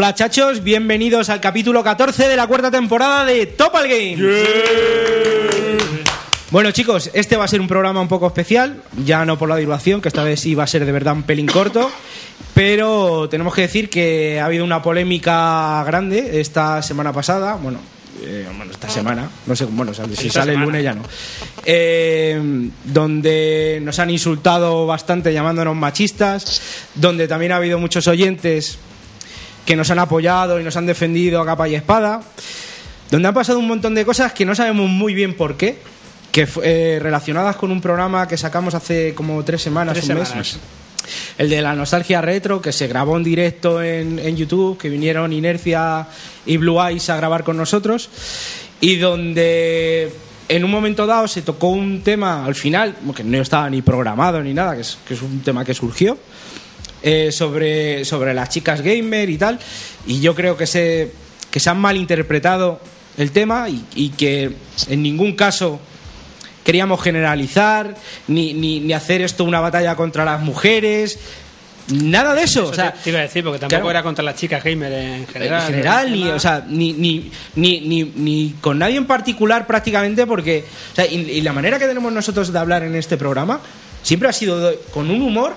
Hola chachos, bienvenidos al capítulo 14 de la cuarta temporada de Topal Games. Bueno chicos, este va a ser un programa un poco especial, ya no por la duración, que esta vez sí va a ser de verdad un pelín corto, pero tenemos que decir que ha habido una polémica grande esta semana pasada, bueno, eh, bueno esta semana, no sé, bueno, si Esta sale el lunes ya no, eh, donde nos han insultado bastante llamándonos machistas, donde también ha habido muchos oyentes que nos han apoyado y nos han defendido a capa y espada, donde han pasado un montón de cosas que no sabemos muy bien por qué, que eh, relacionadas con un programa que sacamos hace como tres semanas, Tres un mes. semanas. El de la nostalgia retro, que se grabó en directo en, en YouTube, que vinieron Inercia y Blue Eyes a grabar con nosotros, y donde en un momento dado se tocó un tema al final, que no estaba ni programado ni nada, que es, que es un tema que surgió, eh, sobre, sobre las chicas gamer y tal, y yo creo que se, que se han malinterpretado el tema y, y que en ningún caso queríamos generalizar, ni, ni, ni hacer esto una batalla contra las mujeres, nada de eso. Eso o sea, te, te iba a decir, porque tampoco claro. era contra las chicas gamer en general. en general, ni, o sea, ni, ni, ni, ni, ni con nadie en particular prácticamente, porque o sea, y, y la manera que tenemos nosotros de hablar en este programa siempre ha sido con un humor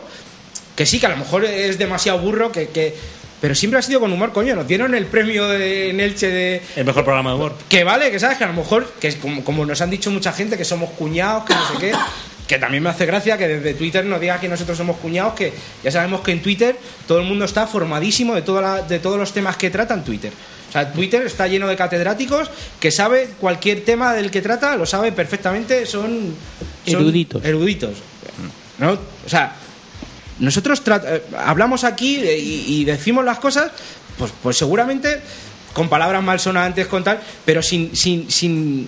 que sí, que a lo mejor es demasiado burro, que, que pero siempre ha sido con humor, coño. Nos dieron el premio de, en Elche de, El mejor programa de humor. que vale, que sabes que a lo mejor, que es como, como nos han dicho mucha gente, que somos cuñados, que no sé qué, que también me hace gracia que desde Twitter nos diga que nosotros somos cuñados, que ya sabemos que en Twitter todo el mundo está formadísimo de, toda la- de todos los temas que tratan Twitter. O sea, Twitter está lleno de catedráticos que sabe cualquier tema del que trata, lo sabe perfectamente, son... son Eruditos. Eruditos. ¿No? O sea, nosotros eh, hablamos aquí eh, y, y decimos las cosas, pues, pues seguramente con palabras malsonantes, con tal, pero sin, sin, sin,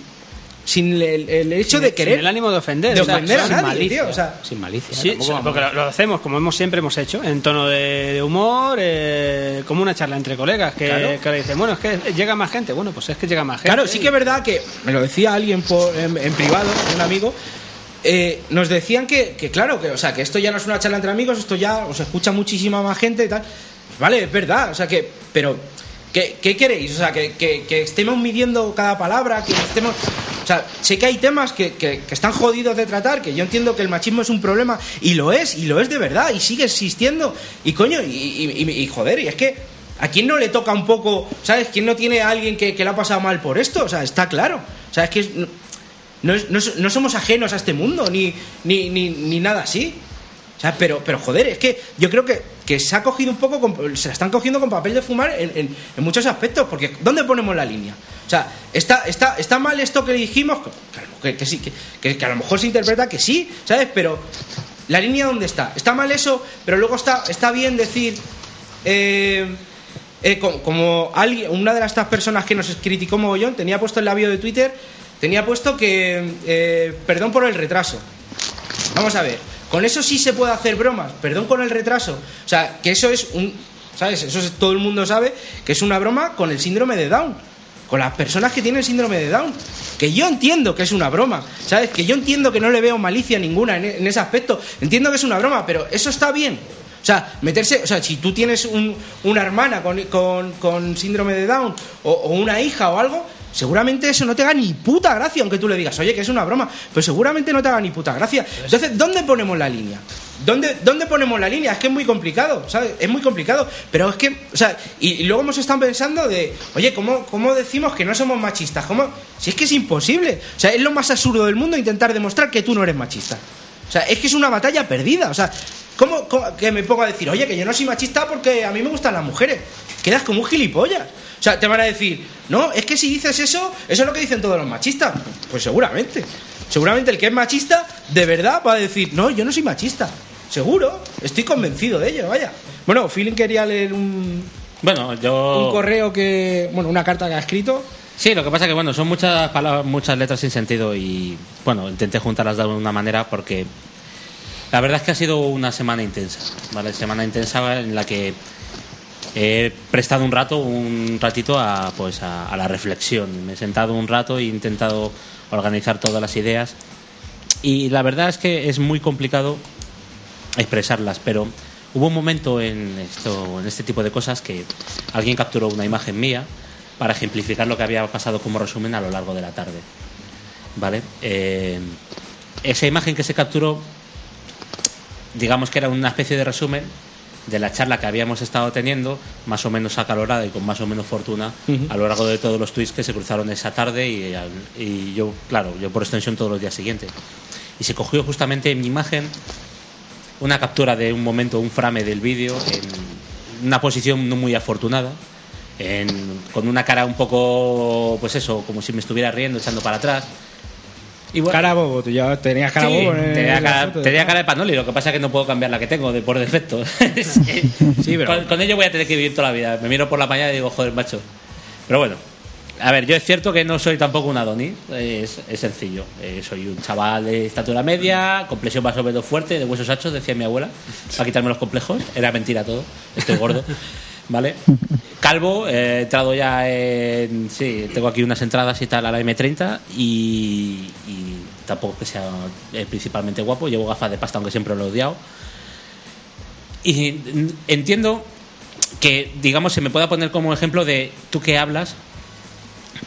sin el, el hecho Sin- de sin querer. el ánimo de ofender. de o sea, ofender a sin nadie, malicia. tío, o sea, sin malicia. Sí, porque a- lo, lo hacemos como hemos siempre hemos hecho, en tono de, de humor, eh, como una charla entre colegas, que, Claro. que le dicen, bueno, es que llega más gente, bueno, pues es que llega más gente. Claro, sí que es verdad que me lo decía alguien por- en, en privado, un amigo. Eh, nos decían que, claro, que, o sea, que esto ya no es una charla entre amigos, esto ya os escucha muchísima más gente y tal. Pues vale, es verdad, o sea que, pero, ¿qué, queréis? O sea, que, estemos midiendo cada palabra, que estemos. O sea, sé que hay temas que, que- están jodidos de tratar, que yo entiendo que el machismo es un problema, y lo es, y lo es de verdad, y sigue existiendo. Y coño, y, joder, y es que ¿A quién no le toca un poco, ¿sabes? ¿Quién no tiene a alguien que, le ha pasado mal por esto? O sea, está claro. O sea, es que no, somos ajenos a este mundo, ni, ni, ni, nada así. O sea, pero, pero joder, es que yo creo que, se ha cogido un poco, con- se la están cogiendo con papel de fumar en, muchos aspectos, porque ¿dónde ponemos la línea? O sea, ¿está, está, está mal esto que dijimos? Que, que sí, que, que- a lo mejor se interpreta que sí, ¿sabes? Pero ¿la línea dónde está? Está mal eso, pero luego está, está bien decir... eh, eh, como, alguien, una de estas personas que nos criticó mogollón tenía puesto en la bio de Twitter, tenía puesto que, eh, perdón por el retraso. Vamos a ver, con eso sí se puede hacer bromas, perdón con el retraso. O sea, que eso es un, ¿sabes? Eso es- todo el mundo sabe que es una broma con el síndrome de Down. Con las personas que tienen síndrome de Down. Que yo entiendo que es una broma, ¿sabes? Que yo entiendo que no le veo malicia ninguna en, ese aspecto. Entiendo que es una broma, pero eso está bien. O sea, meterse, o sea, si tú tienes un- una hermana con, con- con síndrome de Down o una hija o algo, seguramente eso no te haga ni puta gracia, aunque tú le digas, oye, que es una broma, pero seguramente no te haga ni puta gracia. Entonces, ¿dónde ponemos la línea? ¿Dónde, ¿Dónde ponemos la línea? Es que es muy complicado, ¿sabes? Es muy complicado. Pero es que, o sea, y, y luego hemos estado pensando de, oye, ¿cómo, ¿cómo decimos que no somos machistas? ¿Cómo? Si es que es imposible. O sea, es lo más absurdo del mundo intentar demostrar que tú no eres machista. O sea, es que es una batalla perdida. O sea, ¿cómo, cómo que me pongo a decir, oye, que yo no soy machista porque a mí me gustan las mujeres? Quedas como un gilipollas. O sea, te van a decir, no, es que si dices eso, eso es lo que dicen todos los machistas. Pues seguramente. Seguramente el que es machista, de verdad, va a decir, no, yo no soy machista. Seguro, estoy convencido de ello, vaya. Bueno, Feeling quería leer un, Bueno, yo. un correo que. Bueno, una carta que ha escrito. Sí, lo que pasa que bueno, son muchas palabras, muchas letras sin sentido y bueno, intenté juntarlas de alguna manera porque la verdad es que ha sido una semana intensa, ¿vale? Semana intensa en la que he prestado un rato, un ratito a pues a, la reflexión. Me he sentado un rato e intentado organizar todas las ideas y la verdad es que es muy complicado expresarlas, pero Hubo un momento en, esto, en este tipo de cosas que alguien capturó una imagen mía para ejemplificar lo que había pasado como resumen a lo largo de la tarde. ¿Vale? Eh, esa imagen que se capturó, digamos que era una especie de resumen de la charla que habíamos estado teniendo, más o menos acalorada y con más o menos fortuna, a lo largo de todos los tweets que se cruzaron esa tarde y, y yo, claro, yo por extensión todos los días siguientes. Y se cogió justamente en mi imagen una captura de un momento, un frame del vídeo, en una posición no muy afortunada, con una cara un poco, pues eso, como si me estuviera riendo, echando para atrás cara bobo, tú ya tenías cara bobo. tenía, cara, de panoli, lo que pasa es que no puedo cambiar la que tengo de por defecto. sí, pero... con, ello voy a tener que vivir toda la vida. Me miro por la mañana y digo, joder, macho. Pero bueno, a ver, yo es cierto que no soy tampoco un Adonis, es, sencillo. Eh, soy un chaval de estatura media, complexión más o menos fuerte, de huesos hachos, decía mi abuela, para quitarme los complejos. Era mentira todo, estoy gordo. ¿Vale? Calvo, he entrado ya en. Sí, tengo aquí unas entradas y tal a la M30 y, tampoco que sea eh, principalmente guapo. Llevo gafas de pasta, aunque siempre lo he odiado. Y entiendo que, digamos, se me pueda poner como ejemplo de tú que hablas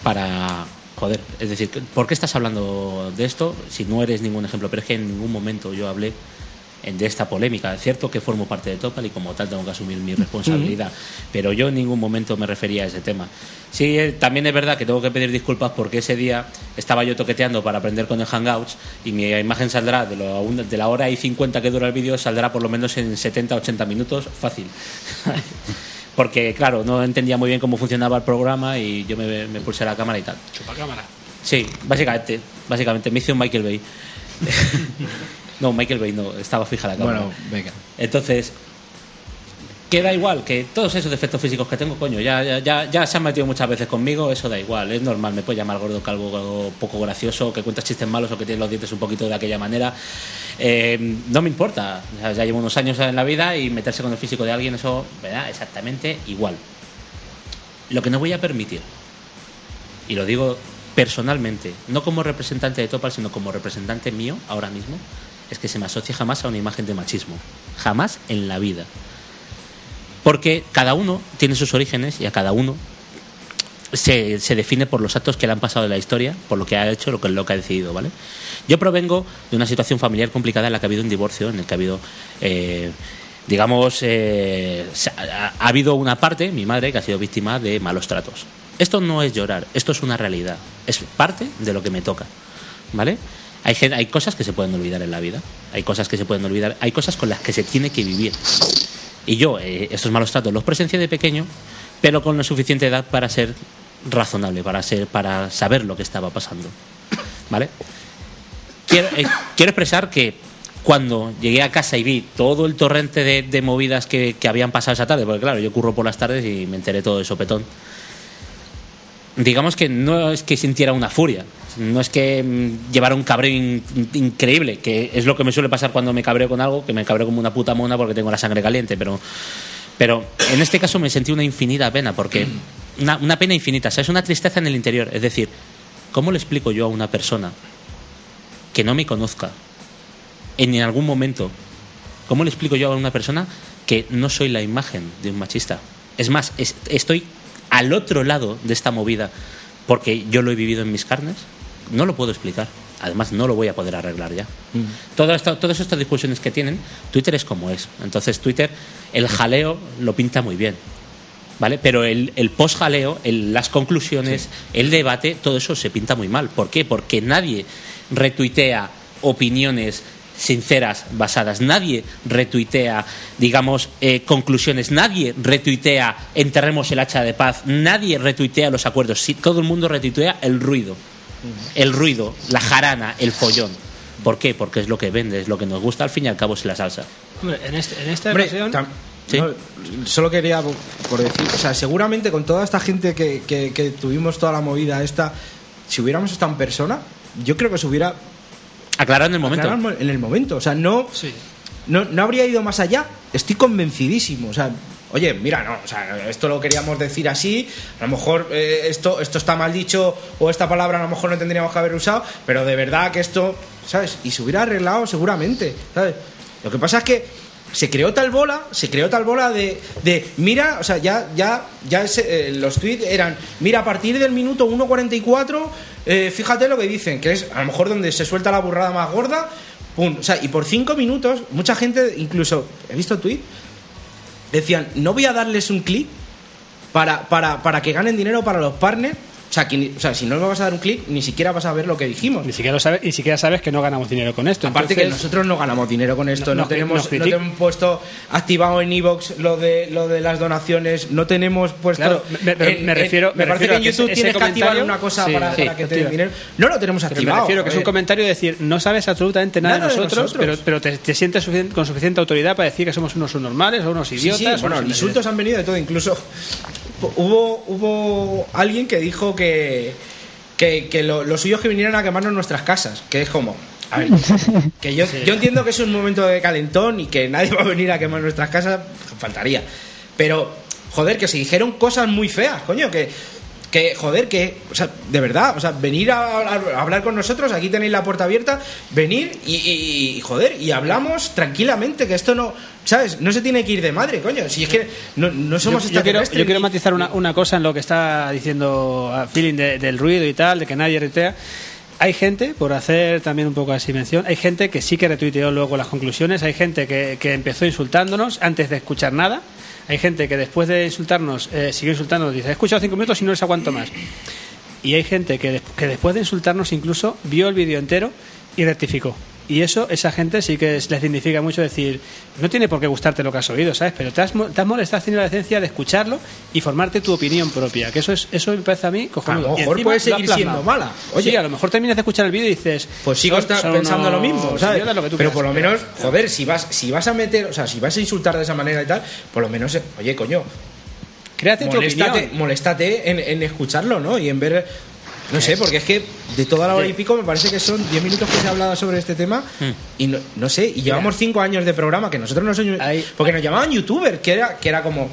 para. Joder, es decir, ¿por qué estás hablando de esto si no eres ningún ejemplo? Pero es que en ningún momento yo hablé de esta polémica. Es cierto que formo parte de Topal y como tal tengo que asumir mi responsabilidad, pero yo en ningún momento me refería a ese tema. Sí, eh, también es verdad que tengo que pedir disculpas porque ese día estaba yo toqueteando para aprender con el Hangouts y mi imagen saldrá de, de la hora y 50 que dura el vídeo, saldrá por lo menos en 70-80 minutos, fácil. porque, claro, no entendía muy bien cómo funcionaba el programa y yo me, me pulsé la cámara y tal. ¿Chupa cámara? Sí, básicamente, básicamente me hice un Michael Bay. No, Michael Bay no, estaba fija la cámara. Bueno, venga. Entonces, queda igual que todos esos defectos físicos que tengo, coño, ya, ya, ya se han metido muchas veces conmigo, eso da igual, es normal, me puede llamar gordo, calvo, poco gracioso, que cuentas chistes malos o que tienes los dientes un poquito de aquella manera. Eh, no me importa, ya llevo unos años en la vida y meterse con el físico de alguien, eso me da exactamente igual. Lo que no voy a permitir, y lo digo personalmente, no como representante de Topal, sino como representante mío ahora mismo, es que se me asocie jamás a una imagen de machismo. Jamás en la vida. Porque cada uno tiene sus orígenes y a cada uno se, define por los actos que le han pasado de la historia, por lo que ha hecho, lo que, lo que ha decidido, ¿vale? Yo provengo de una situación familiar complicada en la que ha habido un divorcio, en el que ha habido, eh, digamos, eh, ha, ha habido una parte, mi madre, que ha sido víctima de malos tratos. Esto no es llorar, esto es una realidad, es parte de lo que me toca, ¿vale? Hay, hay cosas que se pueden olvidar en la vida, hay cosas que se pueden olvidar, hay cosas con las que se tiene que vivir. Y yo eh, estos malos tratos los presencié de pequeño, pero con la suficiente edad para ser razonable, para, ser, para saber lo que estaba pasando. ¿Vale? Quiero, eh, quiero expresar que cuando llegué a casa y vi todo el torrente de, movidas que, que, habían pasado esa tarde, porque claro, yo curro por las tardes y me enteré todo de sopetón, digamos que no es que sintiera una furia, no es que mm, llevara un cabreo increíble, que es lo que me suele pasar cuando me cabreo con algo, que me cabreo como una puta mona porque tengo la sangre caliente, pero, pero en este caso me sentí una infinita pena, porque una, pena infinita, o sea, es una tristeza en el interior, es decir, ¿cómo le explico yo a una persona que no me conozca en algún momento, cómo le explico yo a una persona que no soy la imagen de un machista? Es más, estoy al otro lado de esta movida porque yo lo he vivido en mis carnes, no lo puedo explicar. Además, no lo voy a poder arreglar ya. Mm. todas estas discusiones que tienen, Twitter es como es. Entonces, Twitter, el jaleo lo pinta muy bien. ¿Vale? Pero el, el post-jaleo, las conclusiones, el debate, todo eso se pinta muy mal. ¿Por qué? Porque nadie retuitea opiniones sinceras, basadas. Nadie retuitea, digamos, eh, conclusiones. Nadie retuitea enterremos el hacha de paz. Nadie retuitea los acuerdos. Sí, todo el mundo retuitea el ruido. El ruido, la jarana, el follón. ¿Por qué? Porque es lo que vende, es lo que nos gusta. Al fin y al cabo es la salsa. en, este, en esta ocasión... solo quería por decir, o sea, seguramente con toda esta gente que, que tuvimos toda la movida esta, si hubiéramos estado en persona, yo creo que se hubiera Aclarar en el momento. en el momento. O sea, no, no, no habría ido más allá. Estoy convencidísimo. O sea, oye, mira, no, o sea, esto lo queríamos decir así, a lo mejor eh, esto, esto está mal dicho o esta palabra a lo mejor no tendríamos que haber usado, pero de verdad que esto, ¿sabes? Y se hubiera arreglado seguramente, ¿sabes? Lo que pasa es que se creó tal bola, se creó tal bola de, de mira, o sea, ya, ya, ya ese, eh, los tweets eran, mira, a partir del minuto 1.44, eh, fíjate lo que dicen, que es a lo mejor donde se suelta la burrada más gorda, pum, o sea, y por cinco minutos, mucha gente, incluso, he visto tweet, decían, no voy a darles un clic para, para, para que ganen dinero para los partners, o sea, que ni- o sea, si no me vas a dar un clic, ni siquiera vas a ver lo que dijimos. Ni siquiera, lo sabes, ni siquiera sabes que no ganamos dinero con esto. Aparte que nosotros no ganamos dinero con esto, No, tenemos, no tenemos puesto activado en Evox lo de lo de las donaciones, no tenemos puesto. Claro, me- me- en- me en- refiero- me me parece refiero que en YouTube tienes que activar una cosa sí, para, sí, para que te den dinero. No lo tenemos Pero activado. me refiero que es un comentario de decir, no sabes absolutamente nada, Nada de de nosotros, pero, pero te, te sientes con suficiente autoridad para decir que somos unos subnormales o unos idiotas. sí, o bueno, unos insultos han venido de todo, incluso hubo, hubo alguien que dijo que, que, que lo, lo suyo es que vinieran a quemarnos nuestras casas, que es como, a ver, que yo, yo entiendo que es un momento de calentón y que nadie va a venir a quemar nuestras casas, faltaría, pero, joder, que se dijeron cosas muy feas, coño, que... Que, joder, que, o sea, de verdad, o sea, venir a, a- a hablar con nosotros, aquí tenéis la puerta abierta, venir y, y- y, joder, y hablamos tranquilamente, que esto no, ¿sabes? No se tiene que ir de madre, coño, si es que no, no somos yo, yo quiero, yo matizar una, una cosa en lo que está diciendo Feeling de- del ruido y tal, de que nadie retuitea. Hay gente, por hacer también un poco así mención, hay gente que sí que retuiteó luego las conclusiones, hay gente que, que empezó insultándonos antes de escuchar nada, hay gente que después de insultarnos eh, siguió insultándonos, dice, he escuchado cinco minutos y no les aguanto más. Y hay gente que, que después de insultarnos incluso vio el vídeo entero y rectificó. Y eso, esa gente sí que es- les significa mucho decir, no tiene por qué gustarte lo que has oído, ¿sabes? Pero te has, te has molestado, has tenido la decencia de escucharlo y formarte tu opinión propia. Que eso es eso me parece a mí cojonudo. A lo mejor puede seguir siendo mala. Oye. sí, a lo mejor terminas de escuchar el vídeo y dices, Pues sigo son- esta- son pensando lo mismo, ¿sabes? lo que tú Pero por lo menos, joder, si vas, si vas a meter, o sea, si vas a insultar de esa manera y tal, por lo menos, oye, coño, Créate tu moléstate, opinión. moléstate en, en escucharlo, ¿no? Y en ver. No sé, porque es que de toda la hora y pico me parece que son 10 minutos que se ha hablado sobre este tema y no, no sé, y llevamos 5 años de programa que nosotros no somos. Porque nos llamaban youtuber, que era, que era como.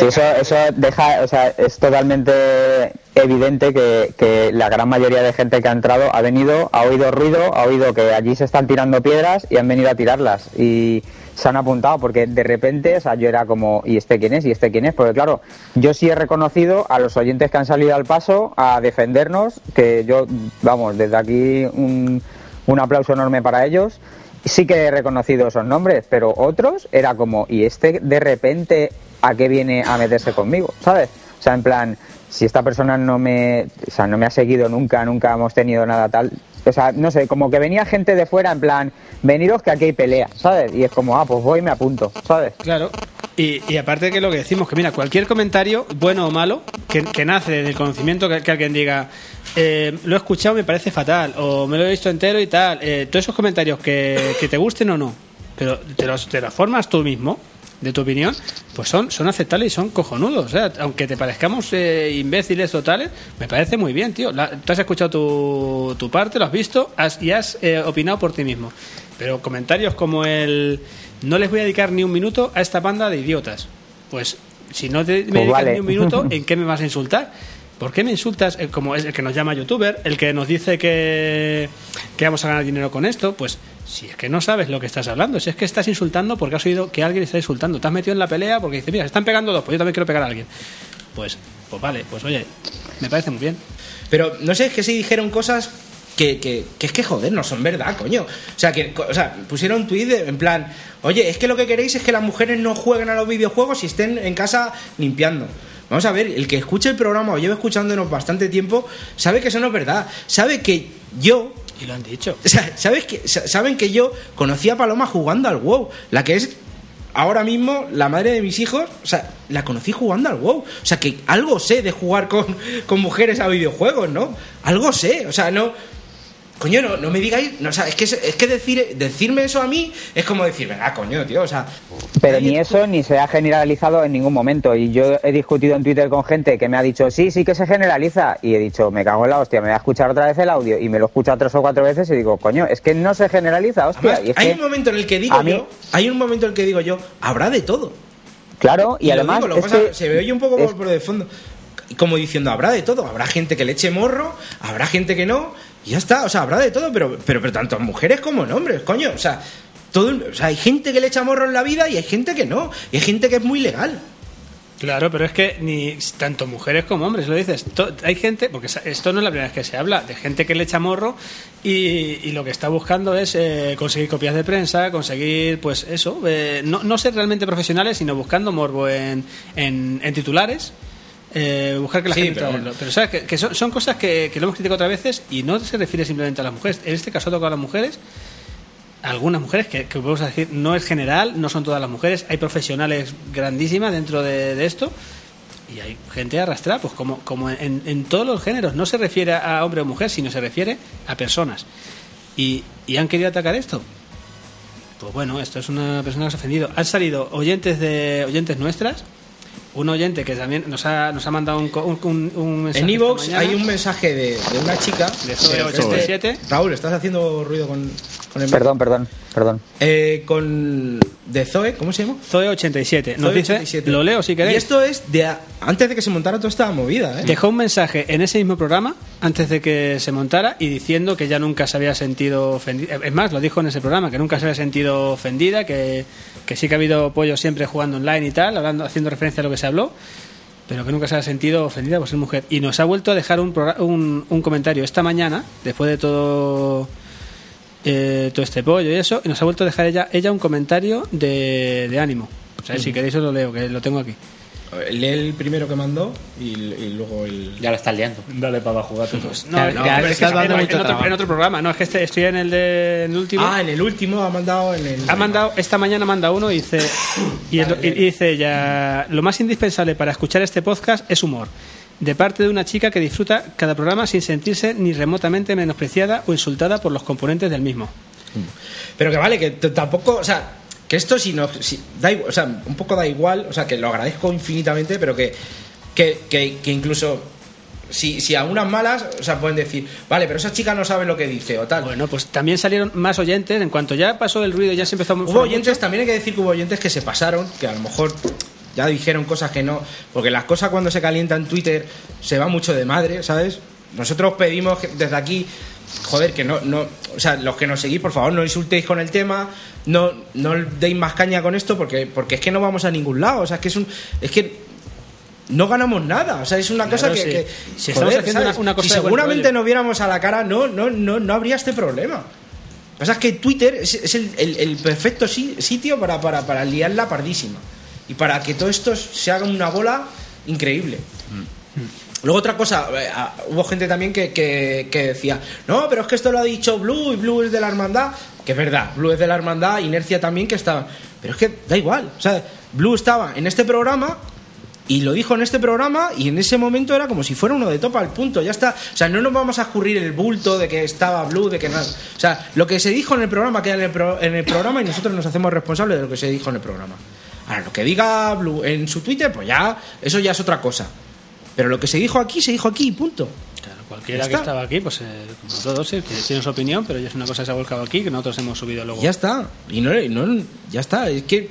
Eso, eso deja, o sea, es totalmente evidente que, que la gran mayoría de gente que ha entrado ha venido, ha oído ruido, ha oído que allí se están tirando piedras y han venido a tirarlas. Y se han apuntado porque de repente, o sea, yo era como, ¿y este quién es? ¿Y este quién es? Porque claro, yo sí he reconocido a los oyentes que han salido al paso a defendernos, que yo, vamos, desde aquí un, un aplauso enorme para ellos. Sí que he reconocido esos nombres, pero otros era como, ¿y este de repente a qué viene a meterse conmigo? ¿Sabes? O sea, en plan, si esta persona no me, o sea, no me ha seguido nunca, nunca hemos tenido nada tal. O sea, no sé, como que venía gente de fuera en plan, veniros que aquí hay pelea, ¿sabes? Y es como, ah, pues voy y me apunto, ¿sabes? Claro. Y, y aparte que lo que decimos, que mira, cualquier comentario, bueno o malo, que, nace del conocimiento que, alguien diga, eh, lo he escuchado, me parece fatal, o me lo he visto entero y tal, eh, todos esos comentarios que, que te gusten o no, pero te los, te los formas tú mismo, de tu opinión, pues son, son aceptables y son cojonudos. O sea, aunque te parezcamos eh, imbéciles totales, me parece muy bien, tío. La- tú has escuchado tu, tu parte, lo has visto has- y has eh, opinado por ti mismo. Pero comentarios como el no les voy a dedicar ni un minuto a esta banda de idiotas. Pues si no te me Pues dedicas vale. ni un minuto, ¿en qué me vas a insultar? ¿Por qué me insultas? Como es el que nos llama youtuber, el que nos dice que, que vamos a ganar dinero con esto, pues si es que no sabes lo que estás hablando, si es que estás insultando porque has oído que alguien está insultando, te has metido en la pelea porque dices, mira, se están pegando dos, pues yo también quiero pegar a alguien. Pues, pues vale, pues oye, me parece muy bien. Pero no sé, es que se dijeron cosas que, que, que es que joder, no son verdad, coño. O sea, que o sea, pusieron un tuit en plan, oye, es que lo que queréis es que las mujeres no jueguen a los videojuegos y estén en casa limpiando. Vamos a ver, el que escuche el programa o lleva escuchándonos bastante tiempo, sabe que eso no es verdad. Sabe que yo, Y lo han dicho. o sea, ¿sabes que, sa- saben que yo conocí a Paloma jugando al WoW, la que es ahora mismo la madre de mis hijos, o sea, la conocí jugando al WoW. O sea, que algo sé de jugar con, con mujeres a videojuegos, ¿no? Algo sé, o sea, no... Coño, no, no me digáis, no, o sea, es que, es que decir, decirme eso a mí es como decir, venga, coño, tío, o sea... Pero ni eso ni se ha generalizado en ningún momento. Y yo he discutido en Twitter con gente que me ha dicho, sí, sí que se generaliza. Y he dicho, me cago en la hostia, me voy a escuchar otra vez el audio. Y me lo he escuchado tres o cuatro veces y digo, coño, es que no se generaliza, hostia. Además, Y es hay que- un momento en el que digo mí- yo, hay un momento en el que digo yo, habrá de todo. Claro, y, además. digo, lo es que se ve oye un poco es- por, por de fondo. Como diciendo, habrá de todo. Habrá gente que le eche morro, habrá gente que no. Y ya está, o sea, habrá de todo, pero, pero, pero tanto mujeres como en hombres, coño. O sea, todo, o sea, hay gente que le echa morro en la vida y hay gente que no. Y hay gente que es muy legal. Claro, pero es que ni tanto mujeres como hombres, lo dices. Hay gente, porque esto no es la primera vez que se habla, de gente que le echa morro y, y lo que está buscando es eh, conseguir copias de prensa, conseguir, pues eso, eh, no, no ser realmente profesionales, sino buscando morbo en, en titulares. Eh, buscar que la Sí, gente pero pero, bueno. pero sabes que, que son, son cosas que, que lo hemos criticado otras veces y no se refiere simplemente a las mujeres en este caso toca a las mujeres algunas mujeres, que, que a decir, no es general, no son todas las mujeres, hay profesionales grandísimas dentro de, de esto y hay gente arrastrada, pues como, como en, en todos los géneros, no se refiere a hombre o mujer, sino se refiere a personas. Y, y han querido atacar esto. Pues bueno, esto es una persona que se ha ofendido. Han salido oyentes de oyentes nuestras, un oyente que también nos ha, nos ha mandado un, co- un, un- un mensaje En Evox hay un mensaje de, de una chica. De que 87. este- Raúl, estás haciendo ruido con, con el. Perdón, perdón, perdón. Eh, con. De Zoe, ¿cómo se llama? Zoe87. Nos Zoe dice, 87. lo leo si queréis. Y esto es de a- antes de que se montara toda esta movida, ¿eh? Dejó un mensaje en ese mismo programa, antes de que se montara, y diciendo que ya nunca se había sentido ofendida. Es más, lo dijo en ese programa, que nunca se había sentido ofendida, que, que sí que ha habido pollo siempre jugando online y tal, hablando, haciendo referencia a lo que se habló, pero que nunca se había sentido ofendida por ser mujer. Y nos ha vuelto a dejar un, un, un comentario esta mañana, después de todo, eh, todo este pollo y eso, y nos ha vuelto a dejar ella, ella un comentario de, de ánimo. O sea, si queréis os lo leo, que lo tengo aquí. Lee el primero que mandó y, y luego el. Ya lo estás liando. Dale para abajo, gato. No, Claro, no, ya pero es que estás en, otro, trabajo. en otro programa, no, es que este, estoy en el, de, en el último. Ah, en el último ha mandado en el. Ha mandado, esta mañana manda uno y dice, y, y dice ya, lo más indispensable para escuchar este podcast es humor, de parte de una chica que disfruta cada programa sin sentirse ni remotamente menospreciada o insultada por los componentes del mismo. Pero que vale, que tampoco, o sea, que esto si no, si, da igual, o sea, un poco da igual, o sea, que lo agradezco infinitamente, pero que, que, que, que incluso si, si a unas malas, o sea, pueden decir, vale, pero esa chica no sabe lo que dice o tal. Bueno, pues también salieron más oyentes, en cuanto ya pasó el ruido ya se empezó a Hubo oyentes, también hay que decir que hubo oyentes que se pasaron, que a lo mejor ya dijeron cosas que no, porque las cosas cuando se calientan en Twitter se va mucho de madre, ¿sabes? Nosotros pedimos que desde aquí, joder, que no, no, o sea, los que nos seguís, por favor, no insultéis con el tema, no, no deis más caña con esto, porque, porque es que no vamos a ningún lado, o sea, es que es un, es que no ganamos nada, o sea, es una cosa que, sí. que- Si estamos haciendo ¿sabes? una- una cosa si de buen seguramente nos viéramos a la cara, no, no, no, no habría este problema. Lo que pasa es que Twitter es, es el, el- el perfecto si- sitio para, para, para liarla pardísima. Y para que todo esto se haga una bola increíble. Luego otra cosa, eh, ah, hubo gente también que, que- que decía, no, pero es que esto lo ha dicho Blue y Blue es de la hermandad. Que es verdad, Blue es de la hermandad, Inercia también que estaba. Pero es que da igual. O sea, Blue estaba en este programa y lo dijo en este programa y en ese momento era como si fuera uno de topa al punto, ya está. O sea, no nos vamos a escurrir el bulto de que estaba Blue, de que nada. O sea, lo que se dijo en el programa queda en el, pro- en el programa y nosotros nos hacemos responsables de lo que se dijo en el programa. Ahora, lo que diga Blue en su Twitter, pues ya, eso ya es otra cosa. Pero lo que se dijo aquí, se dijo aquí, punto. Cualquiera que estaba aquí, pues eh, como todos, sí, que tiene su opinión, pero ya es una cosa que se ha volcado aquí, que nosotros hemos subido luego. Ya está. Y no, no ya está. Es que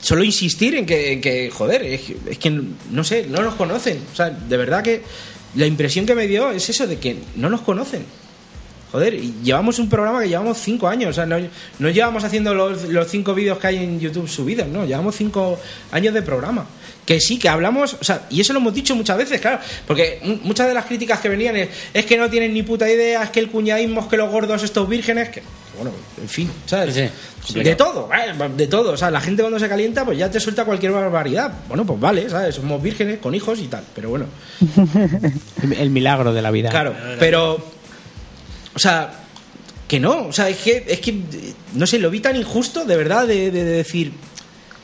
solo insistir en que, en que, joder, es, que- es que no sé, no nos conocen. O sea, de verdad que la impresión que me dio es eso de que no nos conocen. Joder, y llevamos un programa que llevamos cinco años. O sea, no, no llevamos haciendo los, los cinco vídeos que hay en YouTube subidos, no. Llevamos cinco años de programa. Que sí, que hablamos, o sea, y eso lo hemos dicho muchas veces, claro, porque mu- muchas de las críticas que venían es, es que no tienen ni puta idea, es que el cuñadismo, es que los gordos, estos vírgenes, que, bueno, en fin, ¿sabes? Sí, sí, de todo, ¿eh? de todo. O sea, la gente cuando se calienta, pues ya te suelta cualquier barbaridad. Bueno, pues vale, ¿sabes? Somos vírgenes con hijos y tal, pero bueno. El, el milagro de la vida. Claro, pero. O sea, que no. O sea, es que, es que no sé, lo vi tan injusto, de verdad, de, de- de decir.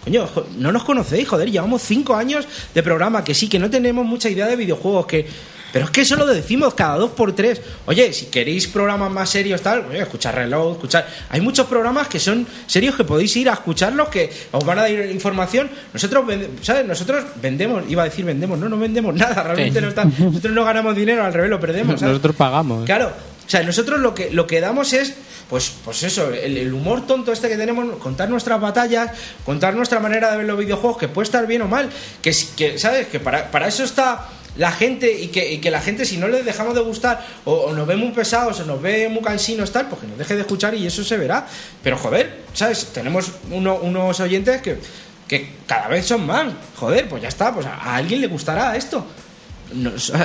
Coño, no nos conocéis, joder, llevamos cinco años de programa, que sí, que no tenemos mucha idea de videojuegos, que. Pero es que eso lo decimos cada dos por tres. Oye, si queréis programas más serios, tal, oye, escuchar reloj, escuchar. Hay muchos programas que son serios que podéis ir a escucharlos, que os van a dar información. Nosotros, vende- ¿sabes? Nosotros vendemos, iba a decir vendemos, no, no vendemos nada, realmente Sí. no está. Nosotros no ganamos dinero, al revés, lo perdemos. ¿sabes? Nosotros pagamos. Claro, o sea, nosotros lo que, lo que damos es, pues, pues eso, el, humor tonto este que tenemos, contar nuestras batallas, contar nuestra manera de ver los videojuegos, que puede estar bien o mal, que, que ¿sabes? Que para, para eso está la gente y que, que la gente si no les dejamos de gustar o, nos ve muy pesados o nos ve muy cansinos tal, pues que nos deje de escuchar y eso se verá. Pero joder, ¿sabes? Tenemos uno- unos oyentes que, que cada vez son más. Joder, pues ya está, pues a alguien le gustará esto.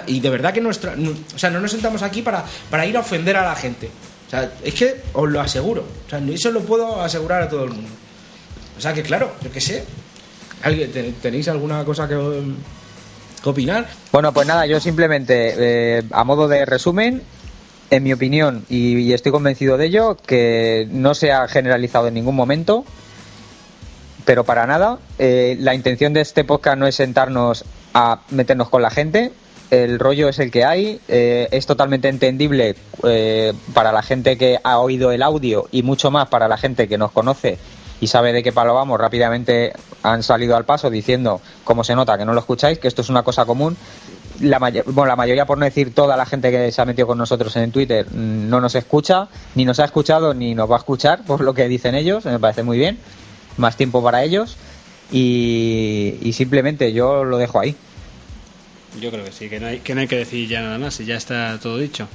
Y de verdad que nuestra, o sea, no nos sentamos aquí para, para ir a ofender a la gente. O sea, es que os lo aseguro. O sea, eso lo puedo asegurar a todo el mundo. O sea, que claro, yo qué sé. ¿Alguien, te- ¿Tenéis alguna cosa que, que opinar? Bueno, pues nada, yo simplemente, eh, a modo de resumen, en mi opinión, y, y estoy convencido de ello, que no se ha generalizado en ningún momento, pero para nada. Eh, la intención de este podcast no es sentarnos a meternos con la gente. El rollo es el que hay. eh, es totalmente entendible eh, para la gente que ha oído el audio y mucho más para la gente que nos conoce y sabe de qué palo vamos. Rápidamente han salido al paso diciendo, como se nota que no lo escucháis, que esto es una cosa común. La, may- bueno, la mayoría, por no decir toda la gente que se ha metido con nosotros en Twitter, mm, no nos escucha, ni nos ha escuchado, ni nos va a escuchar, por lo que dicen ellos. Me parece muy bien más tiempo para ellos y, y simplemente yo lo dejo ahí. Yo creo que sí, que no hay que, no hay que decir ya nada más y ya está todo dicho.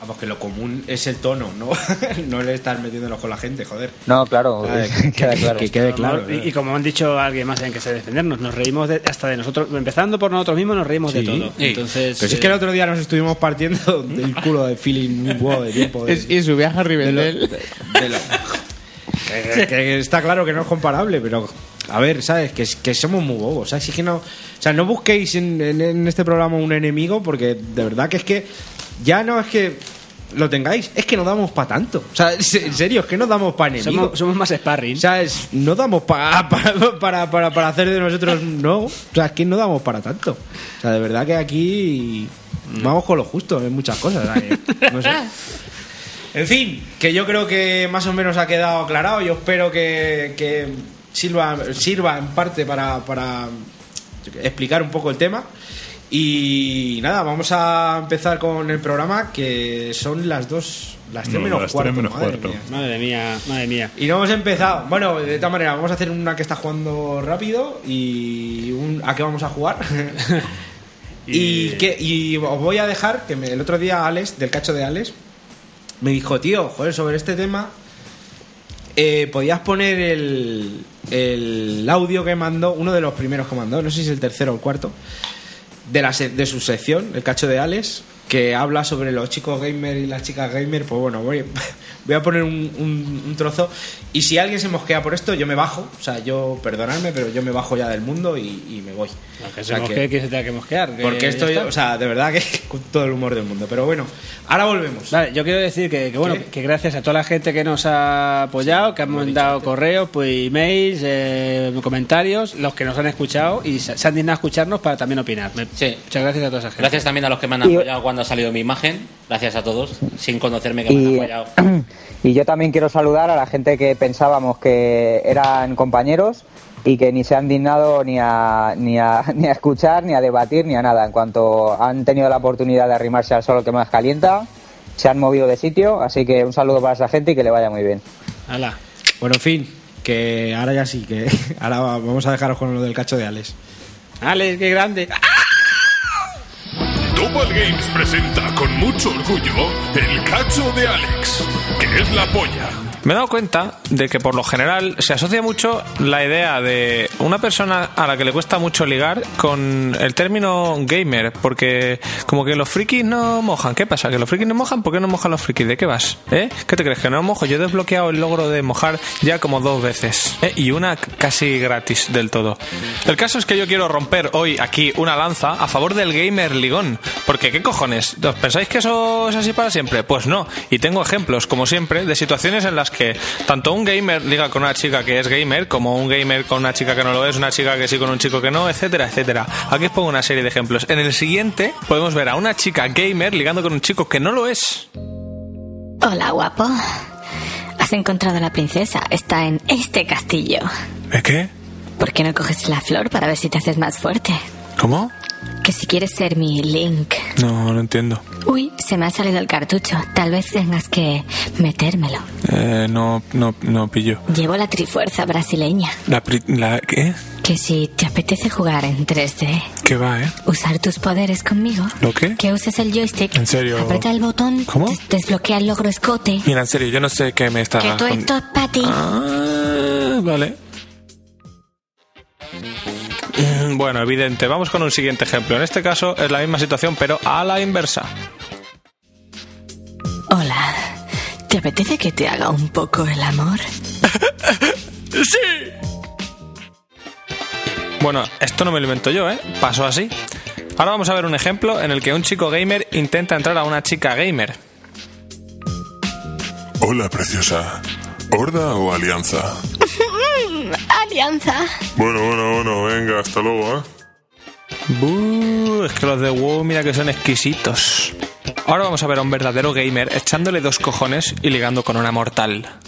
Vamos, que lo común es el tono, ¿no? no le estar metiéndonos con la gente, joder. No, claro, A ver, queda claro. que quede claro. Y, y como han dicho alguien más en que se defendernos, nos reímos de- hasta de nosotros, empezando por nosotros mismos, nos reímos de Sí. todo. Sí. Entonces, Pero si es eh, que el otro día nos estuvimos partiendo del culo de feeling un huevo de tiempo. de- Es- y su viaje a Rivendell. de- de lo- que, que está claro que no es comparable, pero a ver, ¿sabes? Que, que somos muy bobos, ¿sabes? Es que no, o sea, no busquéis en, en- en este programa un enemigo porque de verdad que es que ya no es que lo tengáis, es que no damos para tanto. O sea, en serio, es que no damos para enemigos. somos, somos más sparring. O sea, es- no damos pa- pa- para, para, para hacer de nosotros, no. O sea, es que no damos para tanto. O sea, de verdad que aquí vamos con lo justo en muchas cosas. no sé. En fin, que yo creo que más o menos ha quedado aclarado. Yo espero que, que sirva, sirva en parte para, para explicar un poco el tema. Y nada, vamos a empezar con el programa que son las dos, las tres No, menos las tres cuarto. menos madre cuarto. mía. Madre mía, madre mía. Y no hemos empezado. Bueno, de todas maneras, vamos a hacer una que está jugando rápido y un, a qué vamos a jugar. y, que, y os voy a dejar que me- el otro día Alex, del cacho de Alex, me dijo, tío, joder, sobre este tema, eh, podías poner el, el audio que mandó, uno de los primeros que mandó, no sé si es el tercero o el cuarto, de, la de su sección, el cacho de Alex, que habla sobre los chicos gamer y las chicas gamer, pues bueno, voy, voy a poner un, un- un trozo. Y si alguien se mosquea por esto, yo me bajo. O sea, yo, perdonadme, pero yo me bajo ya del mundo y, y me voy. Que O se sea, que- mosquee, que se tenga que mosquear. que porque esto, o sea, de verdad que con todo el humor del mundo. Pero bueno, ahora volvemos. Vale, yo quiero decir que, que, bueno, ¿Qué? que gracias a toda la gente que nos ha apoyado, que han mandado correos, pues emails, eh, comentarios, los que nos han escuchado y se, se han dignado a escucharnos para también opinar. Me- Sí. Muchas gracias a toda esa gente. Gracias también a los que me han apoyado cuando ha salido mi imagen. Gracias a todos, sin conocerme que me han Y, apoyado. y yo también quiero saludar a la gente que pensábamos que eran compañeros y que ni se han dignado ni a, ni, a, ni a escuchar, ni a debatir, ni a nada. En cuanto han tenido la oportunidad de arrimarse al sol que más calienta, se han movido de sitio. Así que un saludo para esa gente y que le vaya muy bien. Hala. Bueno, en fin, que ahora ya sí, que ahora vamos a dejaros con lo del cacho de Alex. Alex, qué grande. Topal Games presenta con mucho orgullo el cacho de Alex, que es la polla. Me he dado cuenta de que por lo general se asocia mucho la idea de una persona a la que le cuesta mucho ligar con el término gamer, porque como que los frikis no mojan. ¿Qué pasa? ¿Que los frikis no mojan? ¿Por qué no mojan los frikis? ¿De qué vas? ¿Eh? ¿Qué te crees? ¿Que no mojo? Yo he desbloqueado el logro de mojar ya como dos veces. ¿eh? Y una casi gratis del todo. El caso es que yo quiero romper hoy aquí una lanza a favor del gamer ligón. Porque ¿qué cojones? ¿Os pensáis que eso es así para siempre? Pues no. Y tengo ejemplos, como siempre, de situaciones en las que tanto un gamer liga con una chica que es gamer, como un gamer con una chica que no lo es, una chica que sí con un chico que no, etcétera, etcétera. Aquí os pongo una serie de ejemplos. En el siguiente podemos ver a una chica gamer ligando con un chico que no lo es. Hola, guapo. Has encontrado a la princesa. Está en este castillo. ¿Eh, qué? ¿Por qué no coges la flor para ver si te haces más fuerte? ¿Cómo? Que si quieres ser mi Link. No, no entiendo. Uy, se me ha salido el cartucho. Tal vez tengas que metérmelo. Eh, no, no, no pillo. Llevo la trifuerza brasileña. La, pri- la ¿qué? que si te apetece jugar en 3D, ¿Qué va, eh? usar tus poderes conmigo, ¿Lo qué? que uses el joystick, ¿En serio? aprieta el botón, ¿Cómo? des- desbloquea el logro escote, Mira, en serio, yo no sé qué me está... que todo esto es para ti. Ah, vale. Bueno, evidente. Vamos con un siguiente ejemplo. En este caso es la misma situación, pero a la inversa. Hola, ¿te apetece que te haga un poco el amor? Bueno, esto no me lo invento yo, ¿eh? Pasó así. Ahora vamos a ver un ejemplo en el que un chico gamer intenta entrar a una chica gamer. Hola, preciosa. ¿Horda o alianza? Alianza. Bueno, bueno, bueno, venga, hasta luego, ¿eh? Buh, es que los de WoW mira que son exquisitos. Ahora vamos a ver a un verdadero gamer echándole dos cojones y ligando con una mortal.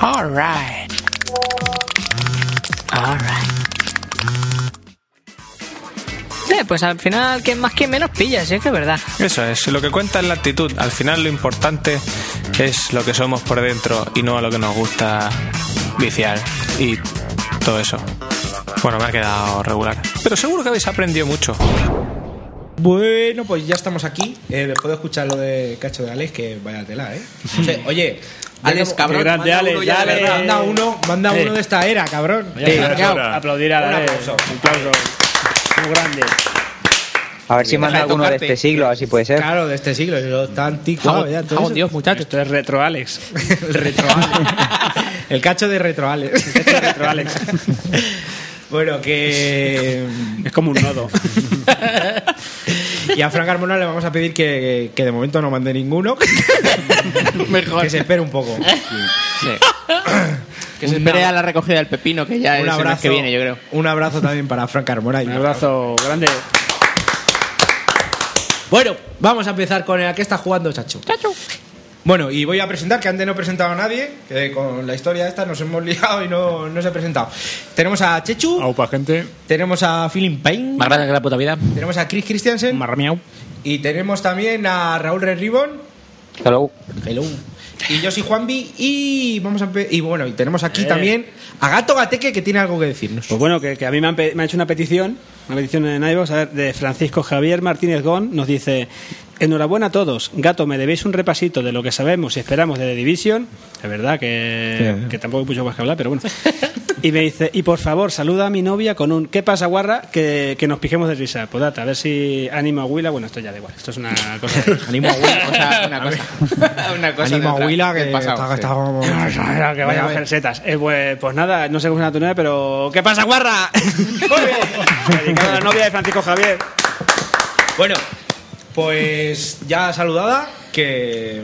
Alright. Eh, pues al final, quien más quien menos pilla, sí es que es verdad. Eso es, lo que cuenta es la actitud. Al final lo importante es lo que somos por dentro y no a lo que nos gusta viciar y todo eso. Bueno, me ha quedado regular. Pero seguro que habéis aprendido mucho. Bueno, pues ya estamos aquí. Eh, después de escuchar lo de Cacho de Alex, que vaya tela, ¿eh? O sea, oye, Alex, cabrón, grande, manda Alex, uno ya de dale. verdad. Manda uno, manda uno de esta era, cabrón. Ya. Aplaudir a Un la aplauso. Un aplauso. Muy grande. A ver si manda de alguno de este siglo, así puede ser. Claro, de este siglo, está anticuado Vamos, ya. todo. Dios, muchachos. Esto es retro Alex. El retro Alex. El cacho de retro Alex. Esto es retro Alex. Bueno, que. Es como un nodo. Y a Frank Carmona le vamos a pedir que, que de momento no mande ninguno. Mejor. Que se espere un poco. Sí. Que se espere a la recogida del pepino, que ya es Un el mes abrazo, que viene, yo creo. un abrazo también para Frank Carmona. y- Un abrazo grande. Bueno, vamos a empezar con el que está jugando Chacho. Bueno, y voy a presentar, que antes no he presentado a nadie, que con la historia esta nos hemos liado y no, no se ha presentado. Tenemos a Chechu, Aupa, gente. tenemos a Feeling Pain, Más grande que la puta vida. tenemos a Chris Christiansen Marmiau. y tenemos también a Raúl Red Ribbon. Hello. Hello. Y yo soy Juanvi y vamos a y bueno, y tenemos aquí también a Gato Gateque que tiene algo que decirnos. Pues bueno, que, a mí me han, me ha hecho una petición, una petición en iVoox, de Francisco Javier Martínez Gón, nos dice, enhorabuena a todos, gato, me debéis un repasito de lo que sabemos y esperamos de The Division, es verdad que, que tampoco hay mucho más que hablar, pero bueno. Y me dice, y por favor, saluda a mi novia con un, ¿qué pasa, guarra? Que, que nos pijemos de risa. Pues date, a ver si animo a Willa, bueno, esto ya da igual, esto es una cosa... Animo a Willa, O sea, una cosa. una cosa animo a Willa que pasado, está, sí. está como- que vaya a coger setas. Eh, pues, pues nada, no sé cómo se llama tu novia, pero ¿qué pasa, guarra? Dedicado a la novia de Francisco Javier. Bueno, pues ya saludada, que,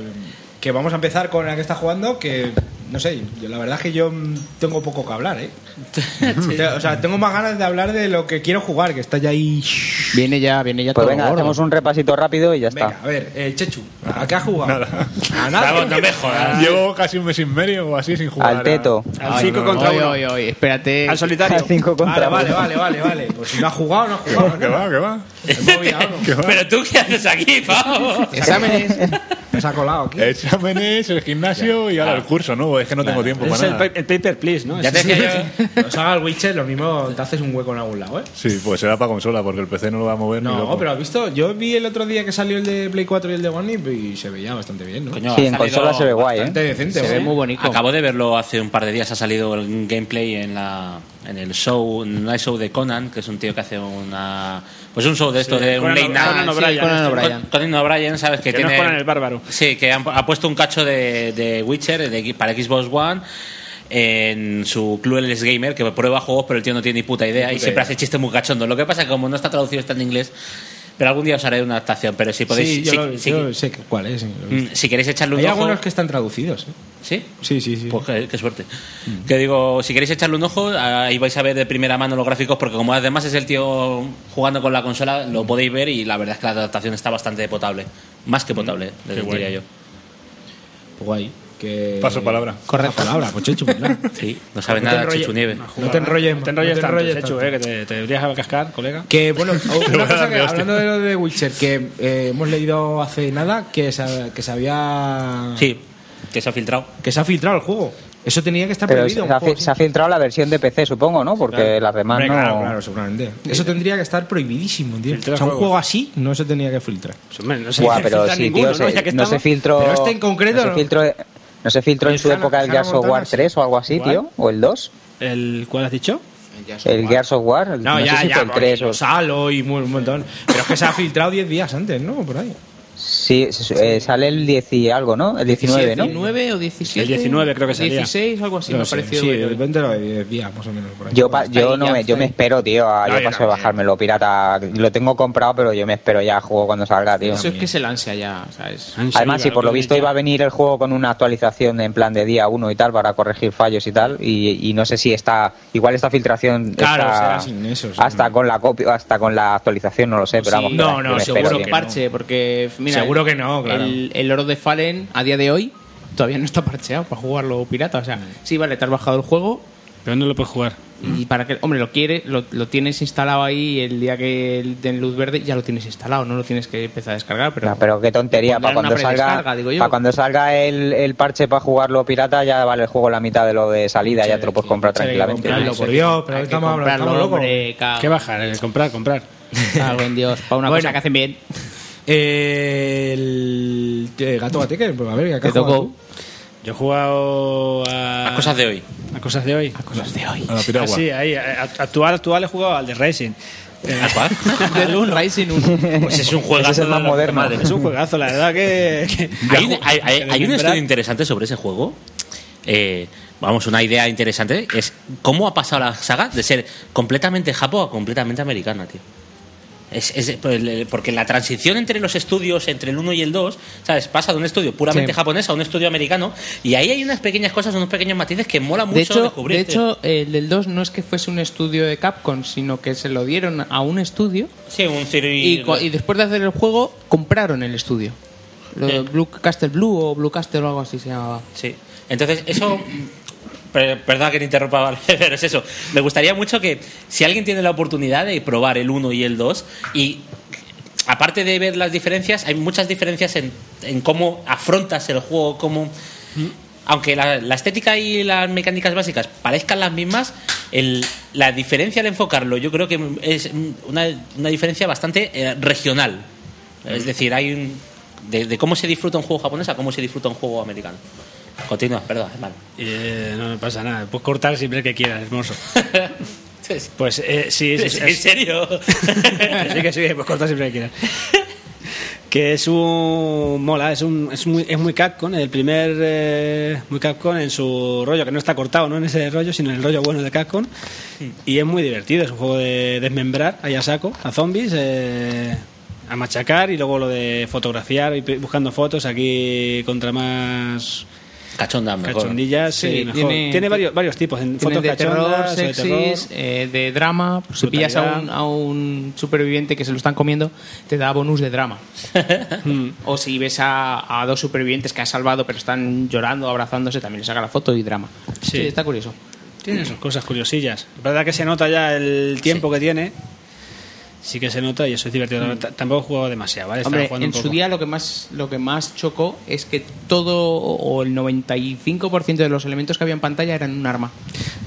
que vamos a empezar con la que está jugando, que no sé, yo, la verdad es que yo tengo poco que hablar, ¿eh? O sea, tengo más ganas de hablar de lo que quiero jugar, que está ya ahí... Viene ya, viene ya Pues todo venga, gordo. hacemos un repasito rápido y ya Venga, está. a ver, eh, Chechu, ¿a qué has jugado? Nada. A nada. Vamos, no me jodas. Llevo casi un mes y medio o así sin jugar. Al teto. Al Ay, 5 no, contra Oye, 1. oye, oye, espérate. Al solitario. Al 5 Vale, contra vale, uno. vale, vale, vale. Pues si no has jugado, no has jugado. Que va, que va. Que va. Pero tú qué haces aquí, pavo. Exámenes. Me has colado aquí. Exámenes, el gimnasio y ahora el curso, ¿no? Es que no tengo tiempo Es para el, nada. el paper, please, ¿no? Ya te decía yo. Nos haga el Witcher, lo mismo te haces un hueco en algún lado, ¿eh? Sí, pues será para consola, porque el PC no lo va a mover ni No, loco. pero has visto, yo vi el otro día que salió el de Play 4 y el de One y se veía bastante bien, ¿no? Coño, Sí, en consola se ve guay, ¿eh? Bastante decente, Se ve muy bonito. Acabo de verlo hace un par de días. Ha salido el gameplay en la en el show, en un show de Conan, que es un tío que hace una pues un show de esto de un Conan- late night. Conan O'Brien, sí, Conan. O'Brien. Sabes que, Que no tiene es Conan el bárbaro. Sí, que han- ha puesto un cacho de, de Witcher de- para Xbox One en su Clueless Gamer que prueba juegos pero el tío no tiene ni puta idea y siempre hace chistes muy cachondos lo que pasa es que como no está traducido está en inglés pero algún día os haré una adaptación pero si podéis Sí, yo, si, lo- si- yo sé cuál es. mm, si queréis echarle un Hay ojo algunos que están traducidos. ¿eh? sí Sí, sí, sí. pues qué, qué suerte. Que digo, si queréis echarle un ojo, ahí vais a ver de primera mano los gráficos, porque como además es el tío jugando con la consola, lo podéis ver y la verdad es que la adaptación está bastante potable. Más que potable, les diría yo. Pues guay. Que... Paso palabra. Correcto. palabra, pues Chechu, pues nada. Sí, no sabe No te nada enrolles- Chechu Nieve. No te enrolles, No te enrolles tanto, Chechu, eh, que te, te deberías cascar, colega. Que bueno, una cosa que, hablando de lo de Witcher, que eh, hemos leído hace nada que se, que se había. Sí, que se ha filtrado. Que se ha filtrado el juego. Eso tenía que estar Pero prohibido. se ha, juego se ha filtrado la versión de PC, supongo, ¿no? Porque las demás Hombre, no. Claro, claro, seguramente. Eso tendría que estar prohibidísimo, tío. Filtrar O sea, un juego así no se tenía que filtrar. Hombre, no se pero sí, ninguno, tío, ¿no? se- Ya que no se filtró. Pero este en concreto, No se ¿no? filtró, no se filtró en su Hannah- época el Hannah Gears of War sí. 3 o algo así, ¿Cuál? tío. O el 2. ¿El cuál has dicho? El Gears of War. No, No, ya, sé si ya, fue el porque 3 o. los Halo y un montón. Pero es que se ha filtrado 10 días antes, ¿no? Por ahí. Sí, eh, sale el 10 y algo, ¿no? El 19, ¿no? 19 o 17. El 19 creo que salía. 16, algo así, No me sé, pareció. sí, de repente lo de 10 días, más o menos. Por ahí. Yo, pa- yo no ya me, yo me espero, tío. a- No, yo paso de bajármelo pirata. Lo tengo comprado, pero yo me espero ya a juego cuando salga, tío. Eso es que es el ansia ya, ¿sabes? Además, si por lo visto iba a venir el juego con una actualización en plan de día 1 y tal para corregir fallos y tal, y, y no sé si está, igual esta filtración Claro, está será sin eso, sí. hasta con la copia, hasta con la actualización, no lo sé, pero Sí, vamos, no, no, me seguro espero, que parche, porque mira, Seguro que no, claro. El, el oro de Fallen a día de hoy todavía no está parcheado para jugarlo pirata. O sea, sí, vale, te has bajado el juego Pero no lo puedes jugar. y para que, hombre, lo quiere, lo, lo tienes instalado ahí el día que den luz verde ya lo tienes instalado, no lo tienes que empezar a descargar. Pero, No, pero qué tontería, para cuando salga, predescarga, digo yo. para cuando salga el, el parche para jugarlo pirata ya vale el juego la mitad de lo de salida, ya te lo puedes comprar tranquilamente. comprarlo, por Dios, pero estamos comprarlo, estamos locos. hombre, ¿Qué bajar? Eh, comprar, comprar. cago en Dios, para una Bueno. cosa que hacen bien. Eh, el eh, gato bateque, pues a ver, ¿qué tocó. Yo he jugado a... Cosas de hoy. A cosas de hoy. Cosas de hoy. A la piragua. Ah, sí, ahí. a- Actual, actual he jugado al de Racing. Eh, Del un Rising 1. Pues es un juego. Ese es el más moderno. Es un juegazo, la verdad que... que- Hay, un- hay- hay- que hay un estudio interesante sobre ese juego. Eh, vamos, una idea interesante es cómo ha pasado la saga de ser completamente japo a completamente americana, tío. Es, es- porque la transición entre los estudios, entre el 1 y el 2, ¿sabes? Pasa de un estudio puramente Sí. japonés a un estudio americano y ahí hay unas pequeñas cosas, unos pequeños matices que mola mucho De hecho, descubrir. de hecho, el del 2 no es que fuese un estudio de Capcom, sino que se lo dieron a un estudio sí, un y, después de hacer el juego compraron el estudio. Lo de. Blue Castle Blue o Blue Castle o algo así se llamaba. Sí. Entonces, eso. Per- Perdón que te interrumpa, vale, pero es eso. Me gustaría mucho que si alguien tiene la oportunidad de probar el 1 y el 2 y. Aparte de ver las diferencias, hay muchas diferencias en, en cómo afrontas el juego, cómo. Aunque la, la estética y las mecánicas básicas parezcan las mismas, el- la diferencia al enfocarlo yo creo que es una, una diferencia bastante eh, regional. Es decir, hay un, de, de cómo se disfruta un juego japonés a cómo se disfruta un juego americano. Continúa, perdón, hermano. Eh, no me pasa nada. Puedes cortar siempre que quieras, hermoso. Pues eh, sí, sí, sí, ¿En serio? Que sí, que sí, puedes cortar siempre que quieras. Que es un. Mola, es, un, es, muy, es muy Capcom, el primer. eh, muy Capcom en su rollo, que no está cortado, no en ese rollo, sino en el rollo bueno de Capcom. Y es muy divertido, es un juego de desmembrar ahí a saco, a zombies, eh, a machacar y luego lo de fotografiar y buscando fotos aquí contra más Cachonda, mejor. Sí, sí, mejor. tiene- Tiene, varios, varios tipos, en Tiene fotos de terror, de sexys, terror. eh, de drama. Pues si pillas a un, a un superviviente que se lo están comiendo, te da bonus de drama. Mm. o si ves a, a dos supervivientes que has salvado pero están llorando, abrazándose, también les saca la foto y drama. Sí. Sí, está curioso. Tiene sus cosas curiosillas. La verdad que se nota ya el tiempo que tiene. Sí que se nota y eso es divertido. T- Tampoco he jugado demasiado, ¿vale? Hombre, jugando en su día lo que más lo que más chocó es que todo o el 95% de los elementos que había en pantalla eran un arma.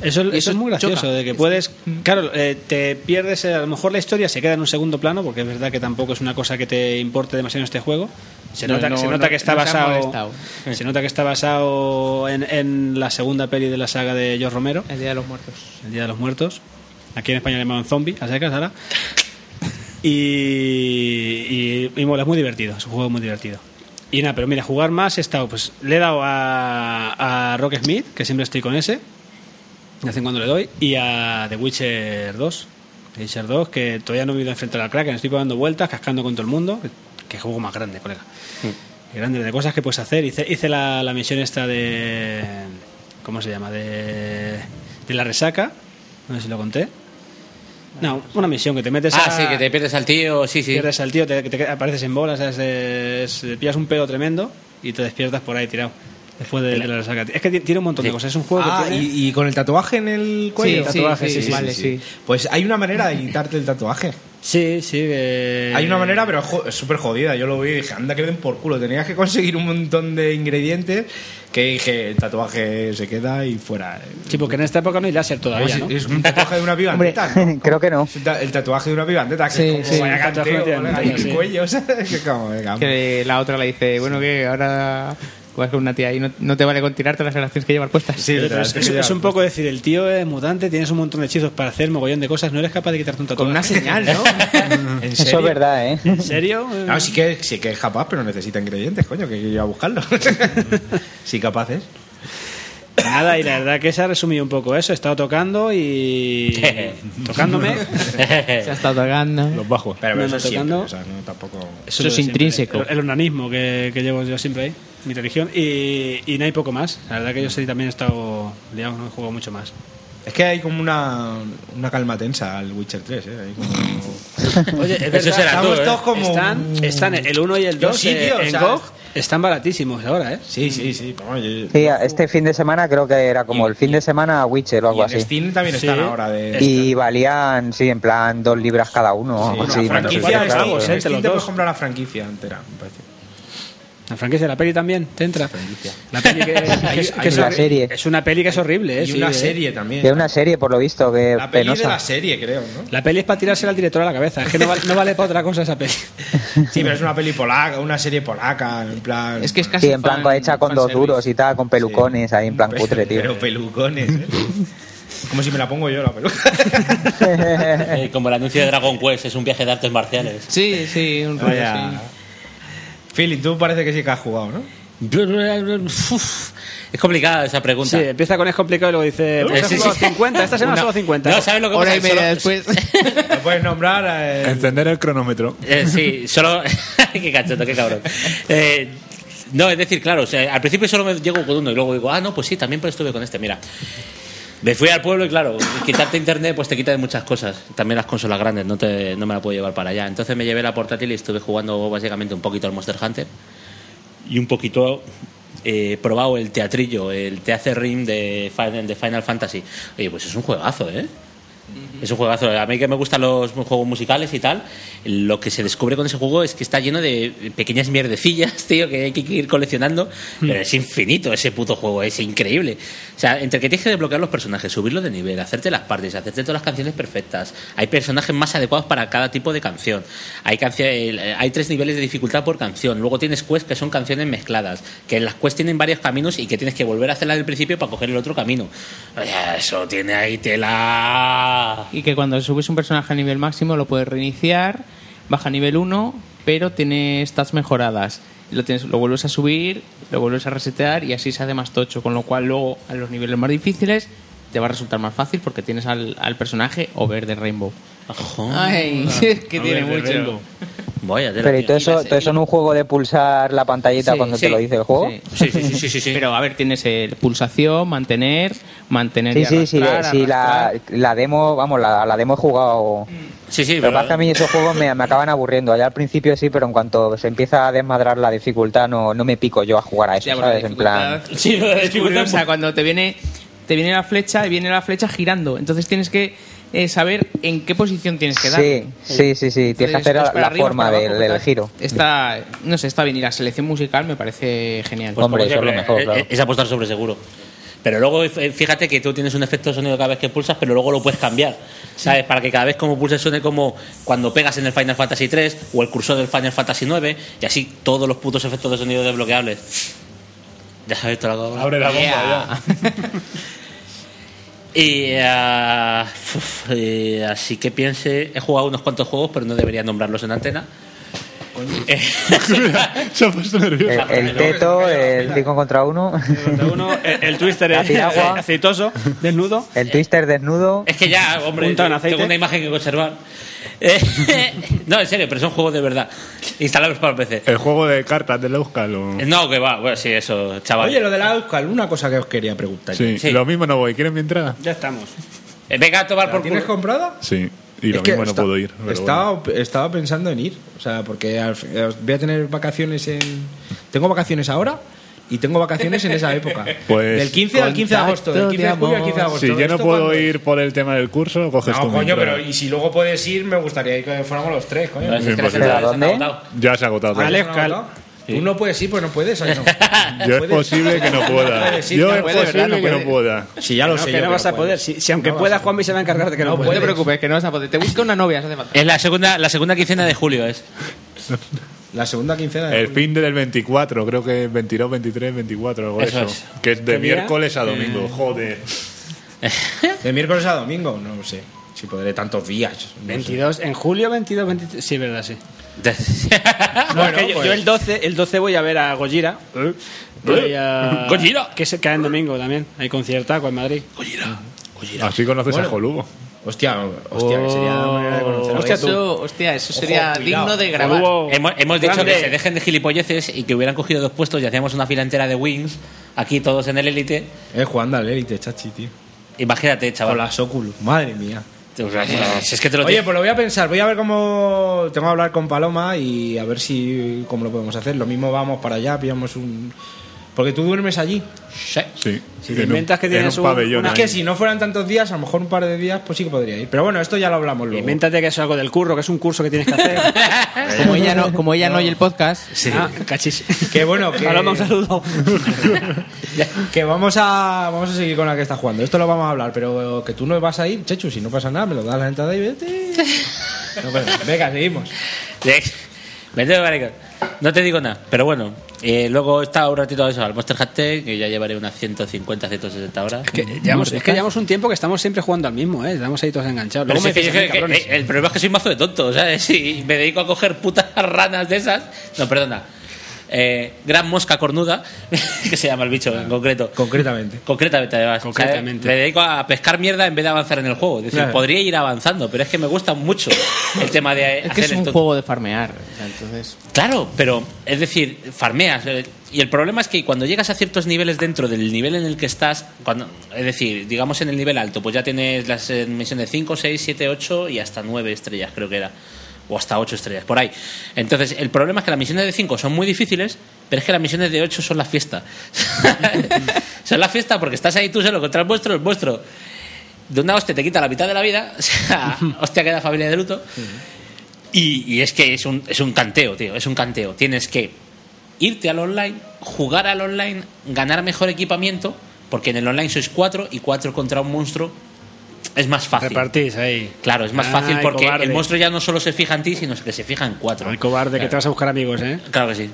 Eso, eso eso es muy gracioso, choca. de que puedes... Claro, eh, te pierdes, eh, a lo mejor la historia se queda en un segundo plano, porque es verdad que tampoco es una cosa que te importe demasiado en este juego. Se No, nota, no, se nota no- que está basado... Se nota que está basado en, en la segunda peli de la saga de George Romero, El Día de los Muertos. El Día de los Muertos. Aquí en España le llaman zombie, a secas ahora. Y, y, y mola, es muy divertido, es un juego muy divertido. Y nada, pero mira, jugar más he estado, pues le he dado a, a Rock Smith, que siempre estoy con ese, de vez en cuando le doy, y a The Witcher 2. The Witcher 2, que todavía no me he ido a enfrentar al Kraken, estoy dando vueltas, cascando con todo el mundo. Que juego más grande, colega. Qué grande, de cosas que puedes hacer. Hice, hice la, la misión esta de. ¿Cómo se llama? De, de la resaca. No sé si lo conté. No, una misión que te metes Ah, a- sí, que te pierdes al tío, sí, sí. Pierdes al tío, te, que te apareces en bolas, es de- es- pillas un pedo tremendo y te despiertas por ahí tirado. Después de, de la saga. Es que ti- tiene un montón de cosas. Es un juego Ah, que tiene... y, y con el tatuaje en el cuello. Sí, tatuaje, sí, sí, vale, sí. Pues hay una manera de quitarte el tatuaje. Sí, sí. eh, Hay una manera, pero es súper jodida. Yo lo vi y dije, anda que den por culo. Tenías que conseguir un montón de ingredientes que dije, el tatuaje se queda y fuera. Sí, porque en esta época no hay láser todavía, ¿no? Es un tatuaje de una Hombre, pibandeta. ¿no? creo que no. El tatuaje de una pibandeta, que Sí, es como sí, vaya canteo, no tiene el sí. Que como, Que la otra le dice, bueno, que ahora vas con una tía y no, no te vale con tirarte las tienes que llevar puestas. Sí, Pero es, es- es un poco decir, el tío es mutante, tienes un montón de hechizos para hacer mogollón de cosas, no eres capaz de quitarte un tatuaje. Con una señal, ¿no? ¿En Eso serio? es verdad, ¿eh? ¿En serio? No, sí que, sí que es capaz, pero necesita ingredientes, coño, que hay que ir a buscarlo. sí, capaces. Nada, y la verdad que se ha resumido un poco eso. He estado tocando y. tocándome. Se ha estado tocando. Los bajos. Pero No, eso no, siempre, tocando. o sea, no tampoco... Eso es siempre. intrínseco. El, el onanismo que, que llevo yo siempre ahí, mi religión. Y, y no hay poco más. La verdad que yo sí también he estado liado, no he jugado mucho más. Es que hay como una, una calma tensa al Witcher 3, ¿eh? Hay como... Oye, es Eso será ¿eh? todos como... están, están el 1 y el Yo 2 sí, tío, o en sea- GOG. Están baratísimos ahora, ¿eh? Sí, sí, sí. vamos, yo- Sí, este fin de semana creo que era como el fin de semana Witcher o y algo en así. Steam también Sí. están ahora de... Y valían, sí, en plan dos libras cada uno. Sí, franquicia sé, de claro, Steam, te Steam puedes comprar la franquicia entera, me parece. La franquicia de la peli también, te entra. La peli que, que es, que es la serie. es una peli que es horrible, ¿eh? Y Sí, una ¿eh? serie también. Es una serie, por lo visto, que La peli de penosa. la serie, creo, ¿no? La peli es para tirarse al director a la cabeza. Es que no, vale- no vale para otra cosa esa peli. Sí, pero es una peli polaca, una serie polaca, en plan... Es que es casi Sí, en plan fan- hecha con dos duros y tal, con pelucones ahí en plan Pero- cutre, tío. Pero pelucones, ¿eh? Como si me la pongo yo la peluca. Como el anuncio de Dragon Quest, es un viaje de artes marciales. Sí, sí, un rollo. Philly, tú parece que sí que has jugado, ¿no? Uf, es complicada esa pregunta. Sí, empieza con es complicado y luego dice, pues sí, sí. 50, esta semana Una- solo 50. No, ¿sabes lo que Hora pasa? y media después. Lo puedes nombrar... eh, Encender el cronómetro. Eh, sí, solo. qué cachoto, qué cabrón. Eh, no, es decir, claro, o sea, al principio solo me llego con uno y luego digo, ah, no, pues sí, también pues estuve con este. Mira, me fui al pueblo y claro, quitarte internet pues te quita de muchas cosas. También las consolas grandes, no, te, no me la puedo llevar para allá. Entonces me llevé la portátil y estuve jugando básicamente un poquito al Monster Hunter y un poquito eh, probado el teatrillo, el Teacer Ring de Final, de Final Fantasy. Oye, pues es un juegazo, ¿eh? Es un juegazo. A mí que me gustan los juegos musicales y tal, lo que se descubre con ese juego es que está lleno de pequeñas mierdecillas, tío, que hay que ir coleccionando. Pero es infinito ese puto juego, es increíble. O sea, entre que tienes que desbloquear los personajes, subirlos de nivel, hacerte las partes, hacerte todas las canciones perfectas. Hay personajes más adecuados para cada tipo de canción. Hay, cancio- eh, hay tres niveles de dificultad por canción. Luego tienes quests que son canciones mezcladas. Que las quests tienen varios caminos y que tienes que volver a hacerlas del principio para coger el otro camino. O sea, eso tiene ahí tela. Y que cuando subes un personaje a nivel máximo lo puedes reiniciar, baja a nivel 1, pero tiene stats mejoradas. Lo, tienes, lo vuelves a subir, lo vuelves a resetear y así se hace más tocho. Con lo cual, luego a los niveles más difíciles te va a resultar más fácil porque tienes al, al personaje over de Rainbow. Ay, es que tiene mucho. Vaya, Pero y todo eso, todo eso en un juego de pulsar la pantallita Sí, cuando sí, te lo dice el juego. sí. Sí, sí, sí, sí, sí, sí. Pero a ver, tienes el pulsación, mantener, mantener Sí, y sí, sí, arrastrar, sí, la, la demo, vamos, la, la demo he jugado. Sí, sí, pero... que a mí esos juegos me, me acaban aburriendo. Allá al principio sí, pero en cuanto se empieza a desmadrar la dificultad, no, no me pico yo a jugar a eso, Ya, la ¿sabes? En plan. Sí, es dificultad curiosa, es- cuando te viene te viene la flecha y viene la flecha girando. Entonces tienes que eh, saber en qué posición tienes que dar. Sí, sí, sí, sí. Tienes que hacer la, la arriba, forma del, abajo, del tal. giro. Está, no sé, está bien. Y la selección musical me parece genial. Pues Hombre, eso es lo mejor, es- claro. Es apostar sobre seguro. Pero luego eh, fíjate que tú tienes un efecto de sonido cada vez que pulsas, pero luego lo puedes cambiar. ¿Sabes? Para que cada vez como pulses suene como cuando pegas en el Final Fantasy 3 o el cursor del Final Fantasy 9 y así todos los putos efectos de sonido desbloqueables. Ya sabes, acabo de- Abre la bomba Yeah. ya. Y uf, eh, así que piense, he jugado unos cuantos juegos, pero no debería nombrarlos en antena. Eh, Se ha puesto nervioso. El, el teto, el 5 contra 1, Contra uno, el, el twister piragua. aceitoso, desnudo. el twister desnudo. Es que ya, hombre, tengo una imagen que conservar. Eh, no, en serio, pero son juegos de verdad. Instalables para el PC. El juego de cartas del Euskal. o- No, que va, bueno, sí, eso, chaval. Oye, lo de la Euskal, una cosa que os quería preguntar. Sí, Sí. lo mismo no voy. ¿Quieren mi entrada? Ya estamos. Eh, venga a tomar ¿La por tienes culo. comprada? Sí. Y lo Es que mismo no puedo ir. estaba, estaba pensando en ir. O sea, porque al eh, voy a tener vacaciones en. Tengo vacaciones ahora y tengo vacaciones en esa época. Pues- del 15 al 15 de agosto, del 15 de julio al 15 de agosto. Si yo no ¿Esto puedo ir por el tema del curso, coges tú No, mi coño, pero y si luego puedes ir, me gustaría que fuéramos los tres, coño. No, si es que las Imposible. entradas ¿Pero a están dónde? agotadas. Ya se ha agotado. Tú no puedes ir, pues no puedes. ¿o no? Yo es posible que no pueda. Yo es posible que no pueda. Sí, ya lo No, sé. que yo no vas a poder. Si, si aunque pueda, Juanmi se va a encargar de que no, No puedes. No te preocupes, que no vas a poder. Te busca una novia, no hace falta. Es la segunda, la segunda quincena de julio, es. La segunda quincena de El fin del 24, creo que 22, 23, 24, algo de Eso eso. es. Que es de ¿Qué día? miércoles a Eh, domingo. Joder. De miércoles a domingo, no sé. Si podré tantos días. no sé. 22, en julio 22, 23. Sí, verdad, sí. Bueno, yo, pues- yo el 12, el 12 voy a ver a Gojira. Voy a- Gojira. Que se cae en domingo también. Hay conciertaco en Madrid. Así conoces Bueno. a Jolugo. Hostia, hostia, que sería una manera de conocerlo. Hostia. Eso, hostia, eso sería Ojo, digno de grabar. Hemos, hemos dicho Grande. que se dejen de gilipolleces y que hubieran cogido dos puestos y hacíamos una fila entera de wings aquí todos en el élite. Eh, jugando al Elite, chachi, tío. Imagínate, Con chaval. las Oculus, madre mía. O sea, Si es que te lo Oye, pues lo voy a pensar, voy a ver cómo. Tengo que hablar con Paloma y a ver si cómo lo podemos hacer. Lo mismo vamos para allá, pillamos un. Porque tú duermes allí. Sí. Sí. Si te un- inventas que en tienes un un- pabellón. Es que si no fueran tantos días, a lo mejor un par de días, pues sí que podría ir. Pero bueno, esto ya lo hablamos luego. Invéntate que es algo del curro, que es un curso que tienes que hacer. Como ella no, como ella no oye el podcast, Ah, cachis. Que bueno, que. Paloma, un saludo. Que vamos a vamos a seguir con la que está jugando. Esto lo vamos a hablar, pero que tú no vas a ir, Chechu, si no pasa nada, me lo das la entrada y vete. No, pero- venga, seguimos. Vete. No te digo nada, pero bueno. eh, luego está un ratito eso al Monster Hunter, que ya llevaré unas 150, 160 horas. Que llevamos, es que llevamos un tiempo que estamos siempre jugando al mismo, ¿eh? Estamos ahí todos enganchados. Luego me es que dices, yo creo "Ay, que- cabrones". eh, el problema es que soy mazo de tonto, ¿sabes? Si me dedico a coger putas ranas de esas. No, perdona. Eh, gran mosca cornuda, que se llama el bicho en concreto. Concretamente. Concretamente, además. Concretamente. O sea, me dedico a pescar mierda en vez de avanzar en el juego. Es decir, Claro. podría ir avanzando, pero es que me gusta mucho el tema de. es que hacer es el un tonto. juego de farmear. entonces, Claro, pero es decir, farmeas. eh, Y el problema es que cuando llegas a ciertos niveles dentro del nivel en el que estás, cuando, es decir, digamos en el nivel alto, pues ya tienes las eh, misiones de 5, 6, 7, 8 y hasta 9 estrellas, creo que era. O hasta 8 estrellas, por ahí. Entonces, el problema es que las misiones de 5 son muy difíciles, pero es que las misiones de 8 son la fiesta. son la fiesta porque estás ahí tú solo contra el vuestro, el vuestro. De una hostia te quita la mitad de la vida, o sea, hostia queda familia de luto. Y, y es que es un, es un canteo, tío, es un canteo. Tienes que irte al online, jugar al online, ganar mejor equipamiento, porque en el online sois cuatro y cuatro contra un monstruo es más fácil. Repartís ahí. Claro, es más Ay, fácil porque cobarde. el monstruo ya no solo se fija en ti, sino que se fija en cuatro. Ay, cobarde, que Claro. te vas a buscar amigos, ¿eh? Claro que sí.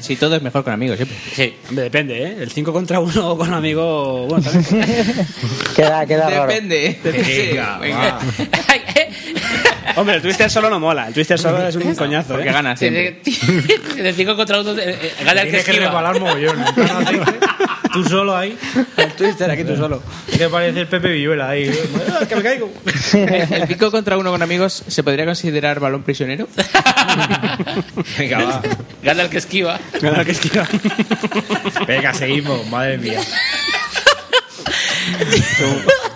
si todo es mejor con amigos, siempre. Sí. Hombre, depende, ¿eh? El 5 contra 1 con un amigo. Bueno, también. Queda, queda raro. Depende. Venga, va. Hombre, el Twister solo no mola. El Twister solo es un coñazo, ¿eh? gana siempre. De 5 contra 1 gana el que Tienes que esquiva. resbalar mogollón. Tú solo ahí. El Twister aquí tú solo. Que parece el Pepe Villuela ahí. ¡Ah, que me caigo! ¿El 5 contra 1 con amigos se podría considerar balón prisionero? Venga, va. Gana el que esquiva. Gana el que esquiva. Venga, seguimos. Madre mía.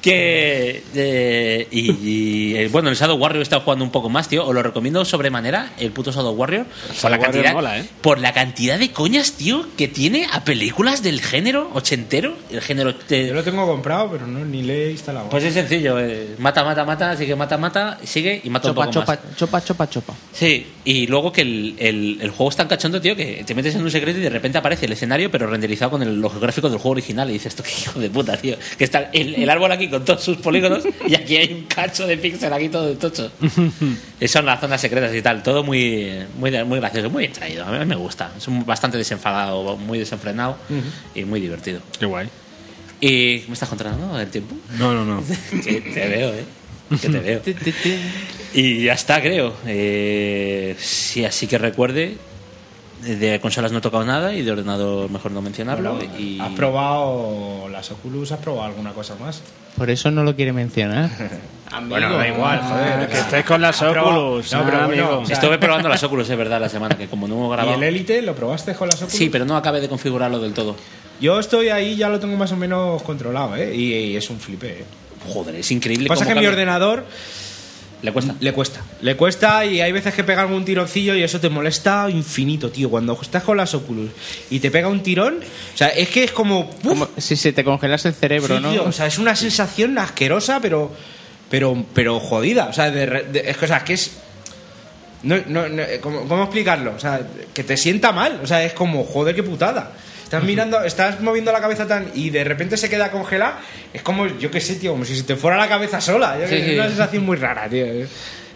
Que. eh, y, y, bueno, el Shadow Warrior he estado jugando un poco más, tío. Os lo recomiendo sobremanera, el puto Shadow Warrior. por, la Warrior cantidad, mola, ¿eh? por la cantidad de coñas, tío, que tiene a películas del género ochentero. El género. Yo lo tengo comprado, pero no, ni le he instalado. pues es sencillo, eh, mata, mata, mata, sigue, mata, mata, sigue y mata Chopa, un poco chopa, más. chopa, chopa, chopa. Sí, y luego que el, el- el juego es tan cachondo, tío, que te metes en un secreto y de repente aparece el escenario, pero renderizado con el, los gráficos del juego original. Y dices, esto qué hijo de puta, tío. Que está el, el árbol aquí con todos sus polígonos y aquí hay un cacho de píxel aquí todo de tocho. y son las zonas secretas y tal. Todo muy, muy, muy gracioso, muy bien traído. A mí me gusta. Es un- bastante desenfadado, muy desenfrenado y muy divertido. Qué guay. ¿Y me estás controlando el tiempo? No, no, no. Sí, te veo, ¿eh? Que te veo. Y ya está, creo. Eh, sí, así que recuerde. De consolas no he tocado nada y de ordenador mejor no mencionarlo. Bueno, y... ¿Has probado las Oculus? ¿Has probado alguna cosa más? Por eso no lo quiere mencionar. Bueno, da igual, joder. Que estés con las. Oculus. No, pero ah, bueno, amigo. o sea, Estuve probando las Oculus, es verdad, la semana, que como no hemos ¿Y grabado. el Elite lo probaste con las Oculus? Sí, pero no acabé de configurarlo del todo. Yo estoy ahí, ya lo tengo más o menos controlado, ¿eh? Y, y es un flipe, ¿eh? Joder, es increíble. Pasa cómo que mi ordenador Le cuesta. Le cuesta. Le cuesta y hay veces que pega un tironcillo y eso te molesta infinito, tío. Cuando estás con las Oculus y te pega un tirón, o sea, es que es como... Como si se te congelas el cerebro, Sí, ¿no? tío, o sea, es una sensación asquerosa, pero pero pero jodida. O sea, de re- de- es que, o sea, que es... No, no, no, ¿cómo, cómo explicarlo? O sea, que te sienta mal. O sea, es como, joder, qué putada. Estás mirando, estás moviendo la cabeza tan y de repente se queda congelada. Es como, yo qué sé, tío, como si se te fuera la cabeza sola. Sí, sí. Es una sensación muy rara, tío.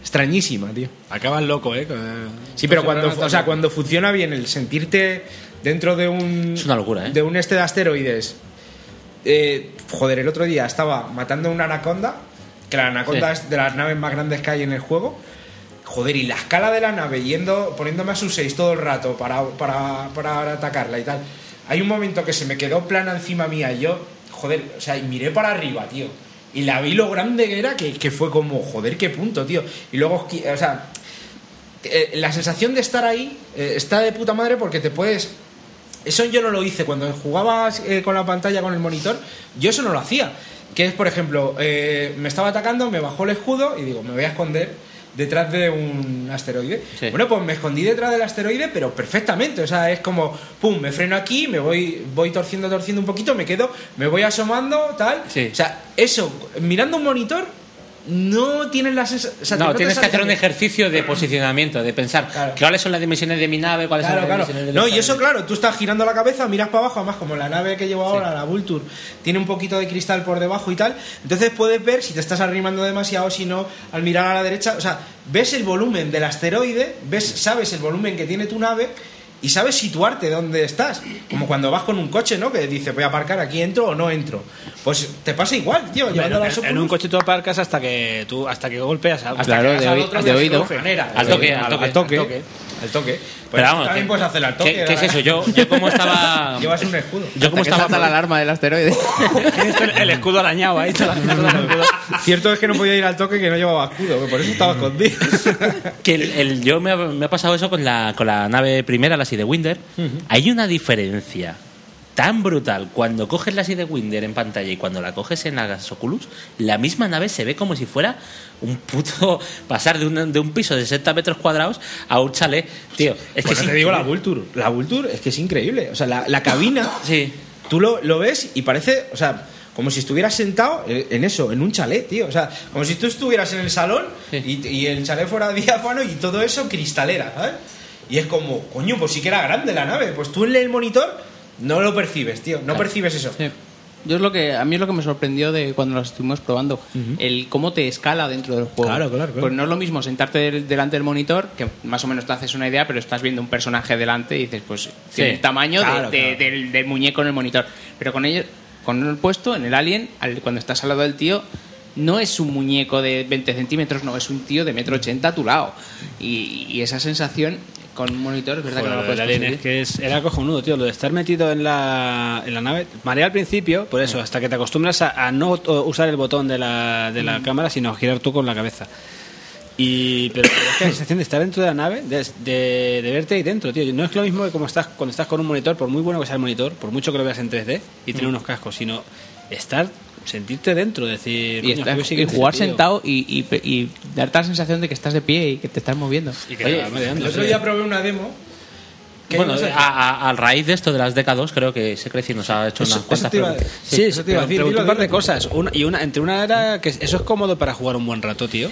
Extrañísima, tío. Acabas loco, ¿eh? Con- Sí, pero cuando, o sea, cuando funciona bien el sentirte dentro de un Es una locura, ¿eh? de un este de asteroides. eh, joder, el otro día estaba matando una anaconda, que la anaconda Sí. es de las naves más grandes que hay en el juego. Joder, y la escala de la nave yendo, poniéndome a sus 6 todo el rato para, para, para atacarla y tal. Hay un momento que se me quedó plana encima mía y yo, joder, o sea, y miré para arriba, tío. Y la vi lo grande que era, que, fue como, joder, qué punto, tío. Y luego, o sea, eh, la sensación de estar ahí eh, está de puta madre porque te puedes. Eso yo no lo hice cuando jugabas eh, con la pantalla con el monitor. Yo eso no lo hacía. Que es, por ejemplo, eh, me estaba atacando, me bajó el escudo y digo, me voy a esconder detrás de un asteroide. Sí. Bueno, pues me escondí detrás del asteroide, pero perfectamente. O sea, es como, pum, me freno aquí, me voy, voy torciendo, torciendo un poquito, me quedo, me voy asomando, tal. Sí. O sea, eso, mirando un monitor, no tienes la sensación. no, tienes que hacer un ejercicio de posicionamiento, de pensar Claro. cuáles son las dimensiones de mi nave, cuáles Claro, son las claro. dimensiones de No, y eso, claro, tú estás girando la cabeza, miras para abajo, además, como la nave que llevo ahora, la Vulture, tiene un poquito de cristal por debajo y tal. Entonces puedes ver si te estás arrimando demasiado, si no, al mirar a la derecha. O sea, ves el volumen del asteroide, ves, sabes el volumen que tiene tu nave. Y sabes situarte donde estás. Como cuando vas con un coche, ¿no? Que dice, voy a aparcar aquí, entro o no entro. Pues te pasa igual, tío. Bueno, en, en un coche tú aparcas hasta que tú hasta que golpeas algo. hasta Claro, que de al oí- otro de y oído. Al toque, al al toque, al toque. Pues Pero vamos, también que- puedes hacer al toque. ¿Qué, qué es eso? Yo, yo como estaba. Llevas un escudo. Yo como estaba. la alarma del asteroide. El, el escudo arañado ahí. toda la- toda la. Cierto es que no podía ir al toque que no llevaba escudo, que por eso estaba escondido. Que el, el- yo me ha, me ha pasado eso con la, con la nave primera, la Winder. Hay una diferencia tan brutal cuando coges la Winder en pantalla y cuando la coges en las Oculus. La misma nave se ve como si fuera un puto. pasar de un, de un piso de 60 metros cuadrados a un chalet. Tío, es que Pues sí. te digo la Vulture. La Vulture es que es increíble. O sea, la, la cabina, Sí. tú lo, lo ves y parece, o sea, como si estuvieras sentado en eso, en un chalet, tío. O sea, como si tú estuvieras en el salón Sí. y, y el chalet fuera diáfano y todo eso cristalera, ¿sabes? Y es como, coño, pues sí que era grande la nave. Pues tú en el monitor no lo percibes, tío. No percibes eso. Sí. Yo es lo que a mí es lo que me sorprendió de cuando lo estuvimos probando, el cómo te escala dentro del juego. Claro, claro, claro. Pues no es lo mismo sentarte del- delante del monitor, que más o menos te haces una idea, pero estás viendo un personaje delante y dices, pues tiene el tamaño de- claro, de- claro. Del, del muñeco en el monitor. Pero con ello, con el puesto en el Alien, al- cuando estás al lado del tío, no es un muñeco de 20 centímetros, no, es un tío de metro ochenta a tu lado. Y, y esa sensación con un monitor es verdad que no lo Joder, puedes conseguir. es que es, era cojonudo, tío. Lo de estar metido en la, en la nave. Marea al principio, por eso, hasta que te acostumbras a, a no usar el botón de la, de la cámara, sino a girar tú con la cabeza. Y, pero, pero es que la sensación de estar dentro de la nave, de, de, de verte ahí dentro, tío. No es lo mismo que como estás, cuando estás con un monitor, por muy bueno que sea el monitor, por mucho que lo veas en 3D y tener unos cascos, sino estar, sentirte dentro, decir. Y, "Coño, estar- qué y jugar sentido". sentado y, y, y darte la sensación de que estás de pie y que te estás moviendo. Y que Oye, El otro sí. día probé una demo. Bueno, no a, a- a raíz de esto de las décadas, creo que Secreci nos ha hecho Eso- unas cuantas te iba a- preguntas. Sí, eso te iba a decir, un par de dilo. cosas. Una, y una, entre una era que eso es cómodo para jugar un buen rato, tío.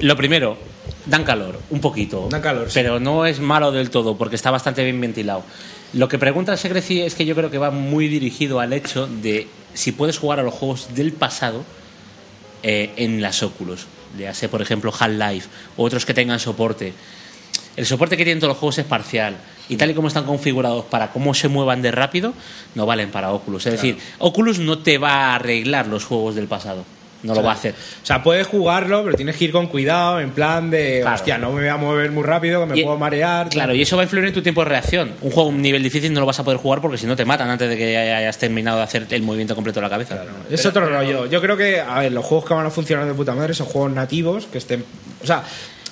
Lo primero, dan calor, un poquito. Dan calor, sí. Pero no es malo del todo, porque está bastante bien ventilado. Lo que pregunta Secreci es que yo creo que va muy dirigido al hecho de si puedes jugar a los juegos del pasado eh, en las Oculus. Ya sé, por ejemplo, Half-Life, o otros que tengan soporte. El soporte que tienen todos los juegos es parcial. Y tal y como están configurados para cómo se muevan de rápido, no valen para Oculus. Es decir, Oculus no te va a arreglar los juegos del pasado. No lo va a hacer. O sea, puedes jugarlo, pero tienes que ir con cuidado, en plan de, Claro. hostia, no me voy a mover muy rápido, que me Y- puedo marear. Claro, y eso va a influir en tu tiempo de reacción. Un juego a un nivel difícil no lo vas a poder jugar porque si no te matan antes de que hayas terminado de hacer el movimiento completo de la cabeza. Es otro rollo. Yo creo que, a ver, los juegos que van a funcionar de puta madre son juegos nativos, que estén. O sea.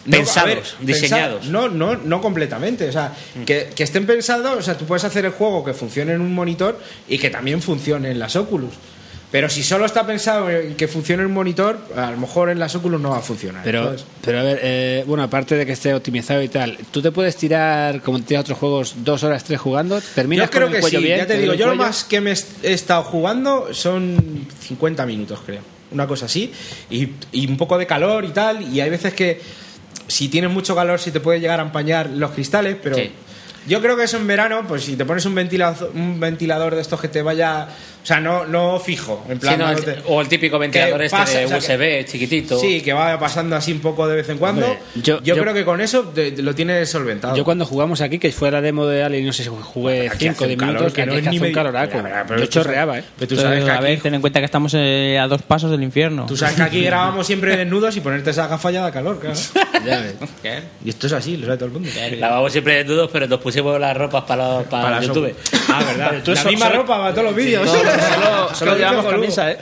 no- Pensados, ver, diseñados. pensa- no, no, no completamente. O sea, que, que estén pensados. O sea, tú puedes hacer el juego que funcione en un monitor y que también funcione en las Oculus. Pero si solo está pensado en que funcione un monitor, a lo mejor en las Oculus no va a funcionar. Pero, ¿sabes? pero a ver, eh, bueno, aparte de que esté optimizado y tal, ¿tú te puedes tirar, como tiras otros juegos, dos horas, tres jugando? ¿Terminas Yo creo con el que cuello sí, bien? ya te ¿Te digo, yo lo más que me he estado jugando son 50 minutos, creo. Una cosa así. Y, y un poco de calor y tal. Y hay veces que si tienes mucho calor, sí te puede llegar a empañar los cristales, pero. Sí. Yo creo que eso en verano, pues si te pones un ventilador, un ventilador de estos que te vaya. O sea, no, no fijo. En plan, Sí, no, no te- o el típico ventilador que este pasa, de o sea, USB chiquitito. Sí, que va pasando así un poco de vez en cuando. Hombre, yo yo- yo- creo que con eso te- te lo tienes solventado. Yo cuando jugamos aquí, que fue la demo de Alien, no sé si jugué Aquí 5 hace o 10 un calor minutos, que que no es ni hace un medio- caloraco. Mira, mira, pero Yo chorreaba, ¿eh? pero tú sabes que a aquí- ver, ten en cuenta que estamos eh, a dos pasos del infierno. Tú sabes que aquí grabamos siempre desnudos y ponerte esa gafa ya da calor, claro. Ya ves. Y esto es así, lo sabe todo el mundo. Lavamos siempre desnudos, pero nos pusimos las ropas para, para, Para YouTube. Ah, verdad. la misma ropa para todos los vídeos. Solo, solo llevamos camisa, ¿eh?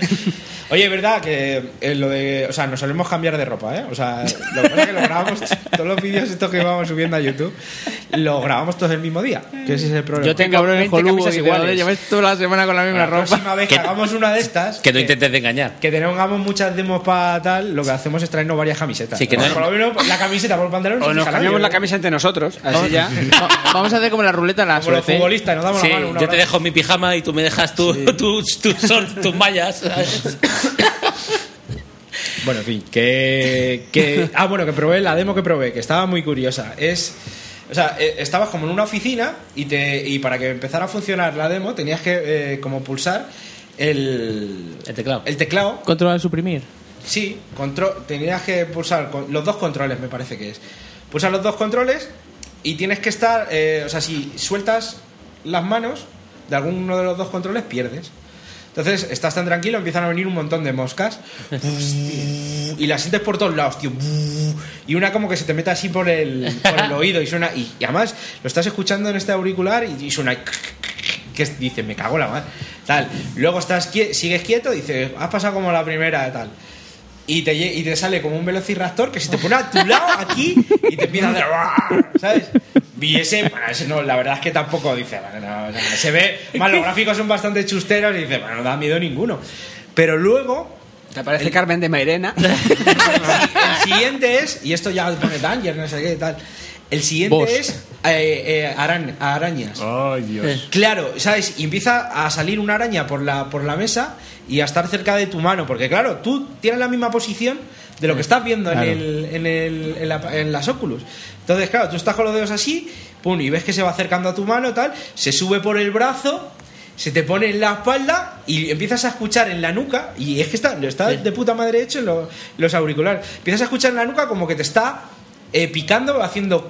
Oye, es verdad que eh, lo de. O sea, nos solemos cambiar de ropa, ¿eh? O sea, lo que pasa es que lo grabamos. Todos los vídeos estos que vamos subiendo a YouTube, los grabamos todos el mismo día. Que ese es el problema. Yo tengo cabrón, 20 joludo, camisas iguales. "Joder, Lleváis toda la semana con la misma la ropa. próxima vez que Que- hagamos una de estas. Que no intentes de engañar. que tengamos muchas demos para tal, lo que hacemos es traernos varias camisetas. Sí, que no Por lo menos la camiseta por el pantalón. O nos cambiamos la camisa entre nosotros, así ya. Va- Vamos a hacer como la ruleta la Como los futbolistas, nos damos Sí, la mano. yo te dejo mi pijama y tú me dejas tu- tus, tus, sol- tus mallas. ¿sabes? Bueno, en fin, que, que- Ah, bueno, que probé la demo que probé, que estaba muy curiosa. Es. O sea, eh, estabas como en una oficina y, te, y para que empezara a funcionar la demo tenías que eh, como pulsar el, El teclado. el teclado. Controlar suprimir. Sí, control, tenías que pulsar con- los dos controles, me parece que es. Pulsar los dos controles y tienes que estar. eh, o sea, si sueltas las manos de alguno de los dos controles, pierdes. Entonces estás tan tranquilo, empiezan a venir un montón de moscas y las sientes por todos lados, tío. Y una como que se te mete así por el, oído y suena. Y, además lo estás escuchando en este auricular y, suena. Que dice, me cago la madre. Tal. Luego estás sigues quieto, dices, has pasado como la primera, tal. Y te, y te sale como un velociraptor que se te pone a tu lado aquí y te empieza a hacer. ¿Sabes? Y ese, bueno, ese no, la verdad es que tampoco dice, bueno, no, no, se ve, más los gráficos son bastante chusteros y dice, bueno, no da miedo ninguno. Pero luego, Te parece Carmen de Mairena. el siguiente es, y esto ya pone Danger, no sé qué tal. El siguiente es eh, eh, aran- arañas. Ay, Dios. Claro, ¿sabes? Y empieza a salir una araña por la, por la mesa y a estar cerca de tu mano. Porque, claro, tú tienes la misma posición de lo que estás viendo Claro. en, el, en, el- en la- en las Oculus. Entonces, claro, tú estás con los dedos así, pum, y ves que se va acercando a tu mano, tal, se sube por el brazo, se te pone en la espalda y empiezas a escuchar en la nuca, y es que está, está de puta madre hecho en lo- los auriculares. Empiezas a escuchar en la nuca como que te está eh, picando, haciendo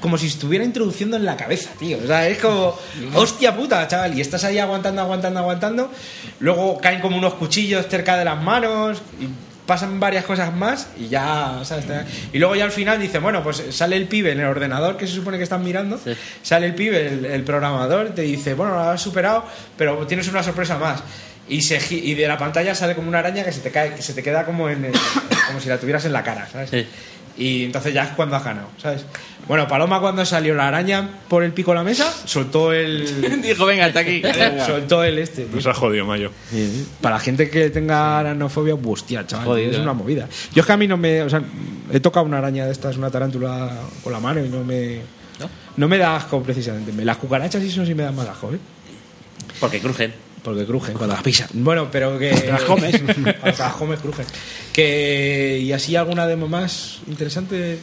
como si estuviera introduciendo en la cabeza, tío. O sea, es como, hostia puta, chaval. Y estás ahí aguantando, aguantando, aguantando. Luego caen como unos cuchillos cerca de las manos. Y pasan varias cosas más y ya, ¿sabes? Y luego ya al final dice, bueno, pues sale el pibe en el ordenador que se supone que están mirando. Sale el pibe, el, el programador, te dice, bueno, lo has superado, pero tienes una sorpresa más. Y, se, y de la pantalla sale como una araña que se te cae, que se te queda como en el- como si la tuvieras en la cara, ¿sabes? Sí. Y entonces ya es cuando has ganado, ¿sabes? Bueno, Paloma cuando salió la araña por el pico de la mesa, soltó el... Dijo, venga, hasta aquí. soltó el este. tío. Nos ha jodido, Mayo. Para la gente que tenga aranofobia, hostia, chaval, Jodido, es ¿eh? una movida. Yo es que a mí no me... O sea, he tocado una araña de estas, una tarántula con la mano y no me... ¿No? me da asco precisamente. Me- Las cucarachas y eso sí me dan más asco, ¿eh? Porque crujen. Porque crujen cuando las pisan. Bueno, pero que. las comes. cuando te las comes, crujen. Que. Y así alguna demo más interesante.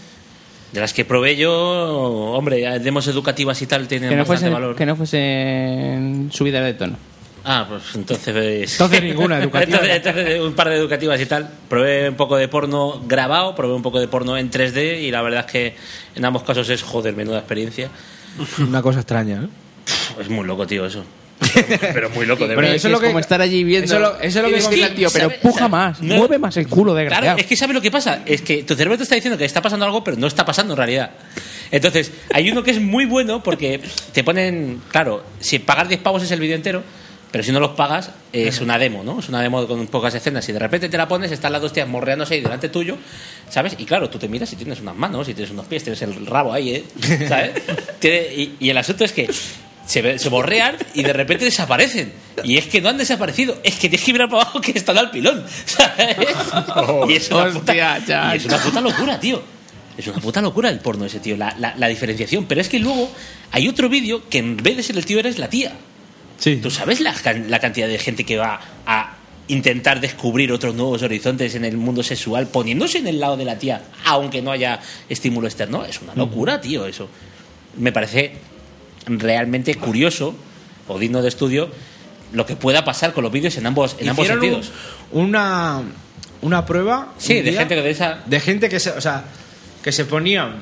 De las que probé yo, hombre, demos educativas y tal tienen Que no, bastante fuese, valor. que no fuese subida de tono. Ah, pues entonces... Entonces ninguna educativa. entonces, entonces un par de educativas y tal. Probé un poco de porno grabado, probé un poco de porno en 3D y la verdad es que en ambos casos es, joder, menuda experiencia. Una cosa extraña, ¿eh? Es muy loco, tío, eso. Pero muy loco, de verdad. eso es lo que- como estar allí viendo. eso es lo- eso es lo que decirle digo- al tío, pero ¿sabe- puja sabe- más, no- mueve más el culo, desgraciado. Claro, es que ¿sabe lo que pasa? Es que tu cerebro te está diciendo que está pasando algo, pero no está pasando en realidad. Entonces, hay uno que es muy bueno porque te ponen, claro, si pagar 10 pavos es el vídeo entero, pero si no los pagas es una demo, ¿no? Es una demo con pocas escenas y de repente te la pones, están las dos tías morreándose ahí delante tuyo, ¿sabes? Y claro, tú te miras y tienes unas manos, y tienes unos pies, tienes el rabo ahí, ¿eh? ¿Sabes? Y, y el asunto es que se, se borrean y de repente desaparecen. Y es que no han desaparecido, es que tienes que mirar para abajo que están al pilón. ¿sabes? y, es una puta, y es una puta locura, tío. Es una puta locura el porno ese, tío, la, la- la diferenciación. Pero es que luego hay otro vídeo que en vez de ser el tío eres la tía. Sí. ¿Tú sabes la, la cantidad de gente que va a intentar descubrir otros nuevos horizontes en el mundo sexual poniéndose en el lado de la tía, aunque no haya estímulo externo? Es una locura, tío, eso. Me parece realmente curioso o digno de estudio lo que pueda pasar con los vídeos en ambos, en ambos sentidos. un- una, una prueba. Sí, un de día gente que de esa. de gente que se, o sea, que se ponían.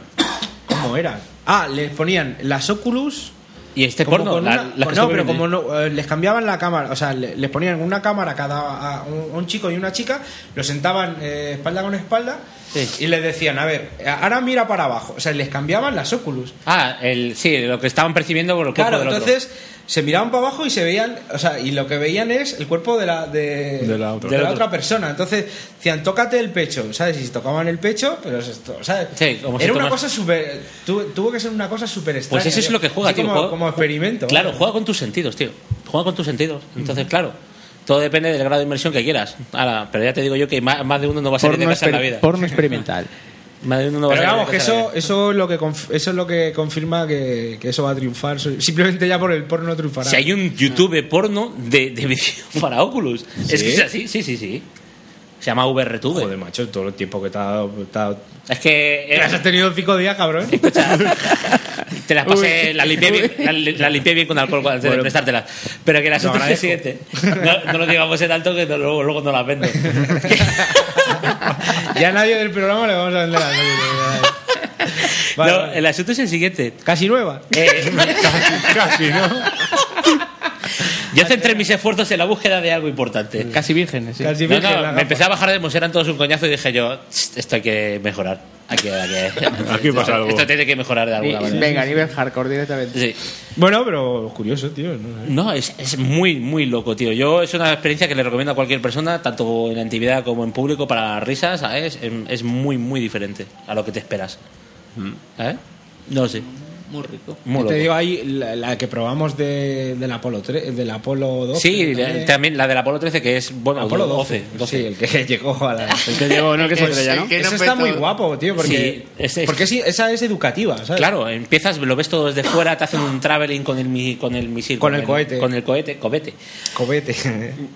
¿Cómo eran? Ah, les ponían las Oculus. Y este como porno, con la- una- que no, pero como no, eh, les cambiaban la cámara, o sea, le- les ponían una cámara a cada a un, a un chico y una chica, los sentaban eh, espalda con espalda y les decían, a ver, ahora mira para abajo, o sea, les cambiaban las Oculus. Ah, el, sí, lo que estaban percibiendo por el cuerpo Claro, del otro. entonces se miraban para abajo y se veían, o sea, y lo que veían es el cuerpo de la, de, De la otra. de la persona. Entonces decían, tócate el pecho, ¿sabes? Y se tocaban el pecho, pero es esto, ¿sabes? Sí, como si Era una tomas- cosa súper. tu- Tuvo que ser una cosa súper extraña. Pues eso es lo que juega, Así tío. Como, juega- como experimento. Claro, ¿vale? juega con tus sentidos, tío. Juega con tus sentidos. Entonces, claro, todo depende del grado de inmersión que quieras. Ahora, pero ya te digo yo que más, más de uno no va a salir de Porno, casa en la vida. porno experimental. Uno no va a Pero vamos, que en la eso, eso, es lo que eso es lo que confirma que, que eso va a triunfar. Simplemente ya por el porno triunfará. Si hay un YouTube porno de, de vídeo para Oculus. Es que es así, sí, sí, sí. Se llama VRTube. Joder, macho, todo el tiempo que te ha te Es que. que has tenido cinco días, cabrón. Te las pasé, las limpié, bien, las, las limpié bien con alcohol antes de Bueno. prestártelas. Pero que asunto Lo es siguiente. No, no lo digamos en alto que no- luego, luego no las vendo. ya a nadie del programa le vamos a vender las Vale, No, vale. el asunto es el siguiente. Casi nueva. Eh, Casi, ¿no? Yo centré mis esfuerzos en la búsqueda de algo importante. Casi vírgenes, sí. Casi virgen, no, me empecé a bajar de Mos, eran todos un coñazo y dije yo, "Tss, esto hay que mejorar. Aquí, aquí, Aquí pasa algo. Esto tiene que mejorar de alguna manera. venga, nivel hardcore directamente. Sí. Bueno, pero curioso, tío. ¿no? No, es, es muy, muy loco, tío. Yo es una experiencia que le recomiendo a cualquier persona, tanto en la intimidad como en público, para risas, ¿sabes? Es, es muy, muy diferente a lo que te esperas. ¿Eh? No sé. Muy rico. Muy te digo ahí la, la que probamos de, del Apolo 3, del Apolo 12. Sí, también. también la del Apolo 13, que es, bueno, Apolo 12. 12. Sí, el que llegó a la. El que llegó, no el que se estrella, ¿no? el Eso está muy guapo, tío, porque, Sí, es- es- porque sí, esa es educativa, ¿sabes? Claro, empiezas, lo ves todo desde fuera, te hacen un traveling con el, mi- con el misil. Con el cohete. Con el cohete, cobete. Cobete.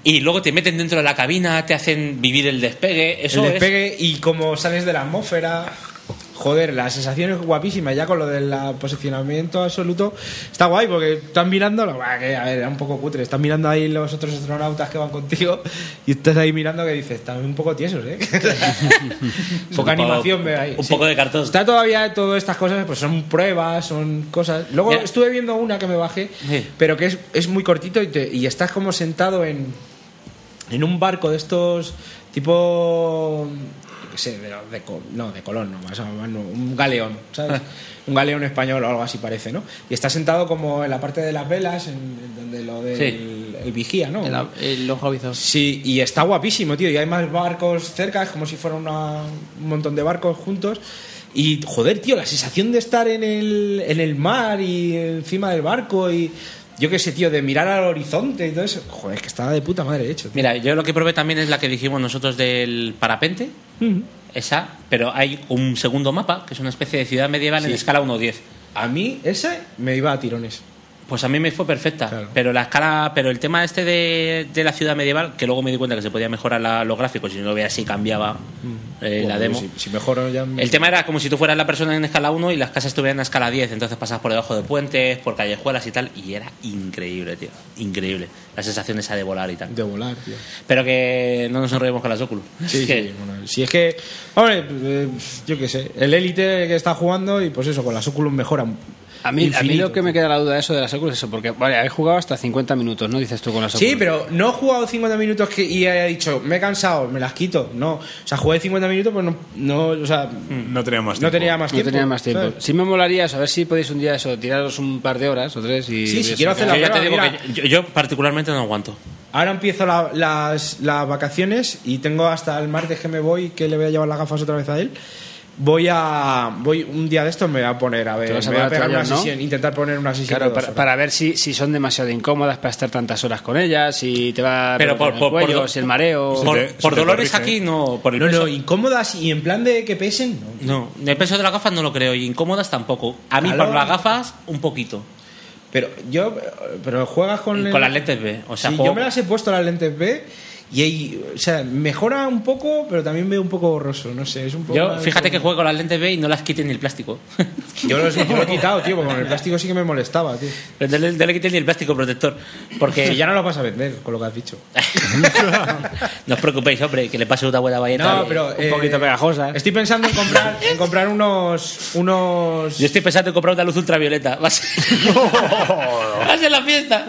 Y luego te meten dentro de la cabina, te hacen vivir el despegue. Eso el es- despegue y como sales de la atmósfera. Joder, la sensación es guapísima. Ya con lo del posicionamiento absoluto, está guay porque están mirando. a ver, era un poco cutre. Están mirando ahí los otros astronautas que van contigo y estás ahí mirando que dices, están un poco tiesos, ¿eh? Poca animación veo ahí. Un Sí. poco de cartón. Está todavía todas estas cosas, pues son pruebas, son cosas. Luego estuve viendo una que me bajé, Sí. pero que es, es muy cortito y, te- y estás como sentado en, en un barco de estos tipo. Sé, de, de no, de Colón, un galeón, ¿sabes? un galeón español o algo así parece, ¿no? Y estás sentado como en la parte de las velas, en, en donde lo del Sí. el vigía, ¿no? El, el ojo avizor. Sí, y está guapísimo, tío. Y hay más barcos cerca, es como si fuera una- un montón de barcos juntos. Y joder, tío, la sensación de estar en el, en el mar y encima del barco y yo qué sé, tío, de mirar al horizonte y todo eso. Joder, es que estaba de puta madre hecho. tío. Mira, yo lo que probé también es la que dijimos nosotros del parapente. Esa, pero hay un segundo mapa, que es una especie de ciudad medieval en escala 1.10. A mí ese me iba a tirones. Pues a mí me fue perfecta. Claro. Pero la escala, pero el tema este de, de la ciudad medieval, que luego me di cuenta que se podía mejorar la- los gráficos, si no lo veía así cambiaba eh, la demo. Si, si ya. El tema era como si tú fueras la persona en escala 1 y las casas estuvieran en escala 10, entonces pasas por debajo de puentes, por callejuelas y tal, y era increíble, tío. Increíble. La sensación esa de volar y tal. De volar, tío. Pero que no nos enrollemos con las Oculus. Sí, Es que- sí, bueno, si es que, hombre, eh, yo qué sé, el élite que está jugando y pues eso, con las Oculus mejoran. A mí, a mí lo que me queda la duda de eso de las Oculus es eso, porque vale, he jugado hasta 50 minutos, ¿no? Dices tú con las Oculus. Sí, pero no he jugado 50 minutos que, y he dicho, me he cansado, me las quito. No, o sea, jugué 50 minutos, pues no, no o sea, No tenía más no tiempo. tenía más No tiempo. tenía más tiempo. ¿sabes? Sí me molaría eso, a ver si podéis un día eso, tiraros un par de horas o tres y... Sí, si quiero hacer Yo la ya te prueba, digo que yo, yo particularmente no aguanto. Ahora empiezo la- las, las vacaciones y tengo hasta el martes que me voy, que le voy a llevar las gafas otra vez a él. Voy a voy un día de estos me voy a poner a ver, a me voy a pegar una ¿no? sesión, intentar poner una sesión Claro, para, para ver si, si son demasiado incómodas para estar tantas horas con ellas, si te va Pero por- el por- cuello, por- si el mareo. Por, te- si por te dolores corrige. aquí no, por el no, peso. no, incómodas y en plan de que pesen, no. No, el peso de las gafas no lo creo y incómodas tampoco. A mí por las gafas un poquito. Pero yo pero juegas con Con el- las lentes B. O sea, Sí, juego- yo me las he puesto las lentes B y ahí, o sea, mejora un poco, pero también veo un poco borroso, no sé, es un poco Yo, fíjate que juego con las lentes B y no las quiten ni el plástico. yo, los- yo lo he quitado, tío, porque con el plástico sí que me molestaba, tío. no, le, no le ni el plástico protector. Porque Que ya no lo vas a vender, con lo que has dicho. no os preocupéis, hombre, que le pase una buena valleta. No, pero un poquito pegajosa. Estoy pensando en comprar, en comprar unos unos Yo estoy pensando en comprar una luz ultravioleta. Va a ser, Va a ser la fiesta.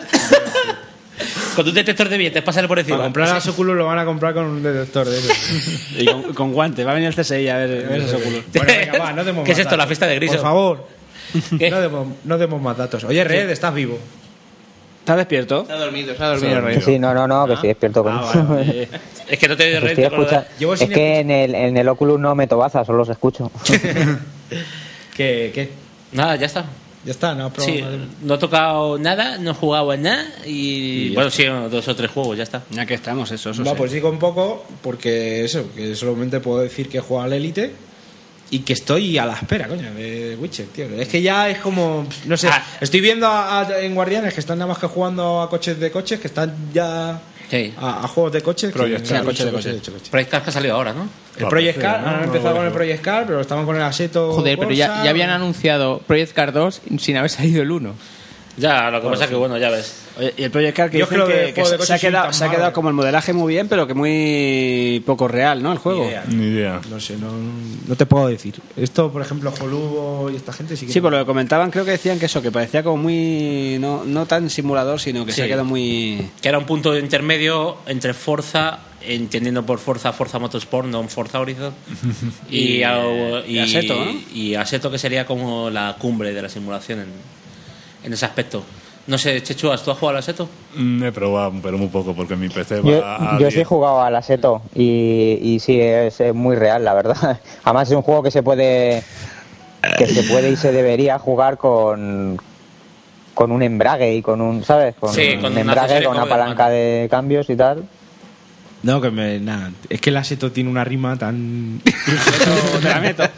Con un detector de billetes, pásale por encima. para comprar las Oculus lo van a comprar con un detector de esos. Y con, con guantes. Va a venir el CSI a ver, a ver. Bueno, venga, va, no demos ¿Qué es esto, la fiesta de Griso? Por favor, ¿Qué? no demos, no demos más datos. Oye, Red, estás vivo. ¿Estás despierto? Se ha dormido, se ha dormido, Rey. Sí, no, no, no, que sí, despierto con Ah, vale, Es que no te Estoy red. escucha- Llevo Es sin que en el, en el Oculus no meto bazas, solo los escucho. ¿Qué? ¿Qué? Nada, ya está. Ya está, no has probado Sí, no he tocado nada, no he jugado en nada y, bueno, sí, dos o tres juegos, ya está. Ya que estamos, eso, eso Va, sí. pues digo un poco, porque eso, que solamente puedo decir que he jugado al Elite y que estoy a la espera, coño, de Witcher, tío. Es que ya es como, no sé, Ah. estoy viendo a- a- en Guardianes que están nada más que jugando a coches de coches, que están ya Sí. a, a juegos de coches. Project sí, Cars. coche de Coche de coches, coche. Project Cars que ha salido ahora, ¿no? El Project Car, ¿no? han No, empezado no, con el. Project Car, pero estaban con el Aseto. Joder, pero ya, Corsa. ya habían anunciado Project Cars 2 sin haber salido el 1. Ya, lo que pasa es que, bueno, ya ves. Oye, y el Project Car que Yo dicen creo que, de se, ha quedado, se ha quedado como el modelaje muy bien, pero que muy poco real, ¿no? El juego. Ni idea. Ni idea. No sé, no, no te puedo decir. Esto, por ejemplo, Jolubo y esta gente sí que. Sí, por lo que comentaban, creo que decían que eso, que parecía como muy. No, no tan simulador, sino que se ha quedado muy. Que era un punto intermedio entre Forza, entendiendo por Forza, Forza Motorsport, no Forza Horizon, y, y Assetto, ¿no? y Assetto, que sería como la cumbre de la simulación en, en ese aspecto. No sé, Chechuas, ¿tú has jugado al Assetto? Mm, He probado, pero muy poco, porque mi PC Yo, va a. yo sí he 10. jugado al Aseto y, y sí, es, muy real, la verdad. Además es un juego que se puede que se puede y se debería jugar con con un embrague y con un, ¿sabes? Con Sí, con un embrague, con una palanca de cambios y tal. No, que me. Nada. Es que el Aseto tiene una rima tan. Te la meto.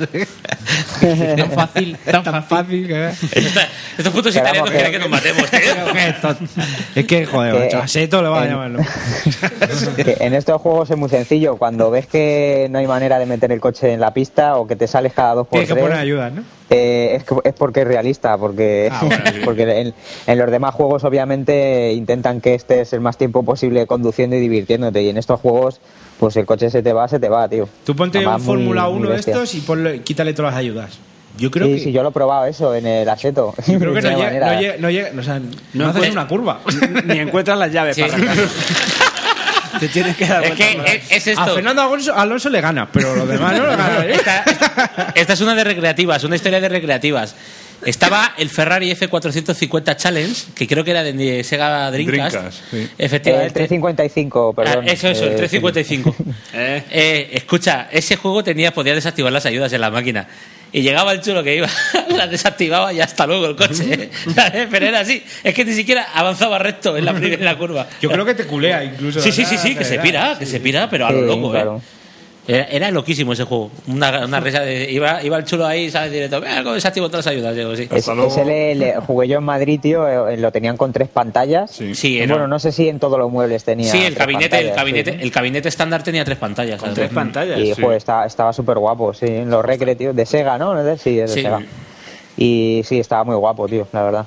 Tan fácil, tan fácil. fácil que. Esta- Estos putos italianos quieren que- que nos matemos, tío. es que, joder, Que- macho, Aseto le va a en- llamar, ¿no? Que en estos juegos es muy sencillo. Cuando ves que no hay manera de meter el coche en la pista o que te sales cada dos por Tienes que tres, poner ayuda, ¿no? Eh, es, que- es porque es realista. Porque, Ah, bueno, sí. porque en, en los demás juegos, obviamente, intentan que estés el más tiempo posible conduciendo y divirtiéndote. Y en estos juegos, pues el coche se te va, se te va, tío. Tú ponte Además, un Fórmula muy 1 de estos y ponle, quítale todas las ayudas. Yo creo sí, que. sí, yo lo he probado eso en el Aseto. yo creo que no llega, no llega, no llega- o sea, no, No haces una curva. Ni encuentras las llaves Sí. para. Te tienes que dar Es que es, es A esto. Fernando Alonso, Alonso le gana, pero lo demás no le gana. ¿eh? Esta, esta es una de recreativas, una historia de recreativas. Estaba el Ferrari F450 Challenge, que creo que era de Sega Dreamcast. Dreamcast, sí. El Efectivamente. 355, Ah, perdón. eso, eso, el Eh, 355. Eh. Eh, escucha, ese juego tenía, podía desactivar las ayudas en la máquina. Y llegaba el chulo que iba, las desactivaba y hasta luego el coche. Pero era así. Es que ni siquiera avanzaba recto en la primera curva. Yo creo que te culea incluso. Sí, sí, sí, sí, que se pira, que se pira, pero a lo loco, claro. ¿eh? Era, era loquísimo ese juego. Una, una risa de. Iba, iba el chulo ahí, ¿sabes? Directo. Mira cómo desactivo todas las ayudas. Digo, sí. Es- ese le, le- jugué yo en Madrid, tío, eh, lo tenían con tres pantallas. Sí. Sí, era- bueno, no sé si en todos los muebles tenía. Sí, el gabinete, el gabinete, sí. el gabinete estándar tenía tres pantallas. ¿sabes? Tres pantallas. Y joder, estaba, estaba súper guapo, sí. En los recre, tío. De Sega, ¿no? Sí, es de Sí. Sega. Y sí, estaba muy guapo, tío, la verdad.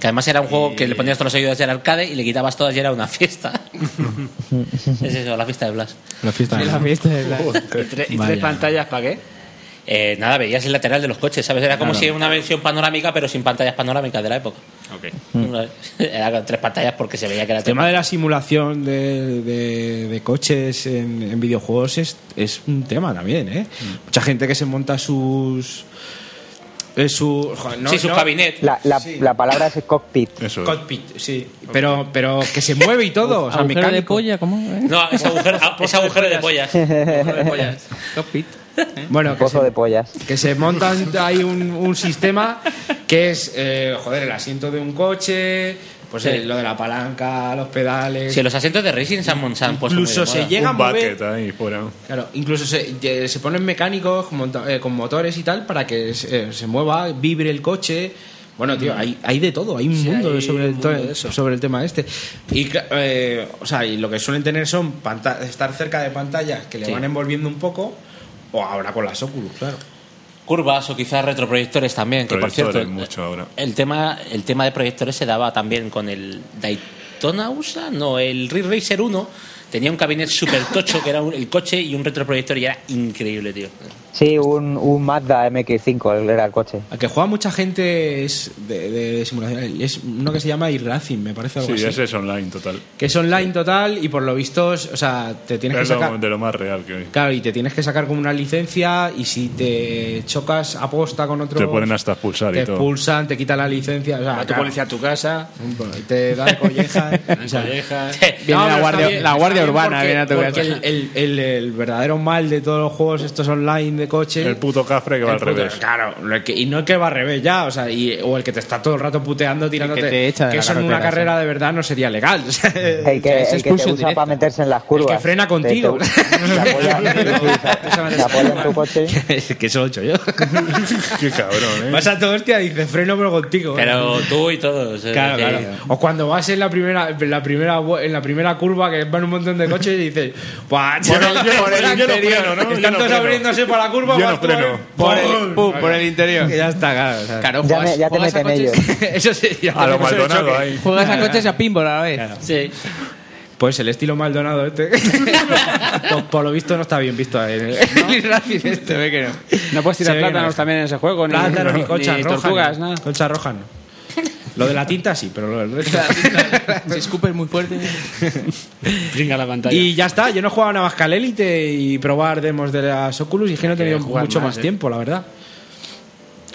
Que además era un juego que le ponías todas las ayudas del arcade y le quitabas todas y era una fiesta. es eso, la fiesta de Blas. La fiesta. La fiesta de la- ¿Y, tre- y Vaya. tres pantallas para qué? Eh, nada, veías el lateral de los coches, ¿sabes? Era como si era una versión panorámica, pero sin pantallas panorámicas de la época. Una- Era con tres pantallas porque se veía que era El tema de la simulación de, de- de coches en, en videojuegos es, es un tema también, ¿eh? Mucha gente que se monta sus Eh, su, no- sí, su no- cabinet. La, la, Sí. la palabra es cockpit. Eso es. Cockpit, sí. Pero, pero que se mueve y todo. o sea, ¿Agujero de mecánico. polla? ¿Cómo? No, es agujero, es agujero de pollas. Cockpit. Bueno, que Pozo se, de pollas. que se monta ahí un, un sistema que es, eh, joder, el asiento de un coche, pues Sí. eh, lo de la palanca, los pedales. Sí, los asientos de racing se han, se han puesto muy Incluso se llega a Un mover. bucket ahí fuera. Claro, incluso se, eh, se ponen mecánicos con, eh, con motores y tal para que se, se mueva, vibre el coche. Bueno, tío, hay, hay de todo, hay un Sí, mundo hay sobre, el un to- mundo de eso. sobre el tema este. Y, cla- eh, o sea, y lo que suelen tener son estar cerca de pantallas que le Sí. van envolviendo un poco, o ahora con las Oculus, claro. Curvas o quizás retroproyectores también, que por cierto, mucho ahora. el tema, el tema de proyectores se daba también con el Daytona USA, no, el Ridge Racer 1 tenía un cabinet súper tocho que era un- el coche y un retroproyector y era increíble, tío. Sí, un, un Mazda MX5 era el coche. Al que juega mucha gente es de, de simulación. Es uno que se llama iRacing, me parece algo Sí, así. ese es online total. Que es online total y por lo visto, o sea, te tienes que Es lo- sacar. de lo más real que hay. Claro, y te tienes que sacar como una licencia y si te chocas aposta con otro... Te ponen hasta expulsar Te y todo. expulsan, te quitan la licencia. O sea, Va tu claro, policía a tu casa. te dan collejas. o sea, collejas. Viene No, la guardia, la guardia urbana porque- viene a tu porque casa. el, el- el- el verdadero mal de todos los juegos estos online de coche El puto cafre que va el al puto- revés. Claro, que- y no el que va al revés ya, o sea, y- o el que te está todo el rato puteando, tirándote. te echa la eso en una carrera de verdad no sería legal. o sea, El que, es el que te usa para meterse en las curvas. que frena contigo. que eso lo he hecho yo. Qué cabrón, ¿eh? Vas a todo hostia y dices freno pero contigo. Pero tú y todos. eh, Claro, que- claro. O cuando vas en la primera, en la primera, en la primera curva que van un montón de coches y dices, "Buah, Por el- por el no interior, ¿no? Están no todos abriéndose para la curva, Yo vas no ahí, Por el, ¡pum! pum, por el interior. Que ya está, claro. o sea, Claro, Ya, juegas, me- ya te meten coches, ellos. Eso sí, ya A lo Maldonado ahí. juegas a coches y a pinball a la vez. Sí. Pues el estilo Maldonado este. por, por lo visto no está bien visto en el, en el Racing este. ve que no. No puedes tirar Se plátanos no. también en ese juego, ni, Plátanos ni ni conchas rojas. tortugas, no. nada. Conchas rojas no. Lo de la tinta sí, pero lo del resto. Si escupes muy fuerte. La pantalla. Y ya está, yo no he jugado nada más que al Elite y probar demos de las Oculus y es que no he tenido jugar mucho más, más eh. tiempo, la verdad.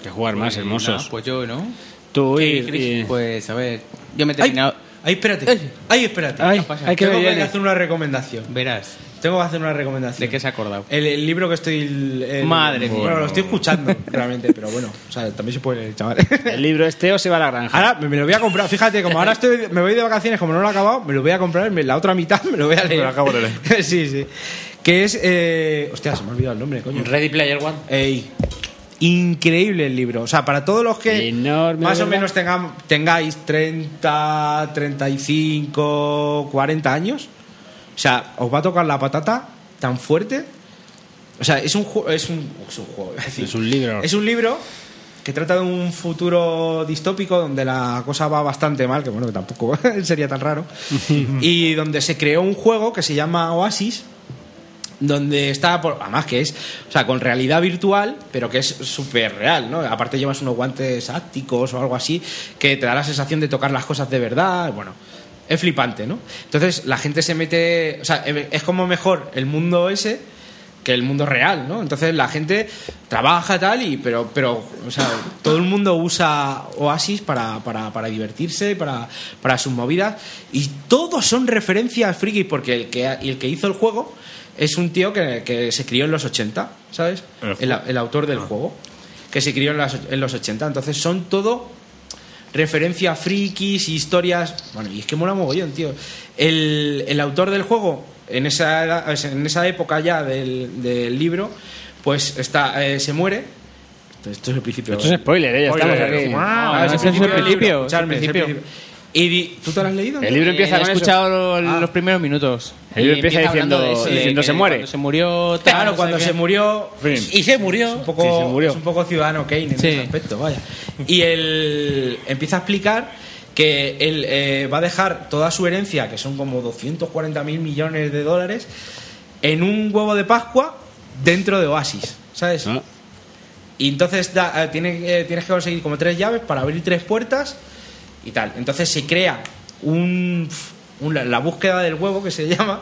que jugar más hermosos. pues yo, ¿no? Tú y, y- Pues a ver, yo me he terminado. ay, espérate. Ay, espérate. Ay, hay que Tengo que hacer una recomendación. Verás, Tengo que hacer una recomendación. ¿de qué se ha acordado? El, el libro que estoy. el- el- Madre mía. Bueno, lo estoy escuchando realmente, pero bueno, o sea, también se puede leer, chaval. El libro este o se va a la granja. Ahora me me lo voy a comprar. Fíjate, como ahora estoy, me voy de vacaciones, como no lo he acabado, me lo voy a comprar. me- La otra mitad me lo voy a leer. lo acabo de leer. sí, sí. Que es. Eh... Hostia, se me ha olvidado el nombre, coño. Ready Player One. Ey. Increíble el libro. O sea, para todos los que Enorme, más o ¿verdad? menos tengan, tengáis 30, 35, 40 años, o sea, os va a tocar la patata tan fuerte. O sea, es un, ju- es un, es un juego. iba a decir. Es un libro. Es un libro que trata de un futuro distópico donde la cosa va bastante mal, que bueno, que tampoco sería tan raro, y donde se creó un juego que se llama Oasis, donde está, por, además que es, o sea, con realidad virtual, pero que es súper real, ¿no? Aparte llevas unos guantes ápticos o algo así, que te da la sensación de tocar las cosas de verdad, bueno, es flipante, ¿no? Entonces la gente se mete, o sea, es como mejor el mundo ese que el mundo real, ¿no? Entonces la gente trabaja tal y pero pero o sea, todo el mundo usa Oasis para, para, para divertirse, para, para sus movidas y todos son referencias frikis porque el que el que hizo el juego es un tío que, que se crió en los 80, ¿sabes? El El, el autor del juego que se crió en, las- en los 80, entonces son todo referencias frikis, historias. Bueno, y es que mola mogollón, tío. El, el autor del juego, en esa, edad- en esa época ya del, del libro, pues está, eh, se muere. Esto, esto es el principio. Esto es spoiler, ¿eh? Ya estamos Spoiler. aquí. Ah, ese es es el principio, Escuchadme, es el es el principio. Y di- ¿Tú te lo has leído? El libro empieza Eh, con he eso. escuchado Ah. los primeros minutos. El libro empieza diciendo- de eso, diciendo que se muere. Cuando se murió. tal, Claro, no cuando se qué. murió. Y se murió. Es un poco, Sí, se murió. es un poco ciudadano Kane en Sí. ese aspecto, vaya. Y él empieza a explicar que él eh, va a dejar toda su herencia, que son como 240 mil millones de dólares, en un huevo de Pascua dentro de Oasis, ¿sabes? Ah. Y entonces da- eh, tiene- eh, tienes que conseguir como tres llaves para abrir tres puertas y tal. Entonces se crea un, un- la búsqueda del huevo que se llama,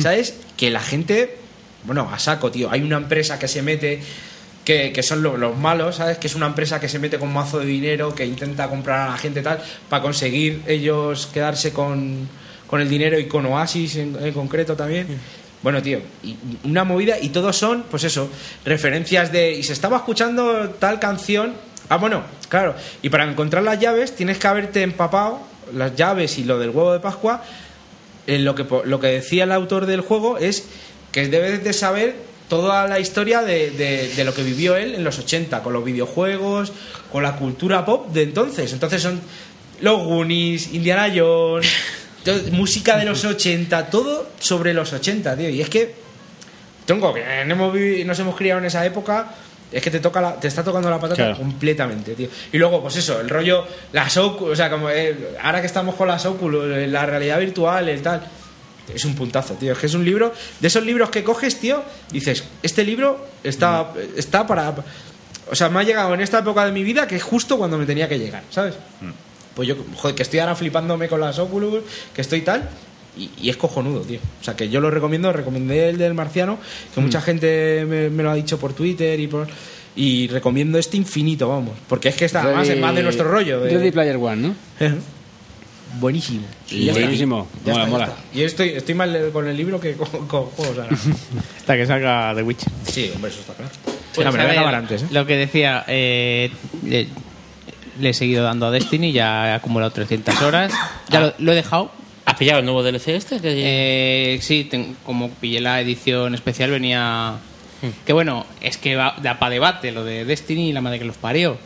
¿sabes? Que la gente, bueno, a saco, tío. Hay una empresa que se mete que, que son lo- los malos, ¿sabes? Que es una empresa que se mete con mazo de dinero, que intenta comprar a la gente tal, para conseguir ellos quedarse con, con el dinero y con Oasis en, en concreto también. Bueno, tío, y una movida y todos son, pues eso, referencias de... Y se estaba escuchando tal canción... Ah, bueno, claro. Y para encontrar las llaves tienes que haberte empapado las llaves y lo del huevo de Pascua. eh, lo, que, lo que decía el autor del juego es que debes de saber toda la historia de, de- de lo que vivió él en los 80, con los videojuegos, con la cultura pop de entonces. Entonces son los Goonies, Indiana Jones, música de los 80, todo sobre los 80, tío. Y es que, tronco, que no hemos nos hemos criado en esa época. Es que te toca la- te está tocando la patata Claro. completamente, tío. Y luego, pues eso, el rollo, las Oculus, o sea, como eh, ahora que estamos con las Oculus, la realidad virtual, el tal. Es un puntazo, tío. Es que es un libro, de esos libros que coges, tío, dices, este libro está, está para. O sea, me ha llegado en esta época de mi vida que es justo cuando me tenía que llegar, ¿sabes? Pues yo, joder, que estoy ahora flipándome con las Oculus, que estoy tal. Y, y es cojonudo, tío. O sea, que yo lo recomiendo, recomendé el del marciano, que mucha gente me, me lo ha dicho por Twitter y por. Y recomiendo este infinito, vamos. Porque es que está además es más de nuestro rollo. de- Ready Player One, ¿no? Buenísimo. Y buenísimo. Ya Mola, está, mola. Y estoy, estoy mal con el libro que con, con juegos ahora. Hasta que salga The Witcher. Sí, hombre, eso está claro. Pues, No, me lo a voy a ver, acabar antes, ¿eh? Lo que decía, eh, le, le he seguido dando a Destiny, ya he acumulado 300 horas. Ya lo, lo he dejado. ¿Has pillado el nuevo DLC este? Que- Eh, sí, ten- como pillé la edición especial, venía. Que bueno, es que va, da para debate lo de Destiny y la madre que los parió.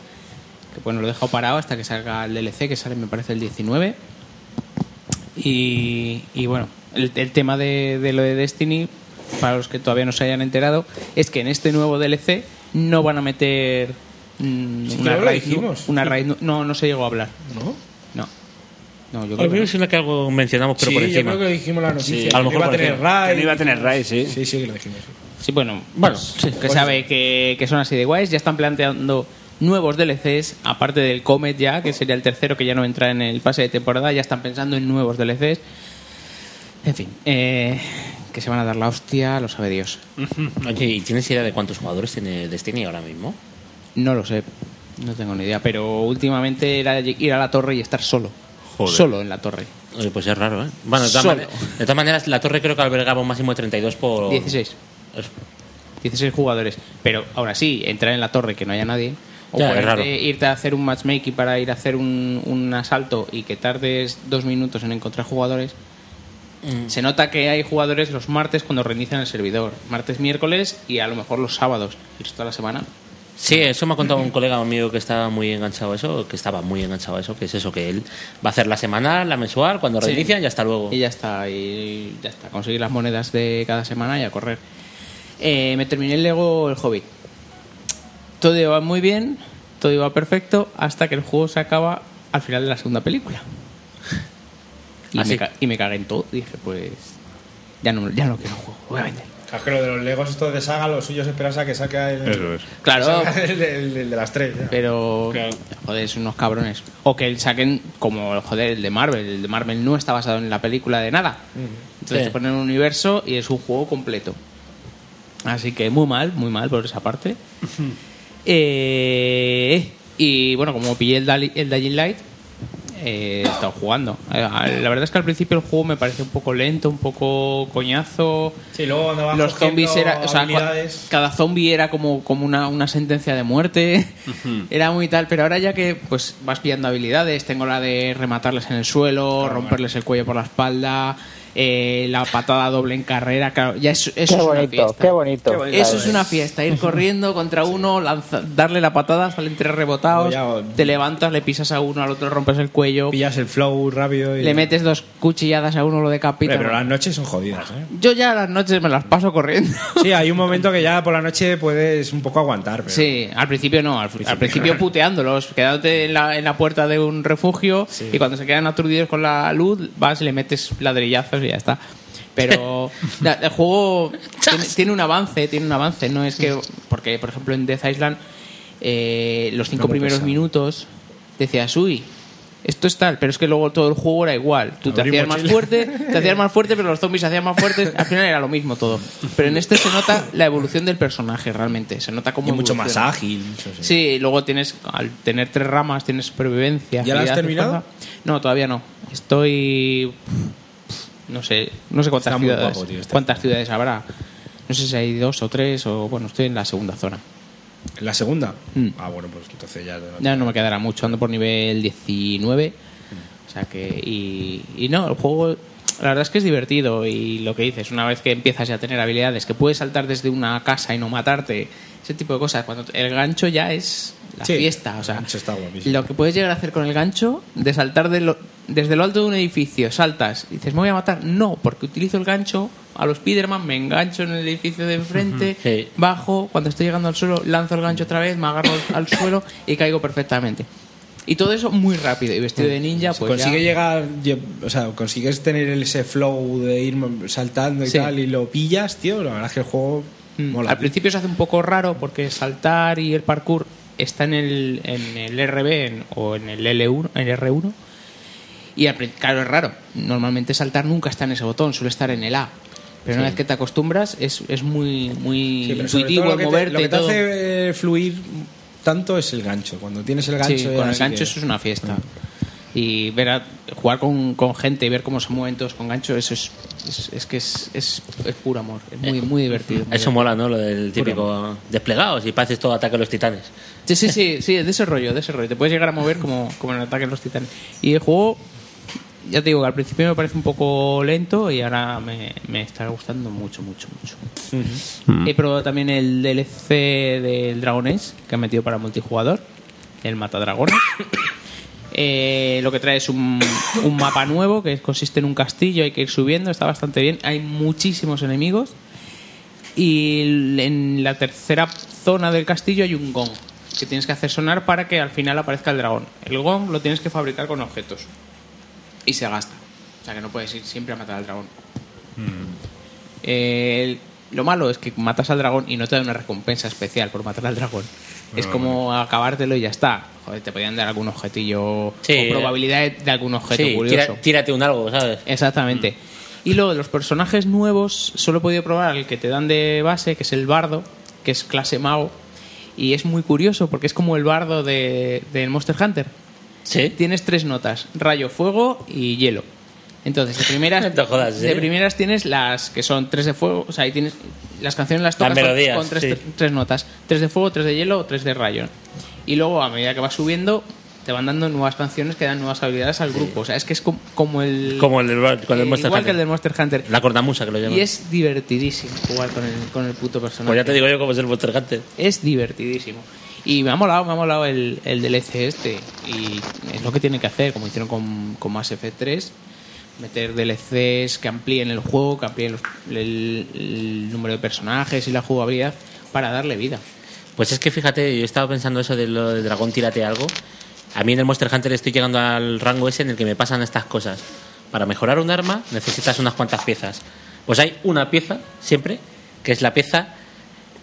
Que bueno, lo he dejado parado hasta que salga el DLC, que sale, me parece, el 19. Y, y bueno, el, el tema de, de lo de Destiny, para los que todavía no se hayan enterado, es que en este nuevo DLC no van a meter mm, Sí, una dijimos. Una no, no se llegó a hablar. ¿No? No. No, yo A creo que suena que algo mencionamos, pero sí, por yo encima. creo que dijimos la noticia. Sí, a lo que mejor iba a tener encima. raid. Que no iba a tener raid, sí. Sí, sí, que lo dijimos. Sí, bueno, bueno, que sabe que, que son así de guays. Ya están planteando nuevos DLCs, aparte del Comet ya, que sería el tercero que ya no entra en el pase de temporada. Ya están pensando en nuevos DLCs. En fin, eh, que se van a dar la hostia, lo sabe Dios. Oye, ¿y tienes idea de cuántos jugadores tiene Destiny ahora mismo? No lo sé, no tengo ni idea. Pero últimamente era ir a la torre y estar solo. Joder. Solo en la torre. Oye, pues es raro, ¿eh? Bueno, de todas, de maneras, la torre creo que albergaba un máximo de 32 por... 16. Eso. 16 jugadores. Pero ahora sí, entrar en la torre que no haya nadie. O Ya, es ponerte- raro. irte a hacer un matchmaking para ir a hacer un, un asalto y que tardes dos minutos en encontrar jugadores. Mm. Se nota que hay jugadores los martes cuando reinician el servidor. Martes, miércoles y a lo mejor los sábados. Y de la semana. Sí, eso me ha contado un colega mío que estaba muy enganchado a eso, que estaba muy enganchado a eso, que es eso, que él va a hacer la semanal, la mensual, cuando Sí. reinician y hasta luego. Y ya está, y ya está. Conseguir las monedas de cada semana y a correr. Eh, me terminé el Lego El Hobbit. Todo iba muy bien, todo iba perfecto, hasta que el juego se acaba al final de la segunda película. Y, ¿Ah, me, sí? y me cagué en todo. Dije, pues. Ya no, ya no quiero el juego, voy a vender. Claro, que lo de los Legos, esto de saga, lo suyo es esperarse a que saque el, Eso es. Claro. el, el- el de las tres. ya. Pero, joder, son unos cabrones. O que saquen como, joder, el de Marvel. El de Marvel no está basado en la película de nada. Entonces Sí. te ponen un universo y es un juego completo. Así que muy mal, muy mal por esa parte. Eh, y bueno, como pillé el, Dali- el Dying Light, eh, he estado jugando. Eh, La verdad es que al principio el juego me pareció un poco lento, un poco coñazo. Sí, luego cuando vas Los zombies era, o sea, cada zombie era como, como una, una sentencia de muerte. era muy tal, pero ahora ya que pues vas pillando habilidades, tengo la de rematarles en el suelo, romperles el cuello por la espalda, eh, la patada doble en carrera, claro, ya eso, eso Qué es una bonito, fiesta. qué bonito. Eso es una fiesta, ir corriendo contra uno, lanza- darle la patada, salen tres rebotados, Ya, te levantas, le pisas a uno, al otro rompes el cuello, pillas el flow rápido y... le metes dos cuchilladas a uno, lo decapitas. Pero las noches son jodidas, ¿eh? Yo ya las noches me las paso corriendo. Sí, hay un momento que ya por la noche puedes un poco aguantar. Pero... Sí, al principio no, al, al principio puteándolos, quedándote en la, en la puerta de un refugio Sí. y cuando se quedan aturdidos con la luz vas y le metes ladrillazos y ya está. Pero la- el juego tiene, tiene un avance, tiene un avance, no es que porque por ejemplo en Death Island eh, los cinco muy primeros pesado. minutos decías, uy, esto es tal, pero es que luego todo el juego era igual. Tú te hacías más fuerte, te hacías más fuerte, pero los zombies se hacían más fuertes. Al final era lo mismo todo. Pero en este se nota la evolución del personaje realmente. Se nota como Y mucho más ágil. eso sí. Sí, y luego tienes, al tener tres ramas, tienes supervivencia. ¿Ya la has terminado? No, todavía no. Estoy. No sé, no sé cuántas ciudades. guapo, tío, está cuántas ciudades habrá. No sé si hay dos o tres, o bueno, estoy en la segunda zona. ¿En la segunda? Mm. Ah, bueno, pues entonces ya. Ya no me quedará mucho, ando por nivel 19. O sea que. Y, y no, el juego. La verdad es que es divertido y lo que dices, una vez que empiezas ya a tener habilidades, que puedes saltar desde una casa y no matarte, ese tipo de cosas, cuando el gancho ya es la Sí, fiesta. O sea, el gancho está lo que puedes llegar a hacer con el gancho, de saltar de lo- desde lo alto de un edificio, saltas y dices, ¿me voy a matar? No, porque utilizo el gancho a los Spiderman, me engancho en el edificio de enfrente, Sí. bajo, cuando estoy llegando al suelo, lanzo el gancho otra vez, me agarro al suelo y caigo perfectamente. Y todo eso muy rápido. Y vestido de ninja, pues consigue ya- llegar, lle- o sea, consigues tener ese flow de ir saltando y Sí. tal y lo pillas, tío. La verdad es que el juego Mm, mola. Al principio se hace un poco raro porque saltar y el parkour está en el, en el RB en- o en el L1, en el R1. Y claro, es raro. Normalmente saltar nunca está en ese botón, suele estar en el A. Pero una vez que te acostumbras es, es muy, muy Sí, intuitivo el lo que te- moverte lo que te todo. hace eh, fluir tanto es el gancho. Cuando tienes el gancho, Sí, con el sí gancho que- eso es una fiesta. Y ver a- jugar con, con gente y ver cómo se mueven todos con gancho, eso es, es, es que es, es, es puro amor. Es muy, muy divertido. muy Eso mola, ¿no? Lo del típico desplegados y pareces todo ataque a los titanes. Sí, sí, sí, sí, de ese rollo, de ese rollo. Te puedes llegar a mover como, como en el ataque de los titanes. Y el juego, ya te digo que al principio me parece un poco lento y ahora me, me está gustando mucho, mucho, mucho. He probado también el DLC del Dragon Age que han metido para multijugador, el Matadragones. Eh, lo que trae es un, un mapa nuevo que consiste en un castillo, hay que ir subiendo, está bastante bien. Hay muchísimos enemigos. Y en la tercera zona del castillo hay un gong que tienes que hacer sonar para que al final aparezca el dragón. El gong lo tienes que fabricar con objetos y se gasta. O sea que no puedes ir siempre a matar al dragón. Eh, el- lo malo es que matas al dragón y no te da una recompensa especial por matar al dragón. Es como acabártelo y ya está. Joder, te podían dar algún objetillo Sí. o probabilidad de, de algún objeto Sí, curioso. tira- tírate un algo, ¿sabes? Exactamente. Y luego de los personajes nuevos, solo he podido probar el que te dan de base, que es el bardo, que es clase mago. Y es muy curioso porque es como el bardo de, del Monster Hunter. Sí. Tienes tres notas: rayo, fuego y hielo. Entonces, de primeras, No te jodas, ¿en de primeras tienes las que son tres de fuego, o sea, ahí tienes las canciones las tocas Las con- melodías, con, tres, sí. tres notas, tres de fuego, tres de hielo o tres de rayo. Y luego a medida que vas subiendo te van dando nuevas canciones que dan nuevas habilidades al grupo. O sea, es que es com- como el Como el del, con el eh, Monster igual Hunter. que el del Monster Hunter. La que lo llaman. Y es divertidísimo jugar con el, con el puto personaje. Pues ya te digo yo cómo es el Monster Hunter. Es divertidísimo. Y me ha molado, me ha molado el, el DLC este. Y es lo que tienen que hacer, como hicieron con, con Mass Effect 3. Meter DLCs que amplíen el juego, que amplíen los- el, el número de personajes y la jugabilidad para darle vida. Pues es que fíjate, yo estaba pensando eso de lo de dragón tírate algo. A mí en el Monster Hunter estoy llegando al rango ese en el que me pasan estas cosas. Para mejorar un arma necesitas unas cuantas piezas. Pues hay una pieza, siempre, que es la pieza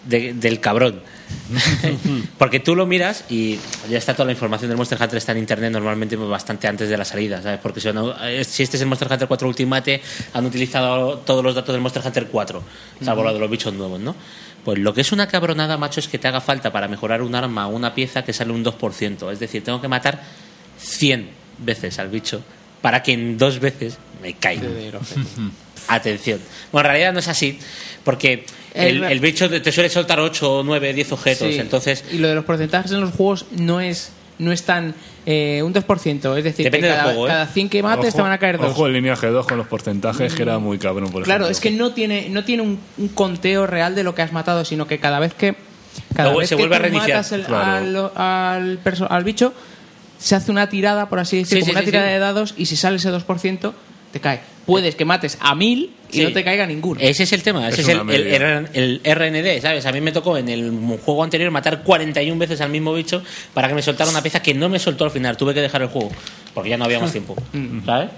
de- del cabrón. Porque tú lo miras y ya está toda la información del Monster Hunter está en internet normalmente bastante antes de la salida, ¿sabes? Porque si, no- eh, si este es el Monster Hunter 4 Ultimate, han utilizado todos los datos del Monster Hunter 4, salvo lo de los bichos nuevos, ¿no? Pues lo que es una cabronada, macho, es que te haga falta para mejorar un arma o una pieza que sale un 2%. Es decir, tengo que matar 100 veces al bicho para que en dos veces me caiga. Atención. Bueno, en realidad no es así, porque el, El- el bicho te suele soltar 8, 9, 10 objetos. Sí. Entonces, Y lo de los porcentajes en los juegos no es no es tan eh, un 2%, es decir, Depende que del cada, juego, ¿eh? cada 100 que mates te van a caer dos. Ojo el lineaje 2 con los porcentajes, que era muy cabrón, por Claro, ejemplo. es que no tiene, no tiene un, un conteo real de lo que has matado, sino que cada vez que cada Luego vez se que vuelve a tú reiniciar. matas el- Claro. al, al al bicho, se hace una tirada, por así decirlo, Sí, sí, una sí, tirada sí. de dados, y si sale ese 2%, te cae. Puedes que mates a mil y Sí. no te caiga ninguno. ese es el tema. Ese Es es, el, el, RND, ¿sabes? A mí me tocó en el juego anterior matar 41 veces al mismo bicho para que me soltara una pieza que no me soltó al final. Tuve que dejar el juego porque ya no había más tiempo. ¿Sabes?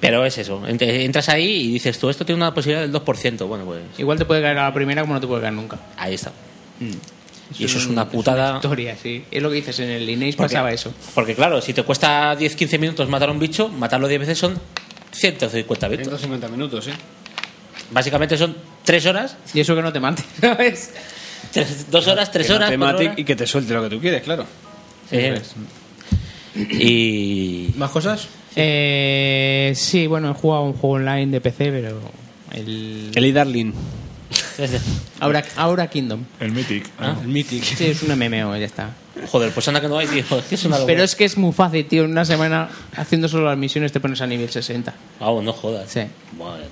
Pero es eso. Ent- Entras ahí y dices, tú, esto tiene una posibilidad del 2%. Bueno, pues Igual te puede caer a la primera como no te puede caer nunca. ahí está. Y eso es una putada. Historia, sí. Es lo que dices, en el Lineage pasaba eso. Porque claro, si te cuesta 10-15 minutos matar a un bicho, matarlo 10 veces son 150 minutos. 150 minutos, sí. Básicamente son 3 horas, Y eso que no te mate, ¿sabes? tres- dos horas, 3 Que no horas, te mate horas. y que te suelte lo que tú quieres, claro. Sí. Y. ¿Más cosas? Eh, sí, bueno, he jugado un juego online de PC, pero el... El Darling. Aura Kingdom. El Mythic. Ah. El Mythic. Sí, es un MMO, ya está. Joder, pues anda que no hay, tío. Es que es una Pero es que es muy fácil, tío. En una semana, haciendo solo las misiones, te pones a nivel 60. Vamos, no jodas. Sí. Madre.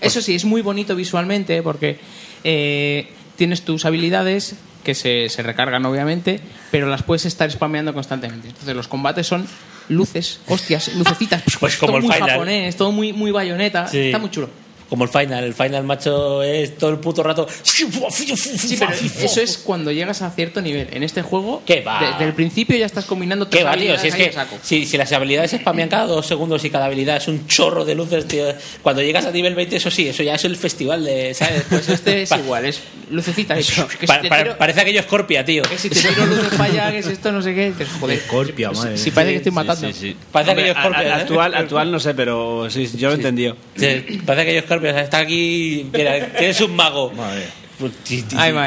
Eso sí, es muy bonito visualmente porque eh, tienes tus habilidades que se, se recargan obviamente, pero las puedes estar spameando constantemente. Entonces los combates son luces, hostias, lucecitas. Pues como todo el muy Final. japonés, todo muy, muy bayoneta. Sí. Está muy chulo. Como el final, el final macho es todo el puto rato. Sí, pero eso es cuando llegas a cierto nivel. En este juego, ¿Qué va? desde el principio ya estás combinando ¿Qué tres va, tío? habilidades Si es que si, si las habilidades spamean cada dos segundos y cada habilidad es un chorro de luces, tío. Cuando llegas a nivel 20, eso sí, eso ya es el festival de. ¿Sabes? Pues este es igual, es lucecitas. Eso, que, si pa- te pa- tiro, parece aquello Scorpia, tío. que si te tiro luces para allá, que es esto, no sé qué. dices, joder, Scorpia, si- madre. si parece que estoy matando. Parece Hombre, aquello Scorpia. a- a- ¿eh? actual, actual no sé, pero sí, yo lo he entendido. Sí, parece aquello Scorpio. O sea, está aquí. Mira, tienes un mago. Pues.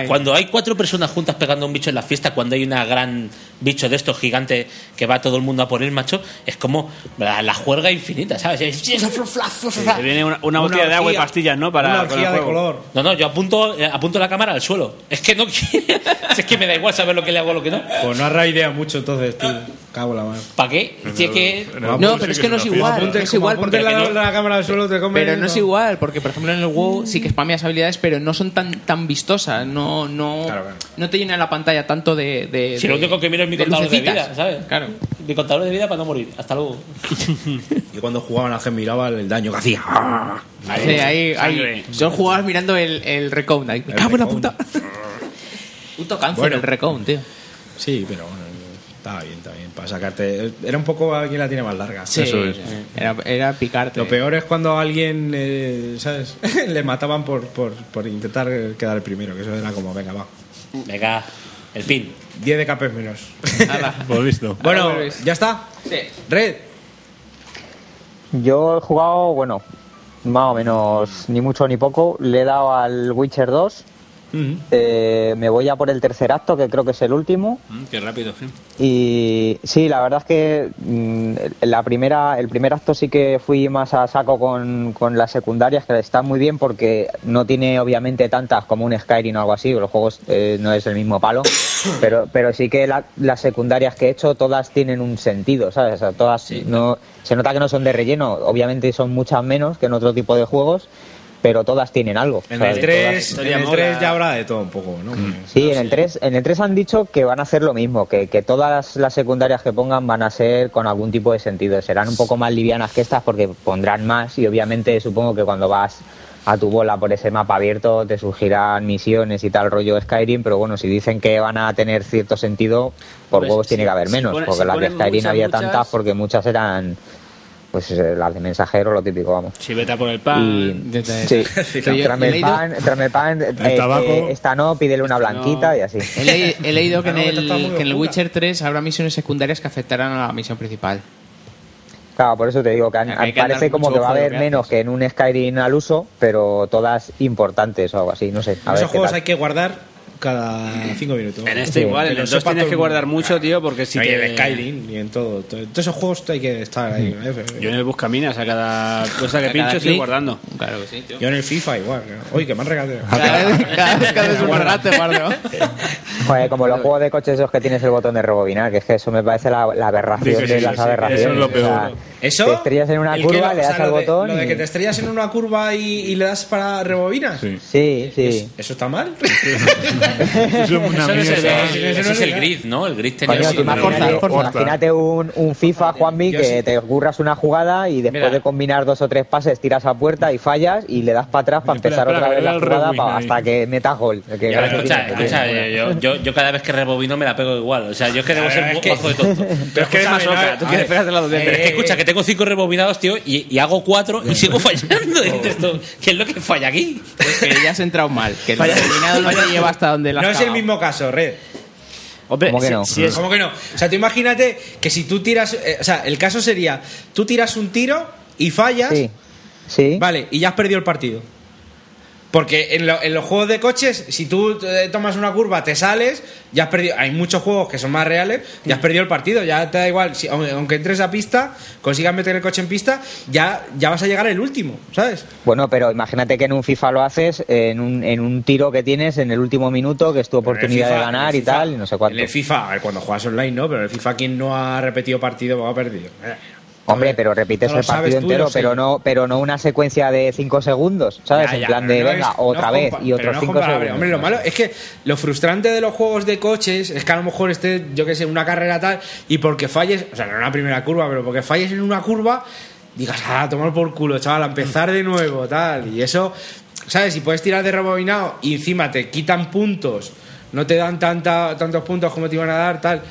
Cuando hay cuatro personas juntas pegando a un bicho en la fiesta, cuando hay una gran bicho de estos gigante que va todo el mundo a por él, macho, es como la, la juerga infinita, ¿sabes? Es- Te viene una, una botella de agua y pastillas, ¿no? Para Una con el de color. No, no, yo apunto, eh, apunto la cámara al suelo. Es que no quiero- es que me da igual saber lo que le hago o lo que no. Pues no has idea mucho entonces, tío. Cago la mano. ¿Para qué? Si es que. No, pero es que no es una igual. es igual porque la, no- la cámara al suelo te come. Pero no es igual, porque por ejemplo en el WoW sí que spameas habilidades, pero no son tan tan vistosas, no no Claro, claro. no te llena la pantalla tanto de, de Si lo de- único que miro es mi de contador de vida, ¿sabes? Claro. Mi contador de vida para no morir. Hasta luego. Y cuando jugaban a Gen miraba el daño que hacía. Sí, ahí, ahí son jugadores mirando el, el recount. ahí. Me cago en la puta. Puto cáncer Bueno. el recount, tío. Sí, pero bueno, estaba bien, estaba bien. Para sacarte. Era un poco a quien la tiene más larga. Sí, Eso es. era, era picarte. Lo peor es cuando a alguien, eh, ¿sabes? Le mataban por, por, por intentar quedar el primero, que eso era como, venga, va. Venga, el pin. 10 de capes menos. Ala. Pues listo. bueno, ya está. Sí. Red. Yo he jugado, bueno, más o menos, ni mucho ni poco. Le he dado al Witcher 2. Eh, me voy a por el tercer acto, que creo que es el último. Mm, Qué rápido, sí. Y sí, la verdad es que mm, la primera, el primer acto sí que fui más a saco con, con las secundarias, que están muy bien porque no tiene obviamente tantas como un Skyrim o algo así, los juegos eh, no es el mismo palo, pero, pero sí que la- las secundarias que he hecho todas tienen un sentido, ¿sabes? O sea, todas no, se nota que no son de relleno, obviamente son muchas menos que en otro tipo de juegos, pero todas tienen algo. En ¿sabes? el Todas- 3, en el mola. 3 ya habrá de todo un poco, ¿no? Sí, en el 3, en el 3 han dicho que van a hacer lo mismo, que, que todas las secundarias que pongan van a ser con algún tipo de sentido. Serán un poco más livianas que estas porque pondrán más y obviamente supongo que cuando vas a tu bola por ese mapa abierto te surgirán misiones y tal rollo Skyrim, pero bueno, si dicen que van a tener cierto sentido, por Pues, huevos si- tiene que haber si menos, pone- porque si las de Skyrim muchas, había muchas- tantas porque muchas eran pues eh, las de mensajero, lo típico, vamos. Si vete a por el pan. Y, sí, yo- tráeme el pan, tráeme el pan, eh, tabaco. eh, esta no, pídele una blanquita no. y así. He, leí- he leído que en el, que en el. Witcher 3 habrá misiones secundarias que afectarán a la misión principal. Claro, por eso te digo que han- que parece como que va a haber menos que en un Skyrim al uso, pero todas importantes o algo así, no sé. A En ver esos juegos hay que guardar cada 5 minutos. En este igual, en el 2 sepa tienes que guardar mucho, tío, porque si te... en Skyrim y en todo. todo. Todos esos juegos hay que estar ahí. ¿eh? Yo en el Buscaminas, a cada cosa que pincho estoy guardando. Claro que sí, tío. Yo en el FIFA igual. Oye, que me han regalado. Cada vez, cada vez que haces un. Joder, como los juegos de coches esos que tienes el botón de rebobinar, que es que eso me parece la, aberración de las aberraciones. eso es lo peor. ¿Eso? Te estrellas en una curva, le das al botón Lo de que te estrellas en una curva y, y le das para rebobinas. Sí. Sí, sí. ¿Eso está mal? Eso es el, ese es el grid, ¿no? El grid tenía imagínate, un, FIFA, Juanvi, Yo que te curras una jugada y después de combinar dos o tres pases tiras a puerta y fallas y le das para atrás para empezar otra vez la jugada hasta que metas gol. Yo, cada vez que rebobino me la pego igual. O sea, yo es que debo ser un mazo de tonto. Pero es que eres más tú quieres pegarte la dos Pero es que escucha, que tengo cinco rebobinados, tío, y, hago cuatro y sigo fallando. ¿Qué es lo que falla aquí? Que ya has entrado mal. Que el combinado no te lleva hasta donde donde la No es el mismo caso, Red. Hombre, ¿Cómo que si- no? si es- ¿Cómo que no? O sea, tú imagínate que si tú tiras. eh, o sea, el caso sería: tú tiras un tiro y fallas, Sí. Sí. vale, y ya has perdido el partido. Porque en, lo- en los juegos de coches, si tú eh, tomas una curva, te sales, ya has perdido. Hay muchos juegos que son más reales, ya has perdido el partido, ya te da igual. Si, aunque, entres a pista, consigas meter el coche en pista, ya, ya vas a llegar el último, ¿sabes? Bueno, pero imagínate que en un FIFA lo haces en un, en un tiro que tienes en el último minuto, que es tu oportunidad de ganar y FIFA- tal, y no sé cuánto. En el FIFA, a ver, cuando juegas online, no, pero en el FIFA, quien no ha repetido partido, va ha perdido. Eh, Hombre, pero repites no el partido tú, entero, pero no, pero no una secuencia de 5 segundos, ¿sabes? Ya, en plan de, no venga, es- otra no vez y otros no es 5 comparable. segundos. Hombre, lo malo es que lo frustrante de los juegos de coches es que a lo mejor esté, yo que sé, una carrera tal y porque falles, o sea, no en una primera curva, pero porque falles en una curva, digas, ah, tomar por culo, chaval, a empezar de nuevo, tal. Y eso, ¿sabes? Si puedes tirar de rebobinado y encima te quitan puntos, no te dan tanta, tantos puntos como te iban a dar, tal.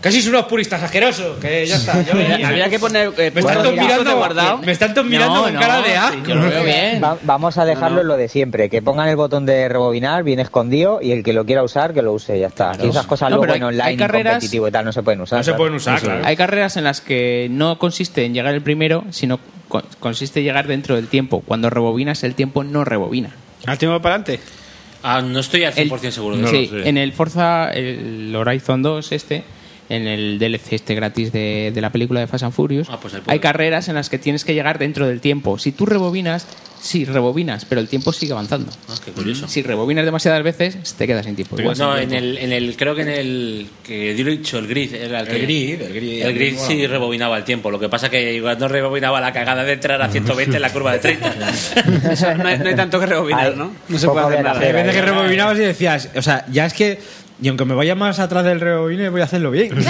Casi son unos puristas asquerosos, que ya está. yo- habría que poner eh, me están todos mira, mirando, me están todos mirando No, con no, cara de sí, asco. lo veo bien. Va- vamos a dejarlo en lo de siempre, que pongan el botón de rebobinar bien escondido y el que lo quiera usar, que lo use, ya está. Y esas cosas No, luego pero en hay- online hay carreras- competitivo y tal no se pueden usar. No se claro. pueden usar, claro. Hay carreras en las que no consiste en llegar el primero, sino co- consiste en llegar dentro del tiempo. Cuando rebobinas, el tiempo no rebobina. Al tiempo para adelante. Ah, no estoy al El- 100% seguro de eso. sí, en el Forza, el Horizon 2 este, en el DLC este gratis de, de la película de Fast and Furious, Ah, pues hay carreras en las que tienes que llegar dentro del tiempo. Si tú rebobinas, sí, rebobinas, pero el tiempo sigue avanzando. Ah, qué curioso. Si rebobinas demasiadas veces, te quedas sin tiempo. Igual. No, en el, en el, creo que en el, que dicho, el grid, era el, que- El grid, el grid. El grid sí rebobinaba el tiempo, lo que pasa que igual no rebobinaba la cagada de entrar a 120 en la curva de 30. Eso, no, hay, no hay tanto que rebobinar, ¿no? No se puede hacer nada. veces que rebobinabas y decías, o sea, ya es que, y aunque me vaya más atrás del rebobine, voy a hacerlo bien.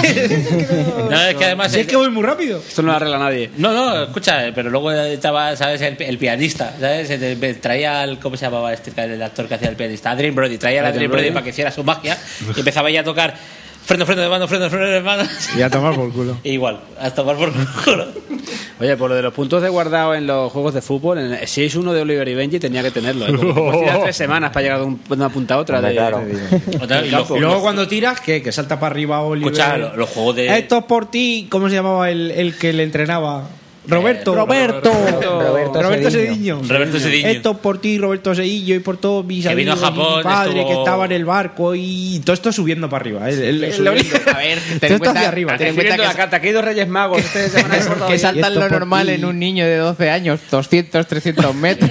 No, es que además... Si es que voy muy rápido. Esto no lo arregla nadie. No, no, escucha, pero luego estaba, ¿sabes? El, el pianista, ¿sabes? Traía al, ¿cómo se llamaba este el actor que hacía el pianista? Adrien Brody, traía a Brody Brody. para que hiciera su magia y empezaba ya a tocar freno, freno de mano, freno, freno de mano. Y a tomar por culo. Igual, a tomar por culo. Oye, por lo de los puntos de guardado en los juegos de fútbol, en el 6-1 de Oliver y Benji tenía que tenerlo. ¿eh? Porque tres semanas para llegar de, un- de una punta a otra. De- claro. Otra- y del los- campo. Y luego cuando tiras, ¿qué? Que salta para arriba Oliver. Escucha, lo- los juegos de- Esto es por ti. ¿Cómo se llamaba el, el que le entrenaba? Roberto. Eh, Roberto. Roberto Roberto Cediño. Roberto Cediño. Esto es por ti, Roberto Cedillo, y por todos mis Que vino amigos a Japón, y mi padre estuvo- que estaba en el barco y todo esto subiendo para arriba. ¿eh? El, el- el- A ver, ten en cuenta- hacia arriba. ten en cuenta que la carta, aquí hay dos reyes magos. Ustedes se van a acordar que de- saltan lo normal en un niño de 12 años, 200, 300 metros.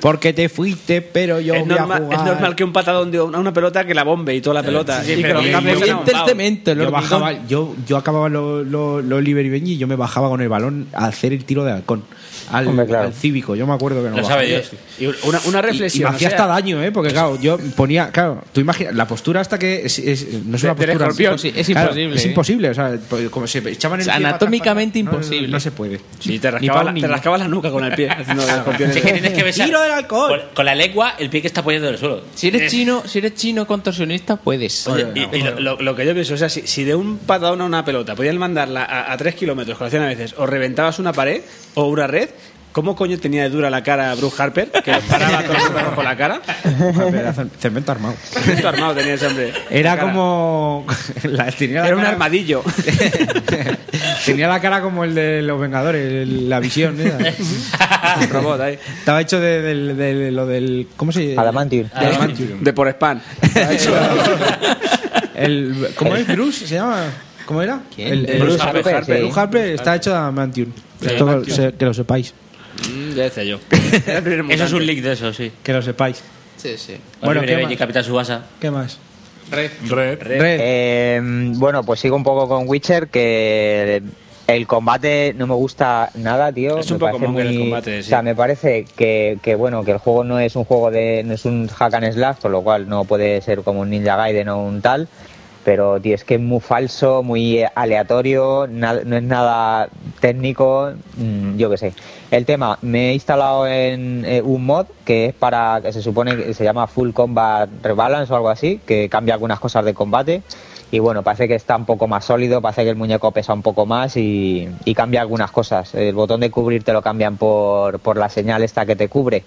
Porque te fuiste, pero yo es, voy a normal, jugar. es normal que un patadón de una, una pelota que la bombe y toda la pelota. sí, que pero que el cemento, yo, bajaba, yo, yo acababa lo, lo, lo Oliver y Benji y yo me bajaba con el balón a hacer el tiro de halcón. Al, Hombre, claro. al cívico, yo me acuerdo que no Lo bajaba. sabe Dios. Y una, reflexión. Y, me o hacía sea, hasta daño, ¿eh? Porque, claro, yo ponía. Claro, tú imaginas. La postura hasta que. Es, es- no es De- una postura. escorpión, sí, es Claro, imposible, Es ¿eh? imposible, o sea, pues, como se echaban el O sea, para anatómicamente no, imposible. No, se puede. Sí, te rascaba, la, te rascaba la nuca con el pie. haciendo el escorpión. Sí, que tienes que besar Tiro del alcohol. Con, con la lengua el pie que está apoyando en el suelo. Si eres chino, si eres chino contorsionista, puedes. Oye, y, y lo, lo- lo que yo pienso, o sea, si, si de un patadón a una pelota podían mandarla a, a tres kilómetros, como hacían a veces, o reventabas una pared o una red, ¿cómo coño tenía de dura la cara Bruce Harper? Que paraba los perros con la cara. Era cemento armado. Esto armado tenía ese hombre. Era La como. la- tenía la Era un armadillo. Tenía la cara como el de los Vengadores, el- la visión. ¿eh? Un robot ahí. Estaba hecho de, lo del. ¿Cómo se llama? Adamantium. De Adamantium. De por spam. El, ¿Cómo es? ¿Bruce se llama? ¿Cómo era? El, el- Bruce Harper, Harper. sí. Bruce Harper está hecho de Adamantium. Esto se- que lo sepáis. Mm, Ya decía yo. Eso es un leak de eso, sí. Que lo sepáis. Sí, sí. Bueno, Oliver ¿qué y más? Capitán Subasa. ¿Qué más? Red. Red. Red. Eh, bueno, pues sigo un poco con Witcher, que el combate no me gusta nada, tío. Es un Me poco parece monger el muy- combate, sí. O sea, me parece que, que, bueno, que el juego no es un juego de, no es un hack and slash, con lo cual no puede ser como un Ninja Gaiden o un tal. Pero, tío, es que es muy falso, muy aleatorio, na- no es nada técnico, mm, yo qué sé. El tema, me he instalado en eh, un mod que es para, que se supone que se llama Full Combat Rebalance o algo así, que cambia algunas cosas de combate. Y bueno, parece que está un poco más sólido, parece que el muñeco pesa un poco más y, y cambia algunas cosas. El botón de cubrir te lo cambian por, por la señal esta que te cubre.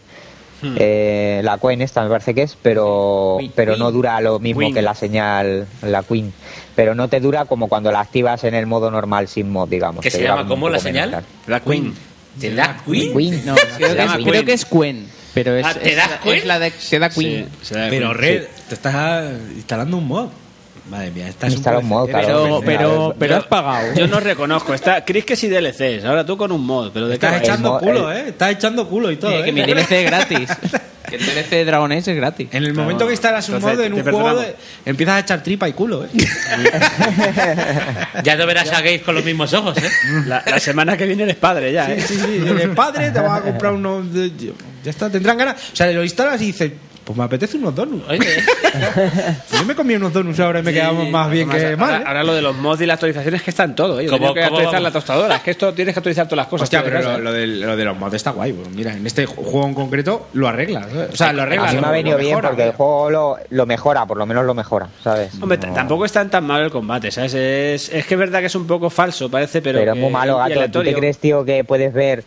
Eh, la Queen esta me parece que es, pero, pero no dura lo mismo Queen. que la señal, la Queen. Pero no te dura como cuando la activas en el modo normal sin mod, digamos. ¿Qué se llama? como un ¿Cómo la menos, señal? La Queen. ¿Te da Queen? Queen. No, creo, que es, creo Queen. que es Quen. Pero es, Ah, ¿te es das la- Quen? es la de, te da Queen. Sí, se da Pero Queen. Red, te estás instalando un mod. Madre mía, estás Instala un mod, claro. Pero, pero, pero Yo- has pagado. Yo no reconozco. Está, Chris que sí DLCs. Ahora tú con un mod. Pero de Estás echando culo, ¿eh? Estás echando culo y todo, Eh, ¿eh? que mi DLC es gratis. que el DLC de Dragon Age es gratis. En el momento que instalas un mod en te un juego, de- empiezas a echar tripa y culo, ¿eh? Ya no verás a gays con los mismos ojos, ¿eh? La, la semana que viene eres padre ya, ¿eh? Sí, sí, eres padre, te vas a comprar unos... de- Ya está, tendrán ganas... O sea, lo instalas y dices... Pues me apetece unos donuts. Oye, Yo me comí unos donuts ahora y me quedamos más bien Además, que ahora, mal. ¿eh? ahora lo de los mods y las actualizaciones que están todo. ¿eh? Yo ¿Cómo- tengo que actualizar vamos? la tostadora. Es que esto tienes que actualizar todas las cosas. Hostia, de pero lo, lo del- lo de los mods está guay. pues mira, en este juego en concreto lo arregla. ¿eh? O sea, lo arregla. A mí me ha venido bien mejora, porque el vaya. juego lo, lo mejora, por lo menos lo mejora, ¿sabes? Hombre, No- tampoco es tan tan malo el combate, ¿sabes? Es, es que es verdad que es un poco falso, parece, pero. Pero, es muy malo, gato. ¿Tú te crees, tío, que puedes ver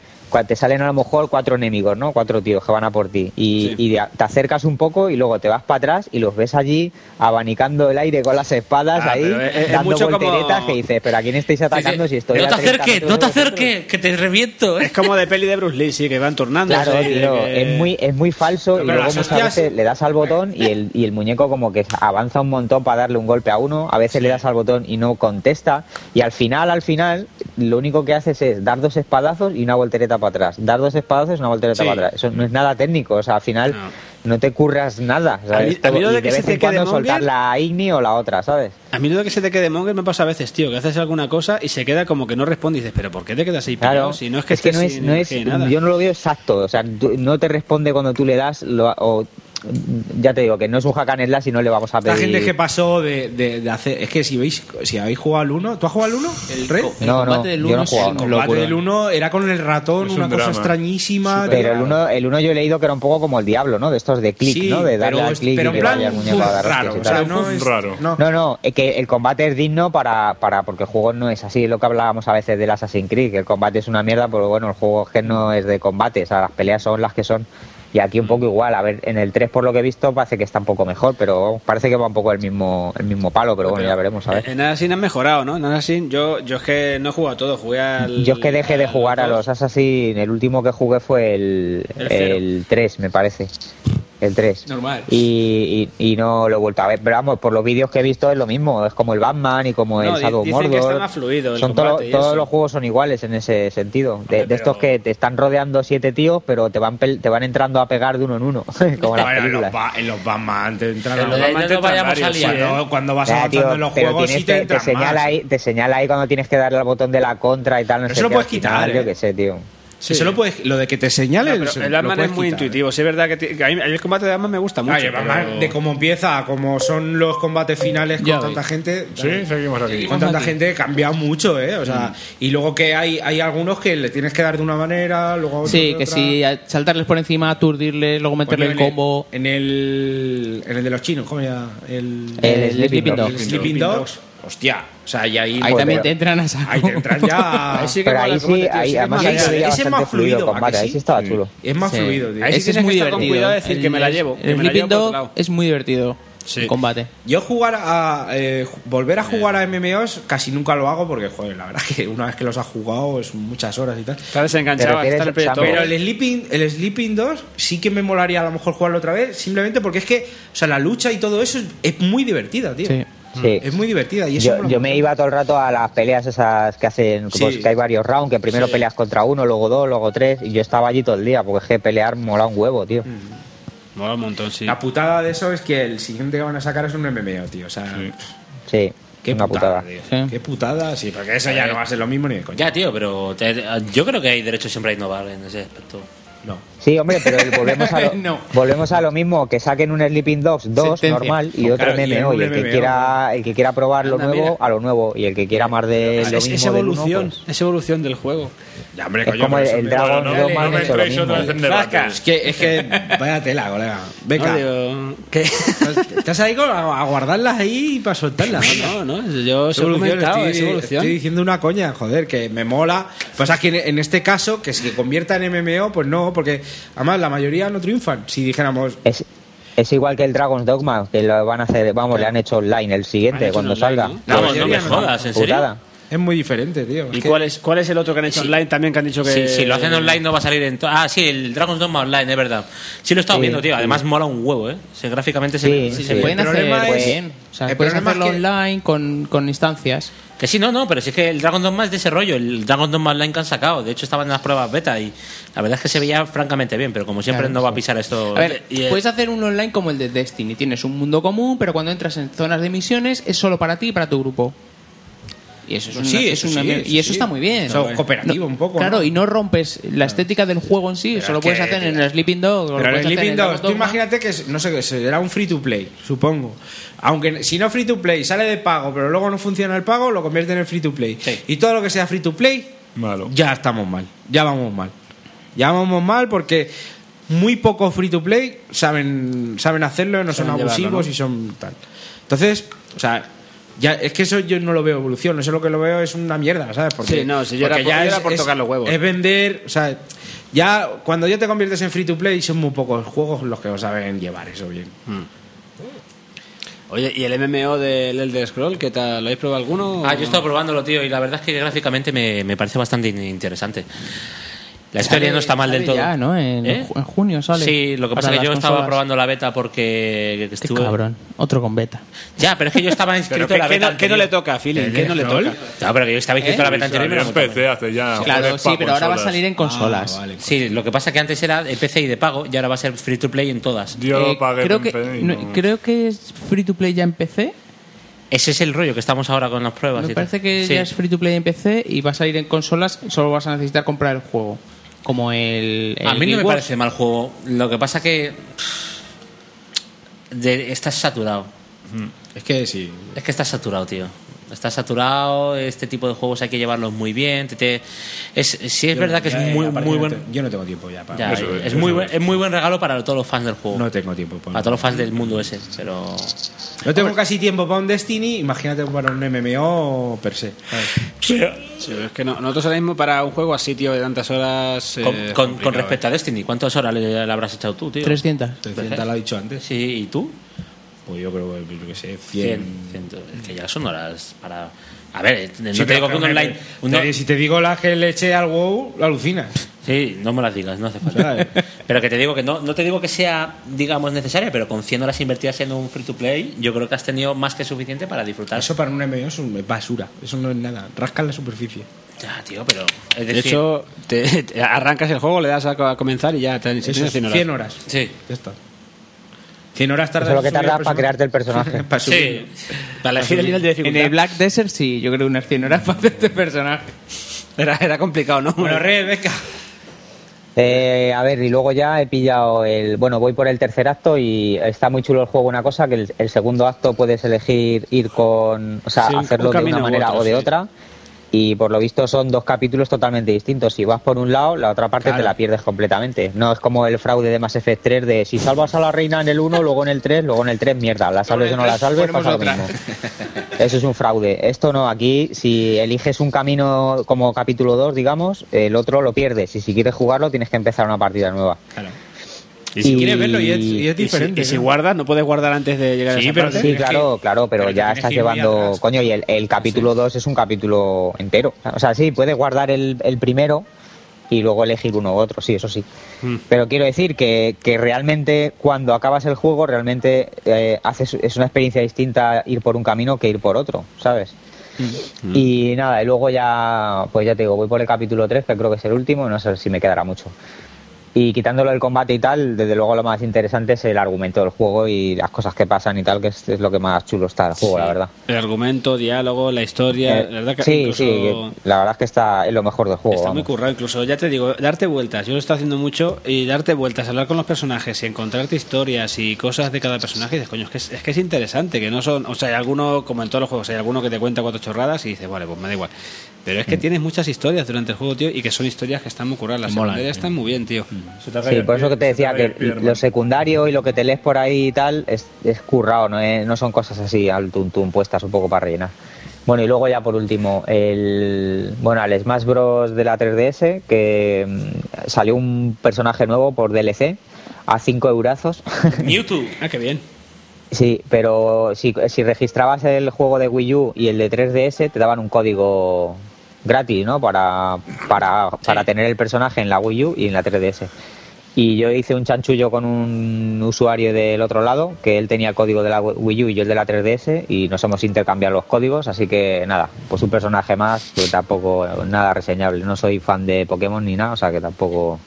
te salen a lo mejor cuatro enemigos, ¿no? Cuatro tíos que van a por ti. Y, Sí. y te acercas un poco y luego te vas para atrás y los ves allí abanicando el aire con las espadas Ah, ahí, es- es dando mucho como- volteretas que dices, pero ¿a quién estáis atacando si estoy no te 30 acerques, no te de vosotros?". acerques, que te reviento, ¿eh? Es como de peli de Bruce Lee, sí, que van turnando. Claro, tío, es muy, es muy falso Pero y luego muchas hostias- veces le das al botón y el, y el muñeco como que avanza un montón para darle un golpe a uno, a veces le das al botón y no contesta y al final, al final, lo único que haces es dar dos espadazos y una voltereta para atrás, dar dos espadazos y una voltereta Sí. para atrás. Eso no es nada técnico, o sea, al final no, te curras nada, ¿sabes? A mí- a mí lo y de que de se vez te en quede cuando soltar la Igni o la otra, ¿sabes? A mí lo de que se te quede monger me pasa a veces, tío, que haces alguna cosa y se queda como que no responde y dices, pero ¿por qué te quedas ahí Claro? Si no es que no es, sin no es- nada. yo no lo veo exacto, o sea, no te responde cuando tú le das, lo- o ya te digo que no es un hack and slash y no le vamos a La pedir. gente que pasó de, de- de hacer. Es que si veis, si habéis jugado al 1, ¿tú has jugado al 1? ¿El Red? El No, combate no, del yo uno no he es jugado. El una combate del 1 era con el ratón, un una cosa drama. extrañísima. Pero el uno, el uno yo he leído que era un poco como el diablo, ¿no? De estos de clic, Sí, ¿no? De darle pero, al es- clic pero y en que plan vaya el muñeco a dar raro. O sea, no es Raro. No. No, no, es que el combate es digno para, para porque el juego no es así, es lo que hablábamos a veces del Assassin's Creed, que el combate es una mierda, pero bueno, el juego es que no es de combate, o sea, las peleas son las que son. Y aquí un poco igual, a ver, en el 3 por lo que he visto parece que está un poco mejor, pero parece que va un poco el mismo el mismo palo, pero bueno, ya veremos, a ver. En Assassin han mejorado, ¿no? En Assassin yo, yo es que no he jugado a todo, jugué al... Yo es que dejé de jugar a los Assassin, el último que jugué fue el, El el 3, me parece. El 3. Normal. Y, y, y no lo he vuelto a ver. Pero vamos, por los vídeos que he visto es lo mismo. Es como el Batman y como No, el Shadow dicen que Mordor. está más fluido el son todo- y todos eso. los juegos son iguales en ese sentido. De, estos pero- que te están rodeando siete tíos, pero te van pel- te van entrando a pegar de uno en uno. como las Bueno, en, los películas. ba- en los Batman te entran En los los Batman no te entran vayamos a varios, liar, cuando, ¿eh? cuando vas Ya, avanzando tío, en los pero juegos tienes sí te que- señala ahí, te señala ahí cuando tienes que darle al botón de la contra y tal. No Eso sé lo qué, puedes al final, quitar, Yo ¿eh? qué sé, tío. Eso lo, puedes, lo de que te señale. No, el Batman es muy quitar, ¿eh? intuitivo, sí es verdad que, que a mí el combate de Batman me gusta mucho. Pero- de cómo empieza, a cómo son los combates finales con Ya tanta gente. Sí, seguimos aquí. Con tanta gente ha cambiado mucho, ¿eh? O sea, Mm. y luego que hay, hay algunos que le tienes que dar de una manera, luego Sí, de que si saltarles por encima, aturdirles, luego meterle Coño, el combo. En el, en el de los chinos, ¿cómo se llama? El, El Sleeping Dogs. el Sleeping Dogs. Hostia, o sea, y ahí, Ahí también te entran a saco. ahí te entran ya. Ahí sí que Pero ahí combate, sí, tío, ahí, sí que además mola. ahí se Ese- es más fluido fluido, el ¿a combate, ahí sí? estaba chulo. Es más Sí. fluido, tío. Ahí sí es muy que estar con divertido. cuidado de decir que me la llevo, El otro Dog es muy divertido. Sí. El combate. Yo jugar a eh, volver a jugar a MMOs casi nunca lo hago porque joder, la verdad que una vez que los has jugado es muchas horas y tal. Está desenganchado, Te está en el proyecto. Pero el Sleeping, el Sleeping 2 sí que me molaría a lo mejor jugarlo otra vez, simplemente porque es que, o sea, la lucha y todo eso es, es muy divertida, tío. Sí. Sí. Es muy divertida y eso Yo, me iba todo el rato a las peleas esas que hacen, Sí. pues, que hay varios rounds, que primero Sí. peleas contra uno, luego dos, luego tres, y yo estaba allí todo el día, porque es que pelear mola un huevo, tío. Mola un montón, sí. La putada de eso es que el siguiente que van a sacar es un MMO, tío. O sea, Sí, qué una putada. putada. tío. Sí. Qué putada, sí, porque eso ya no va a ser lo mismo ni de coña. Ya, tío, pero te- yo creo que hay derecho siempre a innovar en ese aspecto. No. Sí, hombre, pero volvemos a, lo, No. volvemos a lo mismo, que saquen un Sleeping Dogs 2 Sentencia. normal y otro Claro, y MMO, y el que quiera el que quiera probar lo Anda, nuevo, mira. a lo nuevo, y el que quiera más de Es, lo es- mismo es del uno, evolución, pues, es evolución del juego. Ya, hombre, es coño, como el, el me- Dragon no, Dogma hecho lo mismo. Es que, es que, vaya tela, colega. Venga. Digo, ¿qué? Estás ahí con- a a guardarlas ahí para soltarlas. No, no, yo Es evolución, es estoy, evolución. estoy diciendo una coña, joder, que me mola. Pasa que en, en este caso, que si se convierta en MMO, pues no, porque además la mayoría no triunfan. Si dijéramos, Es, es igual que el Dragon's Dogma, que lo van a hacer, vamos, le han hecho online el siguiente, cuando online, salga. ¿no? Vamos, no me no. jodas, ¿en serio? Putada. es muy diferente, tío. ¿Y cuál es, cuál es el otro que han hecho online también que han dicho que... Si, si lo hacen online no va a salir en... Ah, sí, el Dragon's Dogma Online, es verdad. Sí lo he estado Sí, viendo, tío. sí. Además mola un huevo, ¿eh? Sí, gráficamente se Sí, sí, se Se pueden el hacer es- bien. O sea, el puedes problema es hacerlo que- online con, con instancias. Que sí, no, no, pero sí que el Dragon Dogma es de ese rollo, el Dragon Dogma Online que han sacado. De hecho, estaban en las pruebas beta y la verdad es que se veía francamente bien, pero como siempre Claro, no va a pisar esto. A ver, Y, puedes hacer un online como el de Destiny. Tienes un mundo común, pero cuando entras en zonas de misiones es solo para ti y para tu grupo. Y eso es una, Sí, es una sí, mier- eso y eso sí. está muy bien. Eso No, cooperativo un poco, Claro, ¿no? y no rompes la estética del juego en sí. Pero eso lo es puedes que, hacer en el Sleeping Dog. o lo Pero el Sleeping Dragon's tú imagínate que, no sé, que será un free to play, supongo. Aunque si no free to play sale de pago, pero luego no funciona el pago, lo convierten en free to play. Y todo lo que sea free to play, Malo. ya estamos mal. Ya vamos mal. Ya vamos mal porque muy pocos free to play saben, saben hacerlo, no son Saben abusivos ¿no? y son tal. Entonces, o sea. Ya, es que eso yo no lo veo evolución, eso lo que lo veo es una mierda, ¿sabes? Porque, Sí, no, si yo era por- yo era por tocar los huevos. Es vender, o sea, ya cuando ya te conviertes en free to play son muy pocos juegos los que lo saben llevar eso bien. Oye, ¿y el MMO del Elder Scroll? ¿Qué tal? ¿Lo habéis probado alguno? Ah, yo he estado probándolo, tío, y la verdad es que gráficamente me, me parece bastante in- interesante. La historia no está mal del todo. Ya, ¿no? En, ¿Eh? en junio sale. Sí, lo que pasa es que yo estaba consolas. probando la beta porque Qué estuve... cabrón. Otro con beta. Ya, pero es que yo estaba inscrito ¿Pero en la qué beta no, qué no le toca, Philip? ¿Qué no le toca? No, pero que yo estaba inscrito en la beta anterior lo en. PC hace ya. Claro, sí, pero ahora va a consolas. salir en consolas. Ah, vale. Sí, lo que pasa es que antes era de PC y de pago y ahora va a ser free to play en todas. Yo Eh, lo pagué creo, que, no, creo que es free to play ya en PC. Ese es el rollo que estamos ahora con las pruebas. Me y tal. parece que Sí. ya es free to play en PC y va a salir en consolas. Solo vas a necesitar comprar el juego. Como el. el A mí no me Wars. parece mal juego. Lo que pasa que de- estás saturado. Es que sí. Es que estás saturado, tío. Estás saturado. Este tipo de juegos hay que llevarlos muy bien. te- te- es, sí es verdad que es muy, muy yo no buen. te- Yo no tengo tiempo ya para ya, Eso es, es, muy eso buen, es. muy buen regalo para todos los fans del juego. No tengo tiempo. para- para todos los fans del mundo ese. Pero No tengo casi tiempo para un Destiny, imagínate para un MMO per se. ¿sabes? Sí, es que no, nosotros ahora mismo para un juego así, tío, de tantas horas... eh, con, con- respecto a Destiny, ¿cuántas horas le, le habrás echado tú, tío? 300. 300 lo ha dicho antes. Sí, ¿y tú? Pues yo creo que, yo que sé, 100. 100. Es que ya son horas para. A ver, no Sí, te digo que un online. te- Si te digo las que le eché al WoW, lo alucinas. Sí, no me las digas, no hace falta. Pero que te digo que no, no te digo que sea, digamos, necesaria, pero con 100 horas invertidas en un free to play, yo creo que has tenido más que suficiente para disfrutar. Eso para un MMO es basura. Eso no es nada. Rascan la superficie. Ya, tío, pero. Es De hecho, te, te arrancas el juego, le das a, comenzar y ya te es 100 horas. 100 horas. Sí. Ya está. 100 horas tardas Eso es lo que en subir tarda el para crearte el personaje. para subir. Sí. Para elegir el nivel de En dificultad. el Black Desert sí, yo creo unas 100 horas para hacer este personaje. Era, era complicado, ¿no? Bueno, Rebeca. Eh, a ver, y luego ya he pillado el. Bueno, voy por el tercer acto y está muy chulo el juego. Una cosa que el, el segundo acto puedes elegir ir con. O sea, Sí, hacerlo un de una manera otro, o de sí. otra. Y por lo visto son dos capítulos totalmente distintos. Si vas por un lado, la otra parte Claro. te la pierdes completamente. No es como el fraude de Mass Effect 3 de si salvas a la reina en el 1, luego en el 3, luego en el 3, mierda. La salves o no la salves, pasa lo mismo. Eso es un fraude. Esto no, aquí si eliges un camino como capítulo 2, digamos, el otro lo pierdes. Y si quieres jugarlo, tienes que empezar una partida nueva. Claro. Y si Y- quieres verlo y es, y es Y si, diferente. y si guardas, no puedes guardar antes de llegar Sí, a esa pero parte. Sí, claro, que- claro, pero ya estás llevando. Coño, y el, el capítulo 2 es un capítulo entero. O sea, sí, puedes guardar el, el primero y luego elegir uno u otro, sí, eso sí. Hmm. Pero quiero decir que, que realmente cuando acabas el juego, realmente eh, haces, es una experiencia distinta ir por un camino que ir por otro, ¿sabes? Hmm. Y nada, y luego ya, pues ya te digo, voy por el capítulo 3, que creo que es el último, no sé si me quedará mucho. Y quitándolo del combate y tal, desde luego lo más interesante es el argumento del juego y las cosas que pasan y tal, que es, es lo que más chulo está del juego, la verdad. El argumento, diálogo, la historia. Eh, la verdad que sí, incluso sí, la verdad es que está es lo mejor del juego. Está muy currado, incluso ya te digo, darte vueltas. Yo lo estoy haciendo mucho y darte vueltas, hablar con los personajes y encontrarte historias y cosas de cada personaje. Y dices, coño, es que es, es que es interesante, que no son. O sea, hay alguno, como en todos los juegos, hay alguno que te cuenta cuatro chorradas y dices, vale, pues me da igual. Pero Mm. es que tienes muchas historias durante el juego, tío, y que son historias que están muy curradas. Las Molan, secundarias sí. están muy bien, tío. Sí, por eso que te decía que lo secundario y lo que te lees por ahí y tal es, es currado, no, es- no son cosas así al tuntún puestas un poco para rellenar. Bueno, y luego ya por último, el bueno, al Smash Bros. de la 3DS, que mm, salió un personaje nuevo por DLC a 5 eurazos. Mewtwo. Ah, qué bien. Sí, pero si, si registrabas el juego de Wii U y el de 3DS, te daban un código gratis, ¿no? Para, para, para tener el personaje en la Wii U y en la 3DS. Y yo hice un chanchullo con un usuario del otro lado, que él tenía el código de la Wii U y yo el de la 3DS, y nos hemos intercambiado los códigos, así que nada, pues un personaje más, que tampoco nada reseñable. No soy fan de Pokémon ni nada, o sea que tampoco...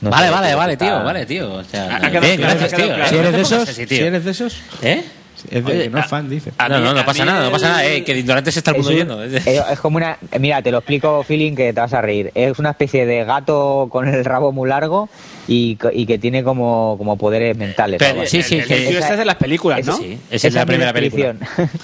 no vale, vale, vale, tío, vale, tío. O sea, Ha quedado bien, claro, gracias, tío. Si eres de ¿Cómo esos, si eres de esos, ¿Eh? Es de Oye, que no a- fan, dice. No, no, no pasa nada, no pasa nada, eh, que de ignorantes está el mundo un- lleno. es- es como una. Mira, te lo explico, feeling, que te vas a reír. Es una especie de gato con el rabo muy largo y, y que tiene como, como poderes mentales. Pero- sí, sí, el, que- tío este es de las películas, ¿no? Sí, esa es la primera película.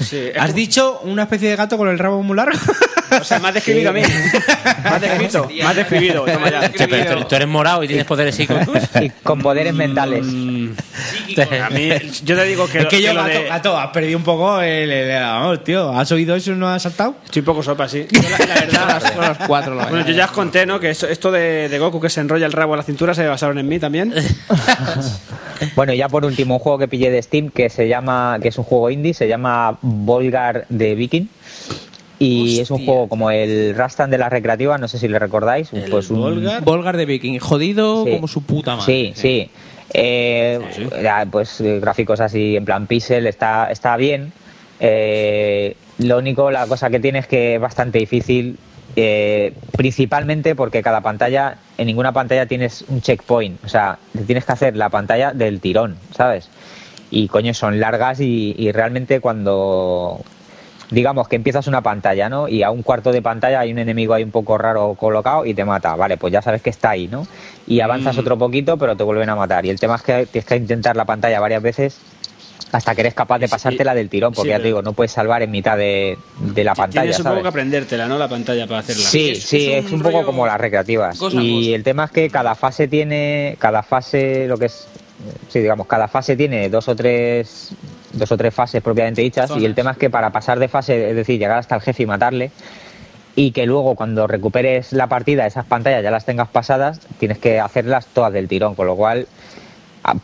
Sí, ¿Has dicho una especie de gato con el rabo muy largo? O sea, me has describido a mí. Me has descrito. Me has describido. Toma ya. Che, pero tú- tú eres morado y tienes poderes psíquicos. y con poderes mentales. A mí, yo te digo que, es lo- que yo, lo de- gato, has perdido un poco el, el- el amor, tío. ¿Has oído eso y no has saltado? Estoy un poco sopa, sí. Yo la, la verdad, Son los cuatro. bueno, yo ya os conté, ¿no? Que esto, esto de, de Goku que se enrolla el rabo a la cintura se en mí también. Bueno, ya por último, un juego que pillé de Steam que se llama, que es un juego indie, se llama Volgar de Viking. Y es un juego como el Rastan de las recreativas, no sé si le recordáis. pues un, Volgar. Volgar de Viking, jodido Sí. como su puta madre. Sí, sí. Eh, pues eh, gráficos así en plan pixel, está, está bien. Eh, lo único, la cosa que tiene es que es bastante difícil, eh, principalmente porque cada pantalla, en ninguna pantalla tienes un checkpoint. O sea, te tienes que hacer la pantalla del tirón, ¿sabes? Y coño, son largas y, y realmente cuando digamos que empiezas una pantalla, ¿no? Y a un cuarto de pantalla hay un enemigo ahí un poco raro colocado y te mata. Vale, pues ya sabes que está ahí, ¿no? Y avanzas otro poquito, pero te vuelven a matar. Y el tema es que tienes que intentar la pantalla varias veces hasta que eres capaz de pasártela del tirón, porque sí, ya te digo, no puedes salvar en mitad de, de la pantalla, Tienes un poco que aprendértela, ¿no? La pantalla para hacerla. Sí, sí, es, un, poco como las recreativas. cosa y cosa. el tema es que cada fase tiene, cada fase, lo que es, sí, digamos, cada fase tiene dos o tres, dos o tres fases propiamente dichas. Y el tema es que para pasar de fase, es decir, llegar hasta el jefe y matarle, y que luego cuando recuperes la partida, esas pantallas ya las tengas pasadas, tienes que hacerlas todas del tirón, con lo cual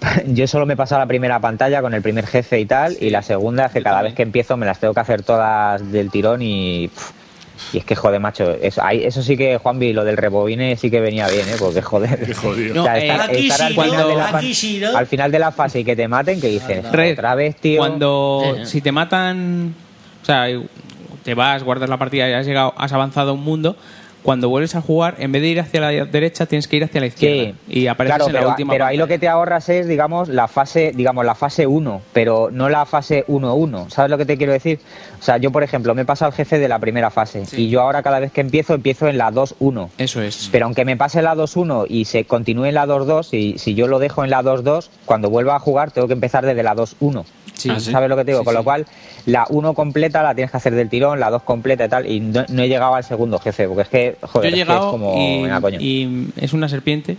yo solo me he pasado la primera pantalla con el primer jefe y tal, y la segunda es que cada vez que empiezo me las tengo que hacer todas del tirón y... pff, y es que, joder, macho, eso, ahí- eso sí que, Juanvi, lo del rebobine sí que venía bien, ¿eh? Porque, joder. jodido. O sea, No, estar, eh, estar al, final de la, pan- aquí sí, ¿no? al final de la fase y que te maten, que dices, Red, otra vez, tío. Cuando, Eh. si te matan, o sea, te vas, guardas la partida y has llegado, has avanzado un mundo, cuando vuelves a jugar, en vez de ir hacia la derecha, tienes que ir hacia la izquierda. Sí, y apareces claro, en la pero, última pero ahí lo que te ahorras es, digamos, la fase, digamos, la fase 1, pero no la fase 1-1. ¿Sabes lo que te quiero decir? O sea, yo, por ejemplo, me he pasado al jefe de la primera fase y yo ahora cada vez que empiezo, empiezo en la 2-1. Eso es. Pero aunque me pase la 2-1 y se continúe en la 2-2, si, si yo lo dejo en la 2-2, cuando vuelva a jugar tengo que empezar desde la 2-1. Sí. ¿Sabes lo que te digo? Sí, Con lo cual, la 1 completa la tienes que hacer del tirón, la 2 completa y tal, y no, no he llegado al segundo jefe, porque es que, joder, Yo he es que es llegado como... y, venga, coño. y es una serpiente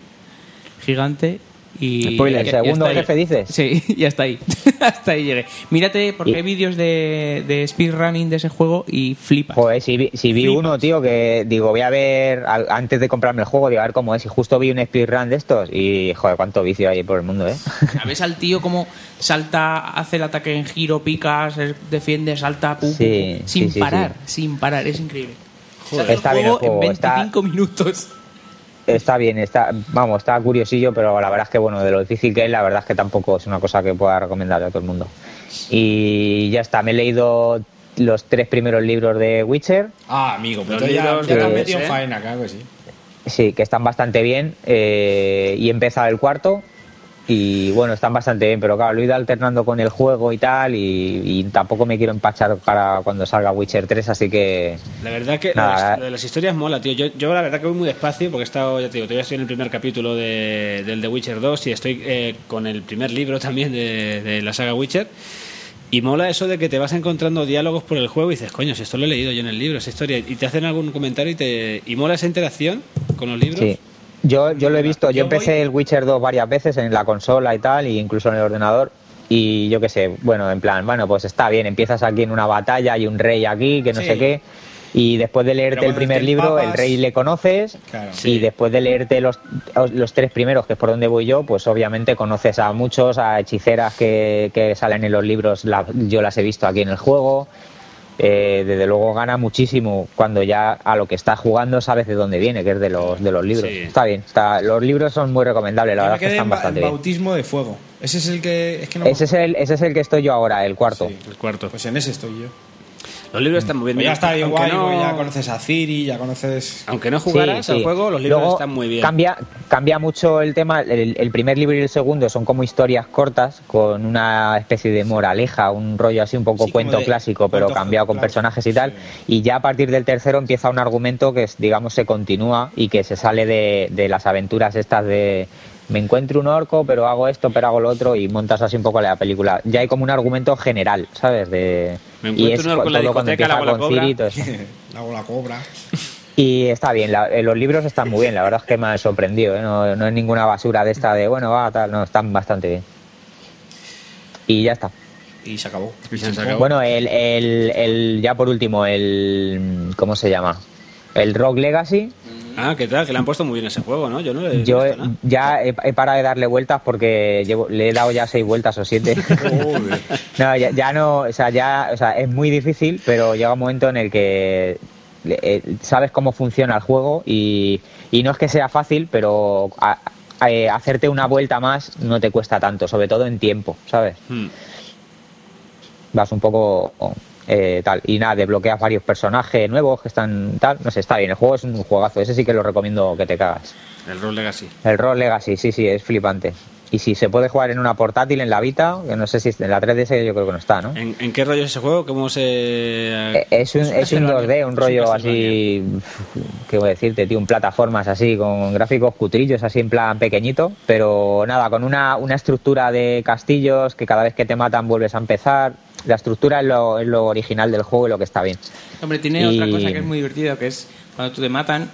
gigante y... Spoiler, ¿segundo ahí. jefe dices? Sí, y hasta ahí. hasta ahí llegué. Mírate, porque Y- hay vídeos de, de speedrunning de ese juego y flipas. Joder, si vi, si vi Flipas. uno, tío, que digo, voy a ver, al- antes de comprarme el juego, digo, a ver cómo es, y justo vi un speedrun de estos, y joder, cuánto vicio hay por el mundo, ¿eh? ¿Sabes al tío cómo salta, hace el ataque en giro, pica, se defiende, salta, pum, pum, Sí, pum, sin sí, sí, parar, sin parar, es increíble. Joder. Está bien el juego, en está- 25 minutos. Está bien, está, vamos, está curiosillo, pero la verdad es que, bueno, de lo difícil que es, la verdad es que tampoco es una cosa que pueda recomendarle a todo el mundo. Y ya está, me he leído los tres primeros libros de Witcher, Ah, amigo, pues Los ya, ya te metido en faena, claro que sí. sí, que están bastante bien, eh, y he empezado el cuarto, y bueno, están bastante bien, pero claro, lo he ido alternando con el juego y tal, y, y tampoco me quiero empachar para cuando salga Witcher 3, así que La verdad que Nada, lo, de, eh. lo de las historias mola, tío. Yo, yo la verdad que voy muy despacio porque he estado, ya te digo, todavía estoy en el primer capítulo de, del The Witcher 2 y estoy eh, con el primer libro también de, de la saga Witcher. Y mola eso de que te vas encontrando diálogos por el juego y dices, coño, si esto lo he leído yo en el libro, esa historia. Y te hacen algún comentario y te y mola esa interacción con los libros. Sí. Yo, yo lo he visto, yo Yo empecé voy- el Witcher 2 varias veces en la consola y tal, e incluso en el ordenador, y yo qué sé, bueno, en plan, bueno, pues está bien, empiezas aquí en una batalla, hay un rey aquí, que no Sí. sé qué, y después de leerte el primer libro, el rey le conoces, Claro. y después de leerte los, los tres primeros, que es por donde voy yo, pues obviamente conoces a muchos, a hechiceras que, que salen en los libros, la- yo las he visto aquí en el juego. Eh, desde luego gana muchísimo cuando ya a lo que estás jugando sabes de dónde viene, que es de los, de los libros. Sí. Está bien, está, los libros son muy recomendables, la Yo verdad que están en, bastante en bien. bautismo de fuego. Ese es el que. Es que no Ese es, el, ese es el que estoy yo ahora, el cuarto. El cuarto. Pues en ese estoy yo. Los libros están muy bien. Pues ya está bien guay, no- ya conoces a Ciri, ya conoces. Aunque no jugaras Sí, sí. al juego, los libros Luego están muy bien. Cambia, cambia mucho el tema. El, el primer libro y el segundo son como historias cortas, con una especie de moraleja, un rollo así un poco Sí, cuento clásico, pero cuento cambiado con clásico, personajes y tal. Y ya a partir del tercero empieza un argumento que, digamos, se continúa y que se sale de, de las aventuras estas de me encuentro un orco, pero hago esto, pero hago lo otro, y montas así un poco la película. Ya hay como un argumento general, ¿sabes? De, Me y encuentro es un orco en la discoteca, la con cobra. Y todo eso. La la cobra. Y está bien, la- eh, los libros están muy bien, la verdad es que me han sorprendido, ¿eh? no, no es ninguna basura de esta de, bueno, va, tal, no, están bastante bien. Y ya está. Y se acabó. Bueno, el, el, el, ya por último, el, ¿cómo se llama? El Rock Legacy, Ah, ¿qué tal? Que le han puesto muy bien ese juego, ¿no? Yo no le he yo visto nada. ya he, he parado de darle vueltas porque llevo, le he dado ya seis vueltas o siete. no, ya, ya no, o sea, ya, o sea, es muy difícil, pero llega un momento en el que eh, sabes cómo funciona el juego y, y no es que sea fácil, pero a- a- eh, hacerte una vuelta más no te cuesta tanto, sobre todo en tiempo, ¿sabes? Hmm. Vas un poco eh, tal. Y nada, desbloqueas varios personajes nuevos que están tal. No sé, está bien. El juego es un juegazo. Ese sí que lo recomiendo que te cagas. El Roll Legacy. El Roll Legacy, sí, sí, es flipante. Y si se puede jugar en una portátil, en la Vita, que no sé si en la 3DS yo creo que no está, ¿no? ¿En, en qué rollo es ese juego? ¿Cómo se...? Eh, Es un, es un 2D, un rollo así, ¿qué voy a decirte, tío? Un plataformas así, con gráficos cutrillos, así en plan pequeñito, pero nada, con una, una estructura de castillos que cada vez que te matan vuelves a empezar. La estructura es lo, es lo original del juego y lo que está bien. Hombre, tiene Y- otra cosa que es muy divertido, que es cuando tú te matan,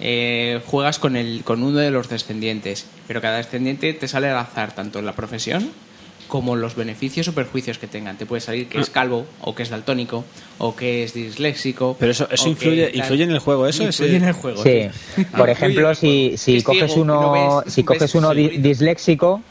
eh, juegas con, el, con uno de los descendientes, pero cada descendiente te sale al azar, tanto en la profesión como los beneficios o perjuicios que tengan. Te puede salir que es calvo, o que es daltónico, o que es disléxico. Pero eso, eso que influye, influye en el juego, ¿eso? Influye en el juego. Sí. Por ejemplo, si, si Es coges ciego y no uno, ves, si ves coges uno di- disléxico,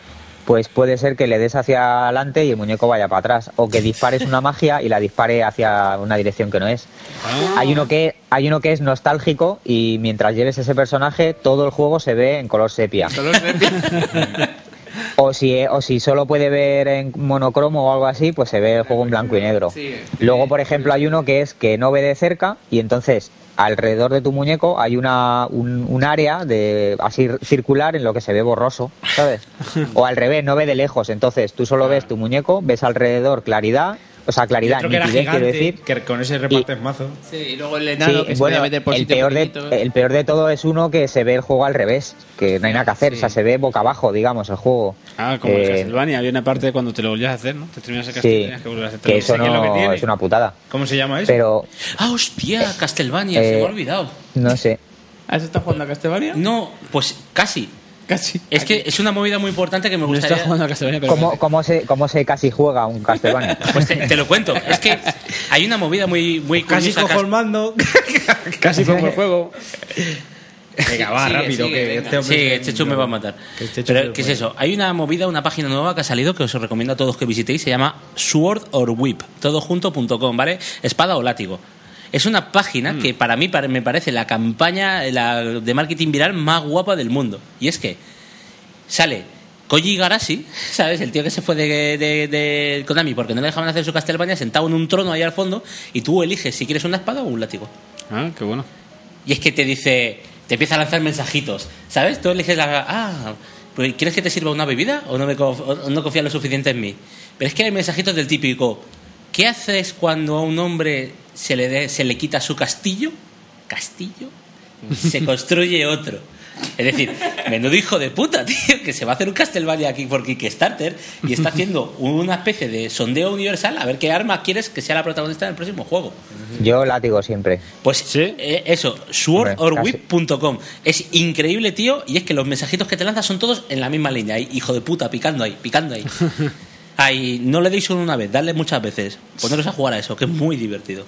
pues puede ser que le des hacia adelante y el muñeco vaya para atrás, o que dispares una magia y la dispare hacia una dirección que no es. Ah. Hay uno que hay uno que es nostálgico y mientras lleves ese personaje todo el juego se ve en color sepia. O si, o si solo puede ver en monocromo o algo así, pues se ve el juego en blanco y negro. Luego, por ejemplo, hay uno que es que no ve de cerca y entonces alrededor de tu muñeco hay una, un, un área de así circular en lo que se ve borroso, ¿sabes? O al revés, no ve de lejos. Entonces tú solo ves tu muñeco, ves alrededor claridad, o sea, claridad, que era gigante, decir. que con ese repartes mazo. Sí, y luego el enano Sí, que se bueno, puede meter por el peor, de, el peor de todo es uno que se ve el juego al revés, que no hay nada que hacer, o sea, se ve boca abajo, digamos, el juego. Ah, como el Eh, Castlevania, había una parte cuando te lo volvías a hacer, ¿no? Te terminas el Sí, Castlevania que volvías a hacer. que eso ¿Qué es lo que no tiene? es una putada. ¿Cómo se llama eso? Pero, Ah, hostia, Castlevania, se me Eh, ha olvidado. no sé. ¿Has estado jugando a Castlevania? No, pues casi. Casi. Es que es una movida muy importante que me No gustaría. jugando a Castlevania, pero... ¿Cómo, cómo, se, ¿Cómo se casi juega un Castlevania? Pues te, te lo cuento. Es que hay una movida muy, muy Casi curiosa. cojo el mando. Casi como el juego. Venga, va, Sigue, rápido, sigue, que venga. este hombre Sí, es este me va a matar. Este Pero, ¿qué es eso? Hay una movida, una página nueva que ha salido que os recomiendo a todos que visitéis. Se llama Sword or Whip, todojunto.com, ¿vale? Espada o látigo. Es una página que para mí me parece la campaña la de marketing viral más guapa del mundo. Y es que sale Koji Garashi, ¿sabes? El tío que se fue de, de- de Konami porque no le dejaban hacer su Castlevania sentado en un trono ahí al fondo y tú eliges si quieres una espada o un látigo. Ah, qué bueno. Y es que te dice, te empieza a lanzar mensajitos, ¿sabes? Tú eliges la... Ah, pues, ¿quieres que te sirva una bebida o no, me conf- o no confías lo suficiente en mí? Pero es que hay mensajitos del típico, ¿qué haces cuando a un hombre se le, de- se le quita su castillo? ¿Castillo? Se construye otro. Es decir, menudo hijo de puta, tío, que se va a hacer un Castlevania aquí por Kickstarter y está haciendo una especie de sondeo universal a ver qué arma quieres que sea la protagonista del próximo juego. Yo látigo siempre. Pues eh, eso, swordorwhip.com. Es increíble, tío, y es que los mensajitos que te lanzas son todos en la misma línea. ahí, hijo de puta, picando ahí, picando ahí. Ay, no le deis solo una vez, darle muchas veces. Poneros a jugar a eso, que es muy divertido.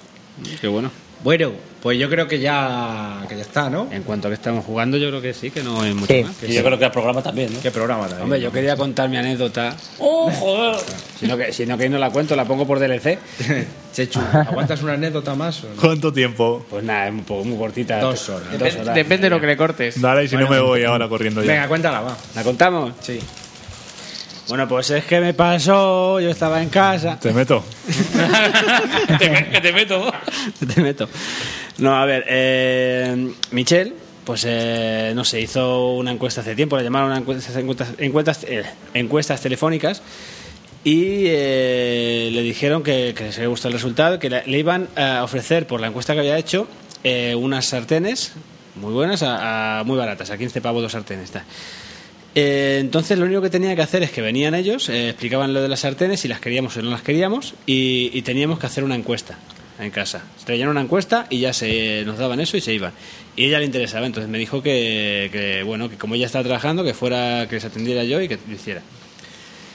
Qué bueno. Bueno, pues yo creo que ya, que ya está, ¿no? En cuanto a que estamos jugando, yo creo que sí, que no hay mucho Sí. más. Que Y yo creo que el programa también, ¿no? ¿Qué programa también? Hombre, yo quería contar mi anécdota. ¡Oh, joder! Si no, que, si no, que no la cuento, la pongo por DLC. Chechu, ¿aguantas una anécdota más o no? ¿Cuánto tiempo? Pues nada, es un poco muy cortita. Dos horas. Dos Dep- horas. Depende de lo que le cortes. Dale, y si no me voy ahora corriendo ya. Venga, cuéntala, va. ¿La contamos? Sí. Bueno, pues es que me pasó, yo estaba en casa. Te meto. te, que te meto. Te meto. No, a ver, eh, Michelle, pues eh, no sé, hizo una encuesta hace tiempo, le llamaron una encuestas, encuestas, encuestas, eh, encuestas telefónicas y eh, le dijeron que, que les había gustado el resultado, que le, le iban a ofrecer por la encuesta que había hecho eh, unas sartenes muy buenas, a, a- muy baratas, a 15 pavos dos sartenes. Está. Eh, entonces lo único que tenía que hacer es que venían ellos, eh, explicaban lo de las sartenes, si las queríamos o no las queríamos, y, teníamos que hacer una encuesta en casa. Traían una encuesta y ya se nos daban eso y se iban. Y ella le interesaba, entonces me dijo que, que, bueno, que como ella estaba trabajando, que fuera, que les atendiera yo y que lo hiciera.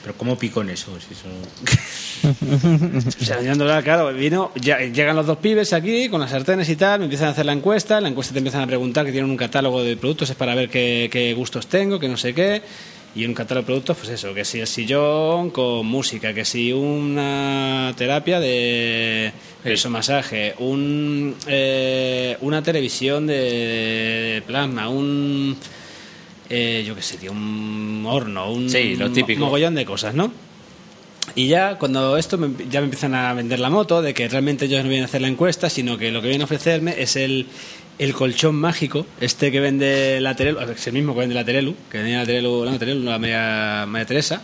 Pero ¿cómo pico en eso? Si eso... O sea, claro, vino, llegan los dos pibes aquí con las sartenes y tal, me empiezan a hacer la encuesta, la encuesta te empiezan a preguntar que tienen un catálogo de productos, es para ver qué, gustos tengo, que no sé qué, y un catálogo de productos, pues eso, que si el sillón con música, que si una terapia de masaje, un, eh, una televisión de plasma, un... eh, yo qué sé, tío, un horno, un Sí, lo típico. mogollón de cosas, ¿no? Y ya cuando esto me- ya me empiezan a vender la moto, de que realmente ellos no vienen a hacer la encuesta, sino que lo que vienen a ofrecerme es el, el colchón mágico, este que vende la Terelu, es el mismo que vende la Terelu, que venía la Terelu, la Terelu, la María, María Teresa.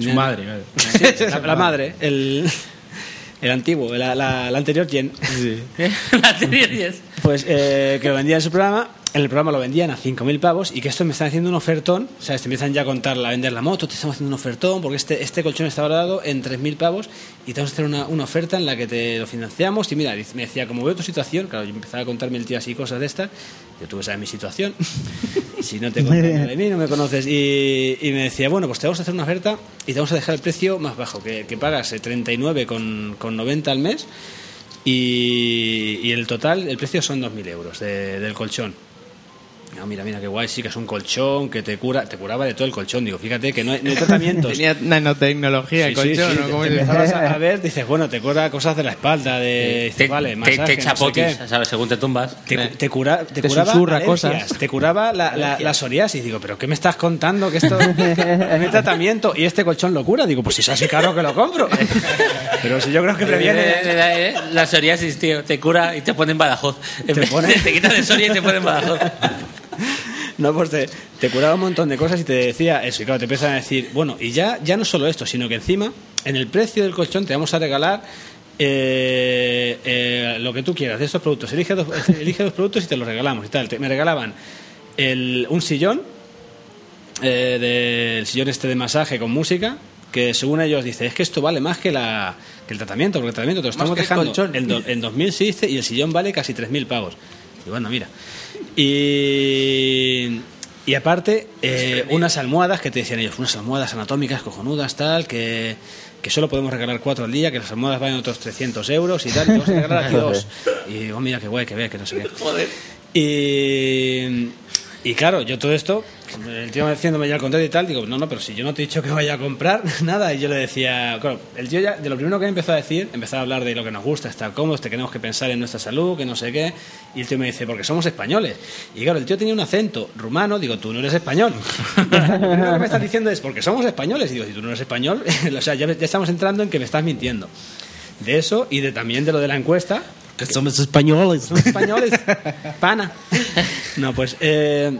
Su madre. Sí, la, la madre, el, el antiguo, la, la- la anterior Jen. La serie 10. Pues eh, que lo vendían en su programa, en el programa lo vendían a 5.000 pavos y que esto me están haciendo un ofertón, o sea, te empiezan ya a contar la vender la moto, te estamos haciendo un ofertón porque este, este colchón está valorado en 3.000 pavos y te vamos a hacer una, oferta en la que te lo financiamos. Y mira, me decía, como veo tu situación, claro, yo empezaba a contarme el tío así cosas de estas, yo tuve que saber mi situación, si no te nada de mí, no me conoces, y, me decía, bueno, pues te vamos a hacer una oferta y te vamos a dejar el precio más bajo, que, que pagas eh, 39,90 con, con 90 al mes y, y el total, el precio son 2.000 euros de- del colchón. Ah, mira, mira, qué guay, sí que es un colchón que te cura, te curaba de todo el colchón. Digo, fíjate que no hay, no hay tratamientos. Tenía nanotecnología el Sí, sí, colchón, sí, ¿no? te- ¿Cómo te es? empezabas a, ver, dices, bueno, te cura cosas de la espalda, de, Te, vale, te, masaje, te no sé chapotis, qué. ¿sabes? Según te tumbas. Te, te cura, te Te curaba susurra cosas. te curaba la, la, la psoriasis. Digo, ¿pero qué me estás contando? Que esto no hay tratamiento y este colchón lo cura. Digo, pues si es así caro que lo compro. Pero si yo creo que previene. Eh, La psoriasis, tío, te cura y te pone en Badajoz. Te pone- te quitas de Soria y te pone en Badajoz. No, pues te, te curaba un montón de cosas y te decía eso. Y claro, te empiezan a decir, bueno, y ya, ya no solo esto, sino que encima, en el precio del colchón te vamos a regalar eh, eh, lo que tú quieras de estos productos. Elige dos, elige dos productos y te los regalamos y tal. Te- me regalaban el, un sillón, eh, del sillón este de masaje con música, que según ellos dice, es que esto vale más que, la, que el tratamiento, porque el tratamiento te lo estamos dejando en, do- en 2000 sí dice, y el sillón vale casi 3.000 pavos. Y bueno, mira. Y, y aparte, eh, unas almohadas que te decían ellos, unas almohadas anatómicas cojonudas, tal, que, que solo podemos regalar cuatro al día, que las almohadas valen otros 300 euros y tal, y te vamos a regalar aquí dos. Y digo, mira qué guay, que ve, que no sé qué. Y, y claro, yo todo esto, el tío diciéndome ya el contrario y tal, digo, no, no, pero si yo no te he dicho que vaya a comprar nada, y yo le decía, claro, el tío ya, de lo primero que empezó a decir, empezó a hablar de lo que nos gusta, estar cómodos, que tenemos que pensar en nuestra salud, que no sé qué, y el tío me dice, porque somos españoles. Y claro, el tío tenía un acento rumano, digo, tú no eres español. lo que me estás diciendo es, porque somos españoles, y digo, si tú no eres español, o sea, ya, ya estamos entrando en que me estás mintiendo. De eso y de también de lo de la encuesta, Que somos españoles. somos españoles, pana. No, pues, eh,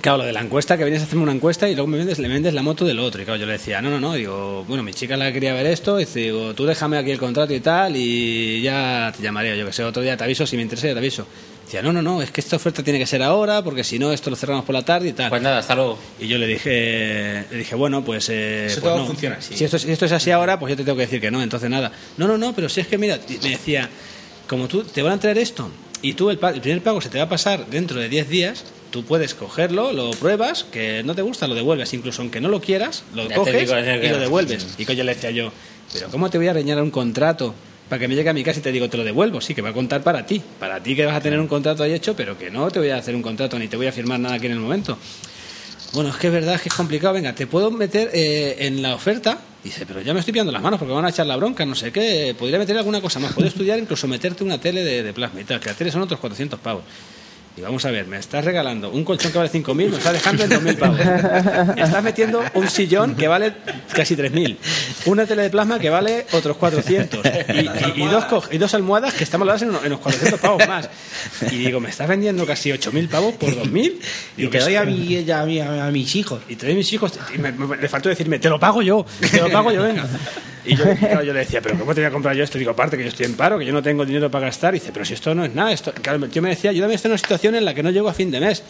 claro, lo de la encuesta, que vienes a hacerme una encuesta y luego me vendes, le vendes la moto del otro. Y claro, yo le decía, no, no, no, digo, bueno, mi chica la quería ver esto, y digo, tú déjame aquí el contrato y tal, y ya te llamaré, yo que sé, otro día te aviso, si me interesa ya te aviso. Decía, no, no, no, es que esta oferta tiene que ser ahora, porque si no, esto lo cerramos por la tarde y tal. Pues nada, hasta luego. Y yo le dije, le dije bueno, pues. eh, Eso pues todo no. funciona así. Si esto, es- si esto es así ahora, pues yo te tengo que decir que no, entonces nada. No, no, no, pero si es que mira, me decía, como tú te van a traer esto y tú el, el primer pago se te va a pasar dentro de 10 días, tú puedes cogerlo, lo pruebas, que no te gusta, lo devuelves. Incluso aunque no lo quieras, lo Ya coges y lo devuelves. Y que yo le decía yo, pero ¿cómo te voy a reñar un contrato para que me llegue a mi casa y te digo, te lo devuelvo? Sí, que va a contar para ti. Para ti que vas a tener un contrato ahí hecho, pero que no te voy a hacer un contrato ni te voy a firmar nada aquí en el momento. Bueno, es que es verdad que es complicado. Venga, te puedo meter eh, en la oferta. Dice, pero ya me estoy pillando las manos porque van a echar la bronca, no sé qué. Podría meter alguna cosa más. Puedo estudiar, incluso meterte una tele de, de plasma y tal. Que la tele son otros 400 pavos. Y vamos a ver, me estás regalando un colchón que vale 5.000, me estás dejando en 2.000 pavos. Me estás metiendo un sillón que vale casi 3.000. Una tele de plasma que vale otros 400. Y, y- y dos, y dos almohadas que están valoradas en, unos- en los 400 pavos más. Y digo, me estás vendiendo casi 8.000 pavos por 2.000. Y te doy a, mi, a, mi- a mis hijos. Y te doy a mis hijos. Y me, me- le faltó decirme, te lo pago yo, te lo pago yo, venga. Y yo, claro, yo le decía, pero ¿cómo te voy a comprar yo esto? Digo, aparte que yo estoy en paro, que yo no tengo dinero para gastar. Y dice, pero si esto no es nada. Esto... Claro, yo me decía, yo también estoy en una situación en la que no llego a fin de mes.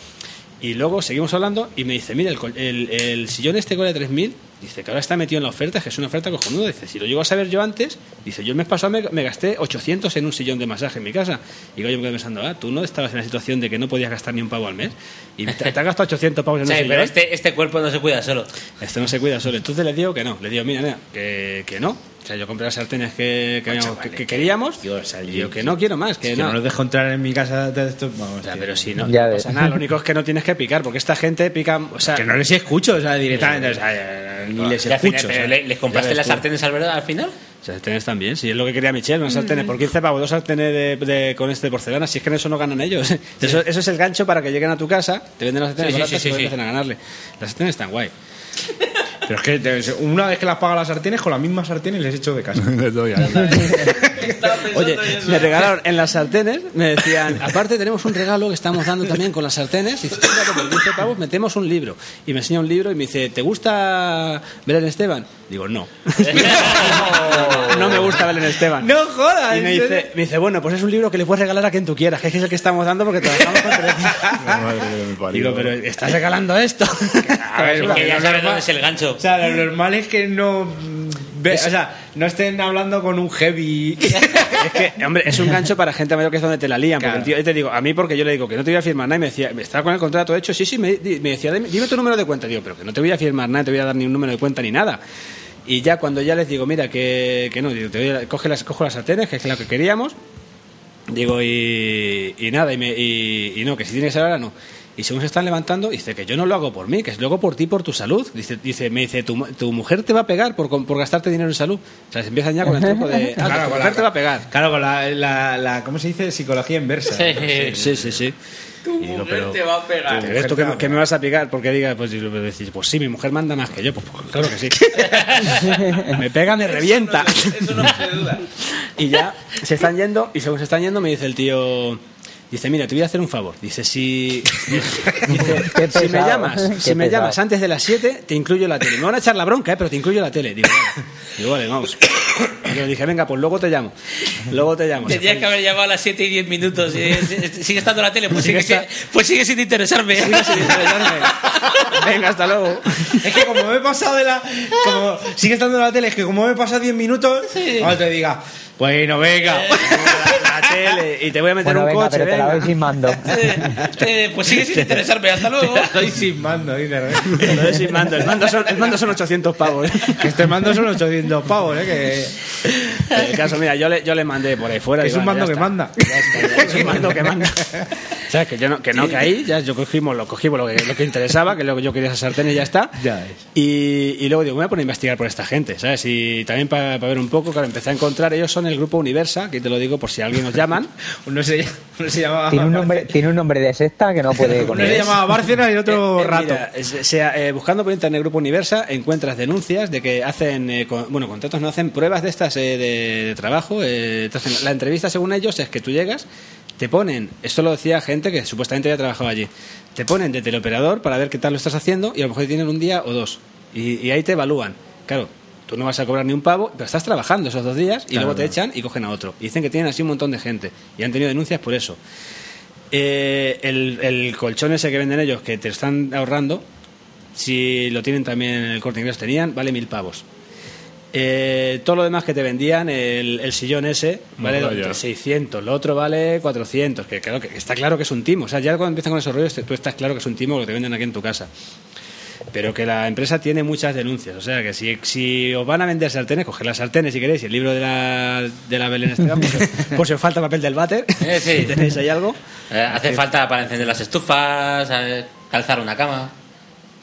Y luego seguimos hablando y me dice, mira, el, el, el sillón este vale 3.000, dice que ahora está metido en la oferta, que es una oferta cojonuda. Dice, si lo llego a saber yo antes, dice, yo el mes pasado me, me gasté 800 en un sillón de masaje en mi casa. Y yo me quedé pensando, ah, tú no estabas en la situación de que no podías gastar ni un pavo al mes. Y te, te has gastado 800 pavos en Sí, un sillón. pero este, este cuerpo no se cuida solo. Este no se cuida solo. Entonces le digo que no. Le digo, mira, mira, que, que no. O sea, yo compré las sartenes que, que, habíamos- que- que queríamos. y digo que no quiero más. Que, Que no. no los dejo entrar en mi casa de esto. Vamos, O sea, tío. pero si no, Ya no pasa nada. Lo único es que no tienes que picar, porque esta gente pica. O sea, que no les escucho, o sea, directamente. O sea, ni les Y al final, escucho. o pero sea. ¿le- ¿Les compraste las sartenes al, verdad, al final? sartenes también. Si es lo que quería Michelle, unas sartenes por 15 pavos, dos sartenes de, de- con este de porcelana. Si es que en eso no ganan ellos. Eso, eso es el gancho para que lleguen a tu casa, te venden las sartenes Sí, sí, baratas sí, y sí, empiecen a ganarle. Las sartenes están guay. Pero es que una vez que las pago las sartenes, con la misma sartén y les echo de casa. Oye, me regalaron en las sartenes, me decían, aparte tenemos un regalo que estamos dando también con las sartenes, y dice, "Fíjate, por 15 pavos metemos un libro. Y me enseña un libro y me dice, ¿te gusta Belén Esteban? Digo, no. no, me gusta Belén Esteban. ¡No jodas! Y me ¿en dice, me dice, bueno, pues es un libro que le puedes regalar a quien tú quieras, que es el que estamos dando porque trabajamos con televisión". Madre. Digo, pero ¿estás regalando esto? A ver, Que porque ya sabes dónde es el gancho. O sea, lo normal es que no. Ve- o sea, no estén hablando con un heavy. Es que, hombre, es un gancho para gente mayor que es donde te la lían. Porque el tío, te digo, a mí porque yo le digo que no te voy a firmar nada y me decía, me estaba con el contrato hecho, sí, sí, me, decía, dime, tu número de cuenta. Digo, pero que no te voy a firmar nada, te voy a dar ni un número de cuenta ni nada. Y ya cuando ya les digo, mira, que, que no, digo, te voy a- coge las, cojo las sartenes, que es lo que queríamos. Digo, y, y nada, y, me- y- y no, que si tiene que ser ahora, no. Y según se están levantando, dice que yo no lo hago por mí, que es lo hago por ti, por tu salud. Dice, dice me dice, tu, tu mujer te va a pegar por, por gastarte dinero en salud. O sea, se empiezan ya con el truco de, ah, Claro, tu con mujer la- te va a pegar. Claro, con la, la, la- ¿Cómo se dice? Psicología inversa. Sí, sí, sí. Tu digo, mujer pero- te va a pegar. Pero esto que, me- que me vas a picar porque diga, pues, decís, pues sí, mi mujer manda más que yo, pues, pues, claro que sí. me pega, me revienta. Eso no se duda. Y ya se están yendo, y según se están yendo, me dice el tío. Dice, mira, te voy a hacer un favor. Dice, si. Dice, Qué si me pesado, llamas, si me pesado. llamas antes de las 7, te incluyo la tele. Me van a echar la bronca, ¿eh? pero te incluyo la tele. Digo, vale, Digo, vale vamos. Y yo dije, venga, pues luego te llamo. Luego te llamo. Tendrías que haber llamado a las 7 y 10 minutos. y- Sigue estando la tele, pues sigue, Sigue esta- pues sigue sin interesarme. Sigue sin interesarme. Venga, hasta luego. Es que como me he pasado de la. Como sigue estando en la tele, es que como me he pasado 10 minutos, ahora te diga, bueno, venga. La, la tele, y te voy a meter Bueno, un venga, coche. pero te la venga. doy sin mando. Eh, pues sigue sin interesarme. Hasta luego. Estoy sin mando, dice. Te lo doy sin mando. El mando son, el mando son 800 pavos. Que este mando son 800 pavos, ¿eh? Que, El caso, mira, yo le, yo le mandé por ahí fuera. que y es un bueno, mando que está. manda. Ya está, ya es un mando que manda. O sea, que yo no, que no caí, ya yo cogimos, lo cogimos lo que, lo que interesaba, que luego yo quería esa sartén y ya está. Ya es. Y, y luego digo, me voy a poner a investigar por esta gente, ¿sabes? Y también para ver un poco, claro, empecé a encontrar, ellos son el grupo Universa, que te lo digo por si alguien nos llaman. Uno se, uno se llamaba. Tiene un nombre, tiene un nombre de secta que no puede con Uno se llamaba Bárcenas y el otro Eh, eh, Rato. mira, es- sea, eh, buscando por internet Grupo Universa encuentras denuncias de que hacen, eh, con- bueno, contratos no hacen pruebas de estas eh, de, de trabajo. eh, te hacen- la entrevista, según ellos, es que tú llegas, te ponen, esto lo decía gente que supuestamente había trabajado allí, te ponen de teleoperador para ver qué tal lo estás haciendo y a lo mejor tienen un día o dos. Y, y ahí te evalúan. Claro, tú no vas a cobrar ni un pavo, pero estás trabajando esos dos días y Claro, luego te echan y cogen a otro. Y dicen que tienen así un montón de gente y han tenido denuncias por eso. Eh, el, el colchón ese que venden ellos, que te están ahorrando, si lo tienen también en el corte inglés, tenían, vale mil pavos. Eh, todo lo demás que te vendían, el, el sillón ese, vale No, ya. 600, lo otro vale 400, que, claro, que está claro que es un timo. O sea, ya cuando empiezan con esos rollos, tú estás claro que es un timo lo que te venden aquí en tu casa. Pero que la empresa tiene muchas denuncias. O sea, que si, si os van a vender sartenes, coger las sartenes si queréis y el libro de la, de la Belén Esteban, por, si, por si os falta papel del váter, Eh, sí. si tenéis ahí algo. Eh, hace falta para encender las estufas, eh, calzar una cama.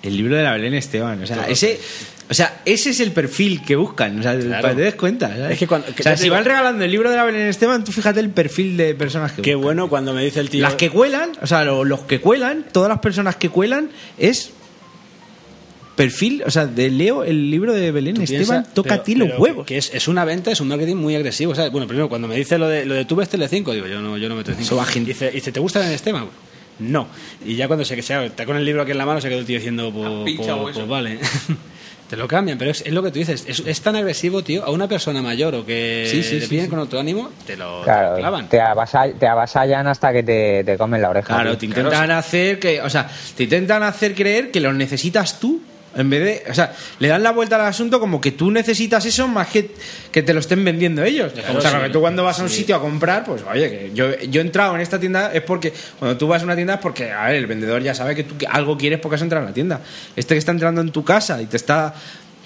El libro de la Belén Esteban. O sea, ese, o sea, ese es el perfil que buscan. O sea, para que te des cuenta. ¿sabes? Es que cuando- o que sea, te si digo- van regalando el libro de la Belén Esteban, tú fíjate el perfil de personas que Qué buscan. bueno cuando me dice el tío. Las que cuelan, o sea, lo- los que cuelan, todas las personas que cuelan, es perfil, o sea, de Leo, el libro de Belén Esteban, piensa- toca pero- a ti los huevos. Que es, es una venta, es un marketing muy agresivo. ¿sabes? Bueno, primero, cuando me dice lo de, lo de tú ves Telecinco, digo, yo no, yo no Telecinco. Gente. Dice, dice, ¿te gusta el Esteban? No. Y ya cuando se, se está con el libro aquí en la mano, se quedó el tío diciendo, pues, pinchado pues- pues vale. Te lo cambian, pero es, es lo que tú dices. Es, es tan agresivo, tío, a una persona mayor o que Sí, sí, le piden sí. con otro ánimo, te lo, te clavan. te, avasall- te avasallan hasta que te, te comen la oreja. Claro, tío. te intentan hacer que, o sea, te intentan hacer creer que los necesitas tú. En vez de, o sea, le dan la vuelta al asunto como que tú necesitas eso más que, que te lo estén vendiendo ellos. o sea, sí. que tú cuando vas a un sitio a comprar, pues oye, que yo, yo he entrado en esta tienda es porque, cuando tú vas a una tienda es porque, a ver, el vendedor ya sabe que tú algo quieres porque has entrado en la tienda. Este que está entrando en tu casa y te está,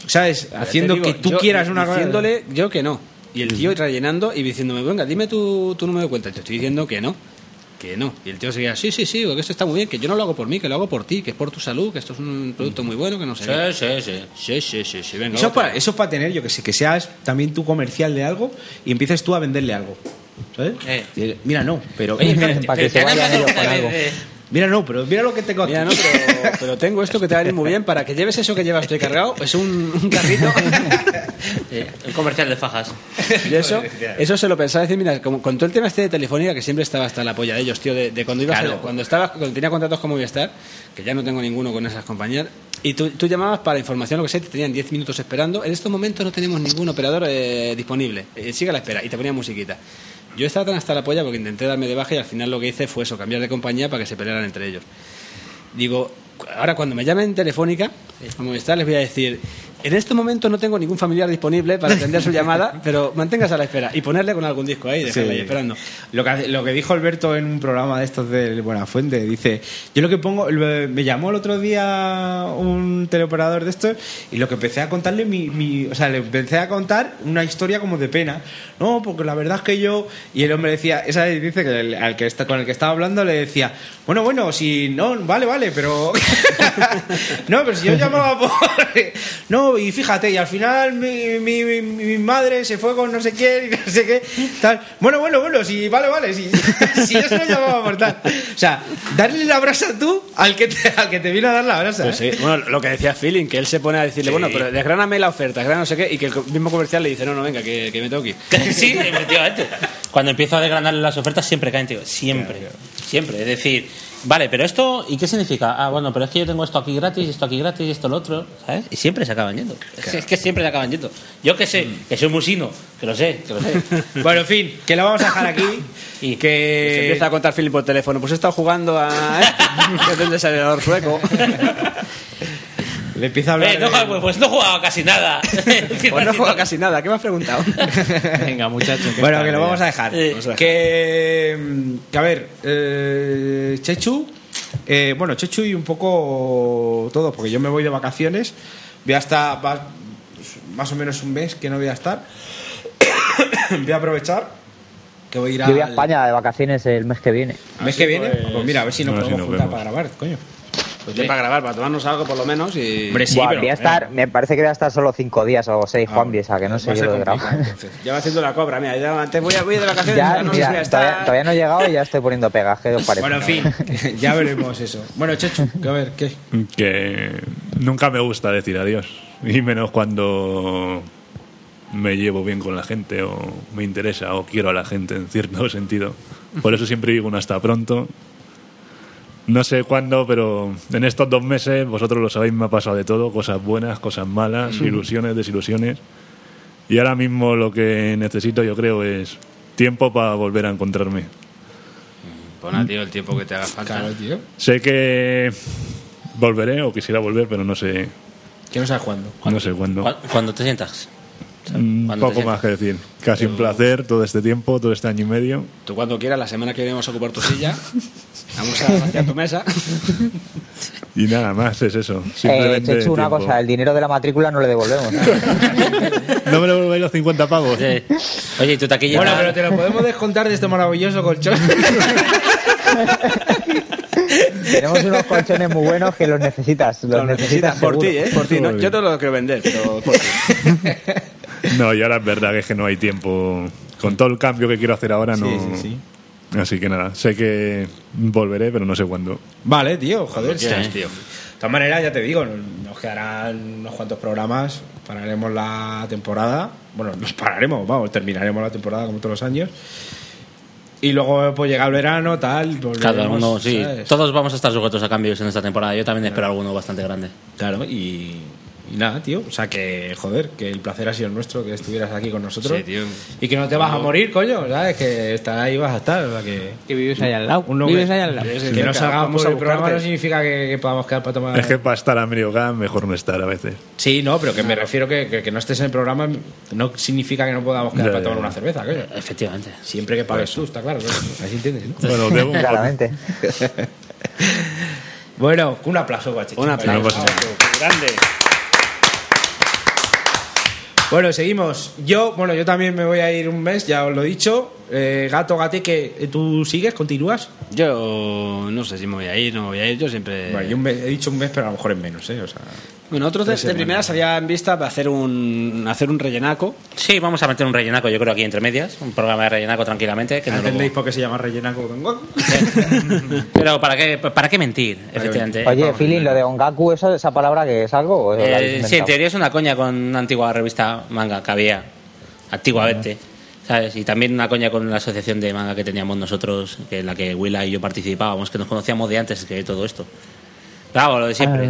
¿sabes? Haciendo digo, que tú yo quieras una. Diciéndole yo que no. Y el tío rellenando y diciéndome, venga, dime tu, tu número de cuenta. Te estoy diciendo que no. Que no. Y el tío seguía, sí, sí, sí, que esto está muy bien, que yo no lo hago por mí, que lo hago por ti, que es por tu salud, que esto es un producto muy bueno, que no sé. qué". Sí, sí, sí. Sí, sí, sí, sí, venga. Eso es, para, eso es para tener, yo que sé, que seas también tú comercial de algo y empieces tú a venderle algo. ¿Sabes? Eh. Mira, no, pero. Oye, pero, Para pero que se te han vayan ellos con algo. Mira, no, pero mira lo que tengo aquí. Mira, no, pero, pero tengo esto que te va a venir muy bien para que lleves eso que llevas estoy cargado. Es un, un carrito. un comercial de fajas. Y eso, eso se lo pensaba decir, mira, con todo el tema este de Telefónica, que siempre estaba hasta la polla de ellos, tío, de, de cuando ibas a- cuando estaba, cuando tenía contratos con Movistar, que ya no tengo ninguno con esas compañías, y tú, tú llamabas para información, lo que sea, te tenían 10 minutos esperando. En estos momentos no tenemos ningún operador eh, disponible. Eh, sigue a la espera, y te ponían musiquita. Yo estaba tan hasta la polla porque intenté darme de baja y al final lo que hice fue eso, cambiar de compañía para que se pelearan entre ellos. Digo, ahora cuando me llamen Telefónica, está, les voy a decir, en este momento no tengo ningún familiar disponible para atender su llamada, pero manténgase a la espera y ponerle con algún disco ahí, dejarle ahí Sí. esperando. Lo que, lo que dijo Alberto en un programa de estos de Buenafuente, dice, yo lo que pongo, me me llamó el otro día un teleoperador de estos y lo que empecé a contarle, mi, mi- o sea, le empecé a contar una historia como de pena. No, porque la verdad es que yo, y el hombre decía, esa dice que el, al que está, con el que estaba hablando le decía, bueno, bueno, si no, vale, vale, pero... no, pero si yo llamaba por... no, y fíjate, y al final mi, mi, mi- mi madre se fue con no sé quién y no sé qué, tal. Bueno, bueno, bueno, si vale, vale, si, si se lo llamaba por tal. O sea, darle la brasa tú al que te, al que te viene a dar la brasa. Pues ¿eh? sí, bueno, lo que decía Feeling, que él se pone a decirle, bueno, pero desgráname la oferta, desgrana no sé qué, y que el mismo comercial le dice, no, no, venga, que, que me tengo que ir. sí, efectivamente. Cuando empiezo a desgranarle las ofertas siempre caen, tío. Siempre. Siempre. Es decir, vale, pero esto, ¿y qué significa? Ah, bueno, pero es que yo tengo esto aquí gratis, esto aquí gratis, esto lo otro, ¿sabes? Y siempre se acaban yendo. Es, que, es que siempre se acaban yendo. Yo que sé, que soy musino, que lo sé, que lo sé. Bueno, en fin, que la vamos a dejar aquí y Se que... empieza a contar Feeling por teléfono, pues he estado jugando a... que es el desarrollador sueco. Le empieza a hablar... Eh, no, de- pues, pues no he jugado casi nada. Pues no juega casi nada, ¿qué me has preguntado? Venga, muchachos. que Bueno, que lo vamos a dejar. Eh, vamos a dejar. Que, que a ver, eh, Chechu, eh, bueno, Chechu y un poco todo, porque yo me voy de vacaciones, voy a estar más o menos un mes que no voy a estar. voy a aprovechar que voy a ir Yo voy a al España de vacaciones el mes que viene. mes que viene. Pues, mira, a ver si nos No, podemos si juntar vemos. para grabar, coño. Pues ya para grabar, para tomarnos algo por lo menos y... Hombre, sí, Buah, pero, voy a estar, me parece que voy a estar solo cinco días o seis, Juan Biesa, que no sé yo lo de grabar. Ya va haciendo la cobra, mira, ya antes voy, a, voy de vacaciones, Ya, ya no voy a mira, estar... todavía, todavía no he llegado y ya estoy poniendo pegas. ¿Qué os parece? Bueno, en fin, ya veremos eso. Bueno, Chechu, que a ver, ¿qué? Que nunca me gusta decir adiós. Y menos cuando me llevo bien con la gente o me interesa o quiero a la gente en cierto sentido. Por eso siempre digo un hasta pronto. No sé cuándo, pero en estos dos meses, vosotros lo sabéis, me ha pasado de todo, cosas buenas, cosas malas, ilusiones, desilusiones. Y ahora mismo lo que necesito, yo creo, es tiempo para volver a encontrarme. Pon a tío el tiempo que te haga falta. Claro, tío. Sé que volveré o quisiera volver, pero no sé, Que no sabes cuándo. no sé cuándo. Cu- Cuando te sientas. Mm, te Poco más que decir. Casi un placer todo este tiempo, todo este año y medio. Tú cuando quieras, la semana que viene vamos a ocupar tu silla. Vamos a vaciar tu mesa. Y nada más, es eso. Eh, Simplemente Chechu, una tiempo. cosa, el dinero de la matrícula no le devolvemos. ¿No me devolvéis los 50 pavos? Sí. Oye, ¿y tu taquilla? Bueno, pero te lo podemos descontar de este maravilloso colchón. Tenemos unos colchones muy buenos que los necesitas. Los Lo necesitas por ti, ¿eh? Por ti. No, yo te lo quiero vender, pero por ti. No, y ahora es verdad que es que no hay tiempo. Con todo el cambio que quiero hacer ahora, no. sí, Así que nada, sé que volveré, pero no sé cuándo. Vale, tío, joder. quieras, sí. tío. De todas maneras, ya te digo, nos quedarán unos cuantos programas, pararemos la temporada, bueno, nos pararemos, vamos, terminaremos la temporada como todos los años. Y luego pues llega el verano, tal, Cada uno, sí. ¿sabes? Todos vamos a estar sujetos a cambios en esta temporada. Yo también espero alguno bastante grande. Claro, y, y nada, tío, o sea que, joder, que el placer ha sido nuestro que estuvieras aquí con nosotros. Sí, tío. Y que no te vas a morir, coño, ¿sabes? Que está ahí vas a estar, o sea que... Que vives ahí al lado. Vives que- ahí al lado. Que no salgamos Vamos por a el programa no significa que, que podamos quedar para tomar... Es que para estar a medio gas, mejor no estar a veces. Sí, no, pero que me refiero que, que, que no estés en el programa no significa que no podamos quedar Ya, para ya, tomar ya. una cerveza, coño. Efectivamente. Siempre que pagues tú, está claro. ¿no? Así entiendes, ¿no? Bueno, debo. Claramente. Bueno, un aplauso, guachichi. Un aplauso. Grande. Bueno, seguimos. Yo, bueno, yo también me voy a ir un mes, ya os lo he dicho. Eh, gato, gateque, ¿tú sigues? ¿Continúas? Yo no sé si me voy a ir, no me voy a ir. Yo siempre. Bueno, yo un mes- he dicho un mes, pero a lo mejor es menos, ¿eh? O sea, Bueno, otros de, de primeras en vista para hacer un, hacer un rellenaco. Sí, vamos a meter un rellenaco, yo creo, aquí entre medias. Un programa de rellenaco tranquilamente. Que no ¿Entendéis por qué se llama rellenaco? Pero ¿para qué, ¿para qué mentir? Efectivamente. Oye, Feeling, lo de ongaku, ¿eso, ¿esa palabra que es algo? ¿O la habéis Eh, sí, en teoría es una coña con una antigua revista manga que había antiguamente. ¿Sabes? Y también una coña con la asociación de manga que teníamos nosotros, que en la que Willa y yo participábamos, que nos conocíamos de antes que todo esto. Claro, lo de siempre.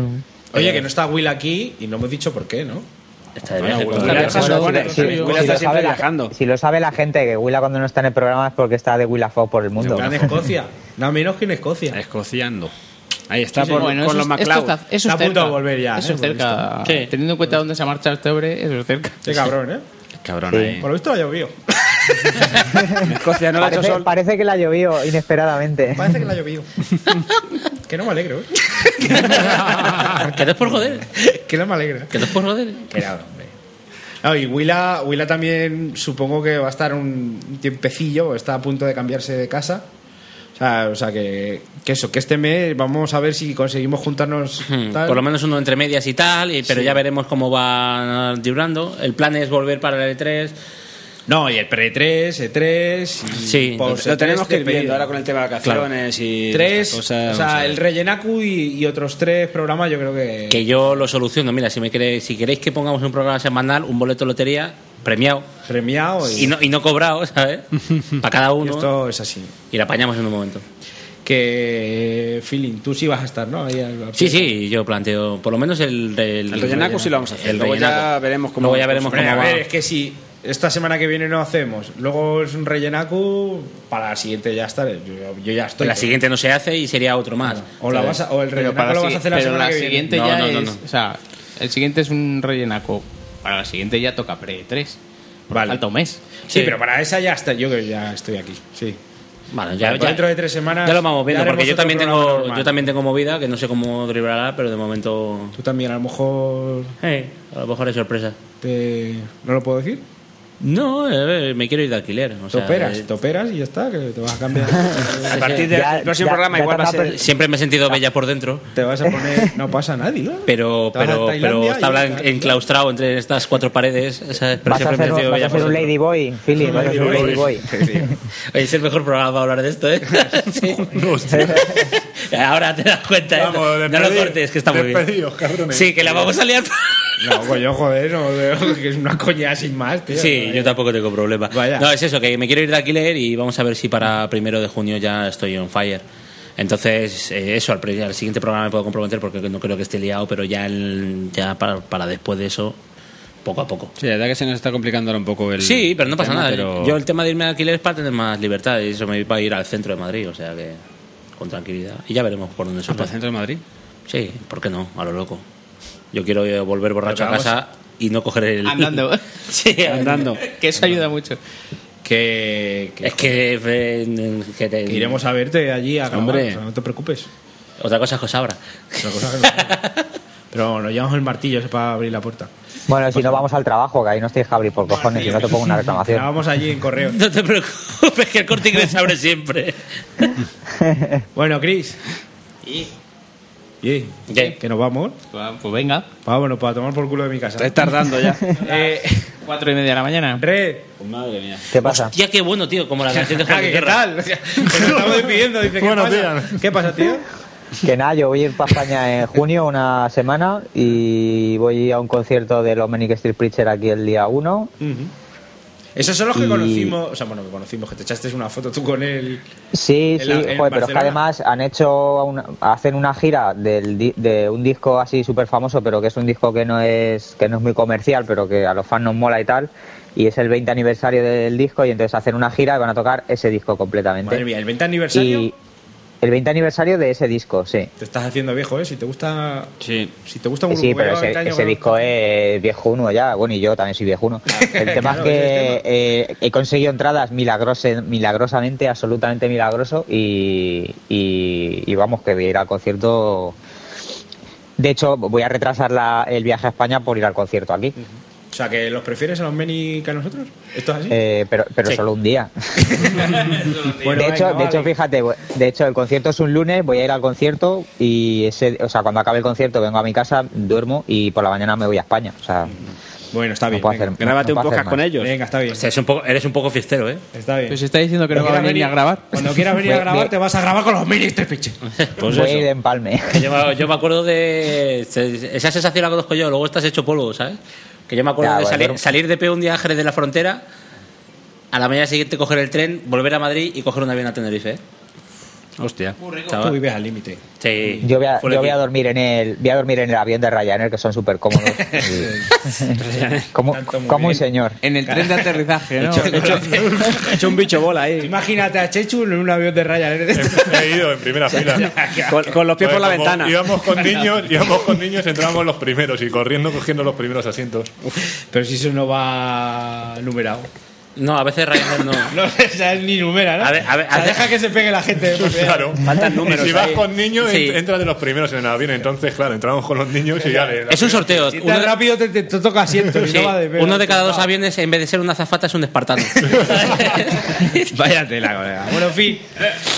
Oye, que no está Will aquí y no hemos dicho por qué, ¿no? Está de viaje. Viajando, si, lo sabe la, gente, que Willa cuando no está en el programa es porque está de Willa Fogg por el mundo. Está en Escocia. Nada menos que en Escocia. Escociando. Ahí está Sí, por, bueno, con eso los MacLeod. está, eso Está es a punto cerca. de volver ya, Eso ¿eh? es cerca. Teniendo en cuenta dónde se ha marchado este hombre, eso es cerca. Qué cabrón, ¿eh? Cabrón Sí. ahí. Por lo visto ha llovido. En Escocia no lo ha hecho Parece, sol. parece que la llovió inesperadamente. Parece que la ha llovido. que no me alegro, ¿eh? Que no es por joder. que no me alegra. Que no es por joder. Que nada, hombre. No, y Willa, Willa también supongo que va a estar un tiempecillo, está a punto de cambiarse de casa. O sea, o sea que, que eso, que este mes vamos a ver si conseguimos juntarnos. Hmm, tal. Por lo menos uno entre medias y tal, y- pero Sí. ya veremos cómo va durando. El plan es volver para el E E3. No, y el pre-3, E3. Y Sí, post- Lo tenemos E3 que ir viendo ahora con el tema de vacaciones y Tres, cosas, o sea, a el ver. rellenaku y, y otros tres programas, yo creo que. Que yo lo soluciono. Mira, si me queréis, si queréis que pongamos un programa semanal, un boleto de lotería premiado premiado y, y no, y no cobrado, ¿sabes? Para cada y uno. esto es así. Y la apañamos en un momento. Que, feeling, tú sí vas a estar, ¿no? Ahí al- Sí, sí, yo planteo, por lo menos el. El, El rellenaco sí lo vamos a hacer. El Luego ya veremos cómo- Luego ya veremos cómo a va. ver, es que si esta semana que viene no hacemos, luego es un rellenaku, para la siguiente ya estaré. Yo, yo ya estoy. la siguiente no se hace y sería otro más. O, la vas a- o el para lo la, vas a hacer la semana la que viene. siguiente No, ya no, no, es. no. O sea, el siguiente es un rellenaco. Para la siguiente ya toca pre-3. Vale. Falta un mes. Sí, Sí. pero para esa ya está. Yo que ya estoy aquí. Sí. Vale, ya, Pues ya- dentro de tres semanas. ya lo vamos viendo, porque yo también, tengo, normal. yo también tengo movida, que no sé cómo dribblará, pero de momento. Tú también, a lo mejor. Eh, a lo mejor es sorpresa. Te... ¿No lo puedo decir? No, a ver, me quiero ir de alquiler. O Te sea, operas, eh, te operas y ya está, que te vas a cambiar. A partir del Ya- próximo ya- programa ya igual va a ser... Siempre me he sentido bella por dentro, te vas a poner. No pasa a nadie, ¿no? pero, a pero, pero estaba enclaustrado entre estas cuatro paredes. Esa, pero Vas a siempre me ser, he sentido vas bella a por ser un dentro. ladyboy, Philly, vas a ser un ladyboy. Oye, es el mejor programa para hablar de esto, ¿eh? Sí. Ahora te das cuenta, ¿eh? Vamos, no lo cortes, que está muy bien. Sí, que la vamos a liar. No, coño, joder, no, que es una coña sin más, tío. Sí, yo tampoco tengo problema. Vaya. No, es eso, que me quiero ir de alquiler y vamos a ver si para primero de junio ya estoy on fire. Entonces, eh, eso, al, al siguiente programa me puedo comprometer porque no creo que esté liado, pero ya, el- ya para, para después de eso, poco a poco. Sí, la verdad que se nos está complicando ahora un poco el Sí, pero no pasa tema, nada. pero- Yo el tema de irme de alquiler es para tener más libertad y eso me va a ir al centro de Madrid, o sea que con tranquilidad. Y ya veremos por dónde Ah, ¿Para el surge. centro de Madrid? Sí, ¿por qué no? A lo loco. Yo quiero eh, volver borracho a casa y no coger el. Andando. sí, Andando. que eso ayuda mucho. Que, que- Es que, eh, que te- que iremos a verte allí a grabar, Hombre. o sea, no te preocupes. Otra cosa es que os abra. Otra cosa que no- Pero nos llevamos el martillo ese para abrir la puerta. Bueno, si no vamos al trabajo, que ahí nos tienes que abrir por cojones y no te pongo una La reclamación. vamos allí en correo. No te preocupes, que el corte inglés se abre siempre. Bueno, Chris. Y. ¿Qué? Que nos vamos. Pues venga. Vámonos para tomar por culo de mi casa. Estás tardando ya. Eh, Cuatro y media de la mañana. Red. Pues madre mía. ¿Qué pasa? Hostia, qué bueno, tío, como la canción de Juan Ah, ¿qué, de qué Guerra. tal? Nos estamos despidiendo. Dice, ¿qué Buenos pasa? días. ¿Qué pasa, tío? Que nada, yo voy a ir para España en junio una semana y voy a un concierto de los Manic Street Preacher aquí el día 1. Esos son los que Y- conocimos. O sea, bueno, que conocimos, que te echaste una foto tú con él. Sí, sí, joder, pero es que además han hecho una, hacen una gira del, de un disco así súper famoso, pero que es un disco que no es que no es muy comercial, pero que a los fans nos mola y tal. Y es el 20 aniversario del disco y entonces hacen una gira y van a tocar ese disco completamente. Madre mía, el 20 aniversario. y el 20 aniversario de ese disco, sí. Te estás haciendo viejo, ¿eh? Si te gusta. Sí. Si te gusta un Sí, grupo pero ese, 20 años ese con- disco es viejuno ya. Bueno, y yo también soy viejuno. El tema Claro, es que es eh, he conseguido entradas milagrose- milagrosamente, absolutamente milagroso. Y, y, y vamos, que voy a ir al concierto. De hecho, voy a retrasar la- el viaje a España por ir al concierto aquí. O sea, que los prefieres a los Meni que a nosotros. ¿Esto es así? Eh, pero pero Sí. solo un día. Bueno, de hecho, venga, de hecho, vale. fíjate, de hecho el concierto es un lunes, voy a ir al concierto y ese, o sea, cuando acabe el concierto vengo a mi casa, duermo y por la mañana me voy a España. O sea, Bueno, está no bien. venga. hacer- Grábate no un podcast con ellos. Venga, está bien. O sea, es un poco, eres un poco fiestero, ¿eh? Está bien. Pues está diciendo que no va a venir ni a grabar. Cuando quieras venir a grabar, te vas a grabar con los Mini este piche. Pues voy a ir de empalme. Yo, me- yo me acuerdo de. Esa sensación la conozco yo, luego estás hecho polvo, ¿sabes? Que yo me acuerdo Ya, de bueno, salir, salir de P un día a Jerez de la Frontera, a la mañana siguiente coger el tren, volver a Madrid y coger un avión a Tenerife. ¿eh? Hostia. Tú vives al límite. Sí, Yo voy a, yo voy a dormir en el voy a dormir en el avión de Ryanair que son súper cómodos. Como un señor. En el tren de aterrizaje, ¿no? He hecho un bicho bola ahí. Imagínate a Chechu en un avión de Ryanair. He ido en primera fila. Con, con los pies Pues por la como ventana. Íbamos con niños, íbamos con niños, entrábamos los primeros y corriendo cogiendo los primeros asientos. Pero si eso no va numerado. No, a veces Ryanair no. No, o sea, es ni numera, ¿no? A ver, a ver, O sea, a ver. deja que se pegue la gente. Claro. Faltan números Si vas ahí. con niños, Sí. entras de los primeros en el avión. Entonces, claro, entramos con los niños y ya le. Es un sorteo. Si Uno, rápido te, te- te toca asiento. y sí, no va de uno de cada dos aviones, en vez de ser una azafata, es un espartano. Vaya tela, colega. Bueno, en fin,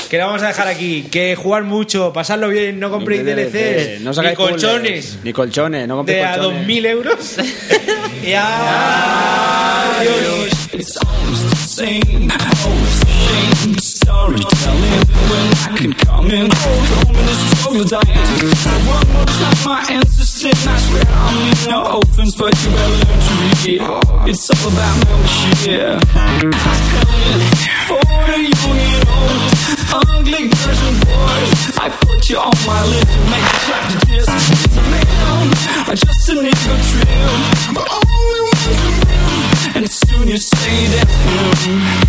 que lo vamos a dejar aquí. Que jugar mucho, pasarlo bien, no compréis DLCs, No ni colchones Ni colchones, no compréis de a colchones. 2.000 euros. y same, the same storytelling. When I can come in, hold on in this struggle dying. One more time, my answer's. I swear I mean no offense, but you better learn to read it. It's all about membership. Telling for the young and old, ugly girls and boys. I put you on my list to make you clap to this. It's a man, just a nigga trim, Mm-hmm.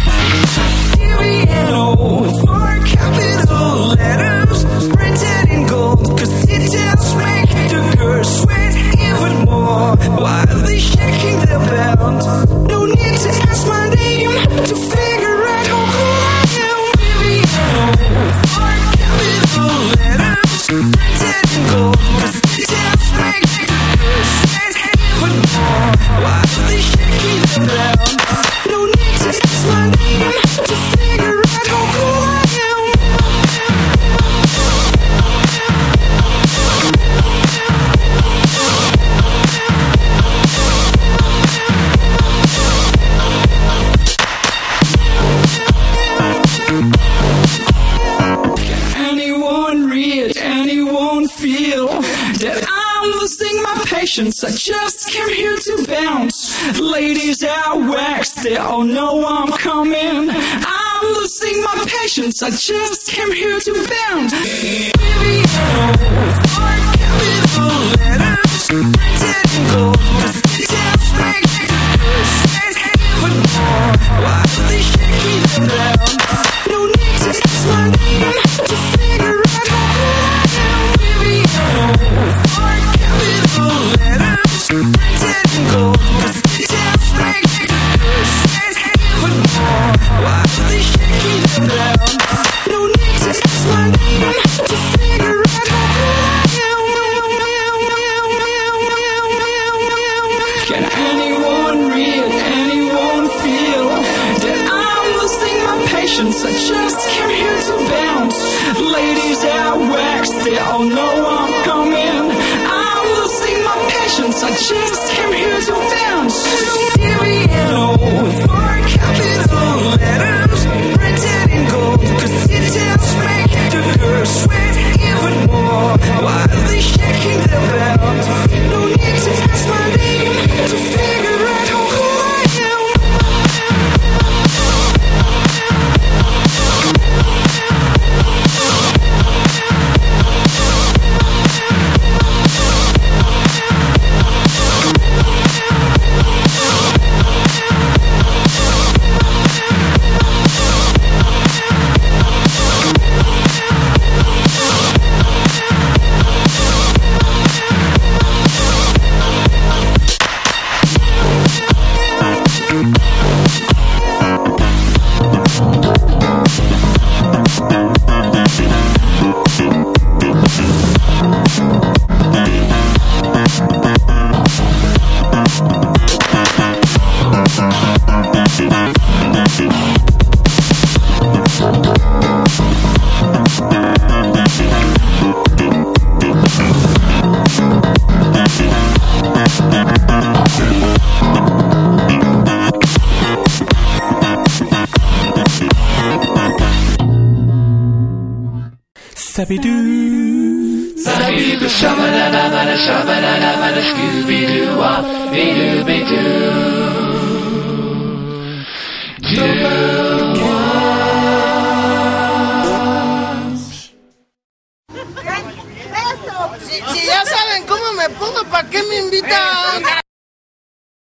I just came here to bounce.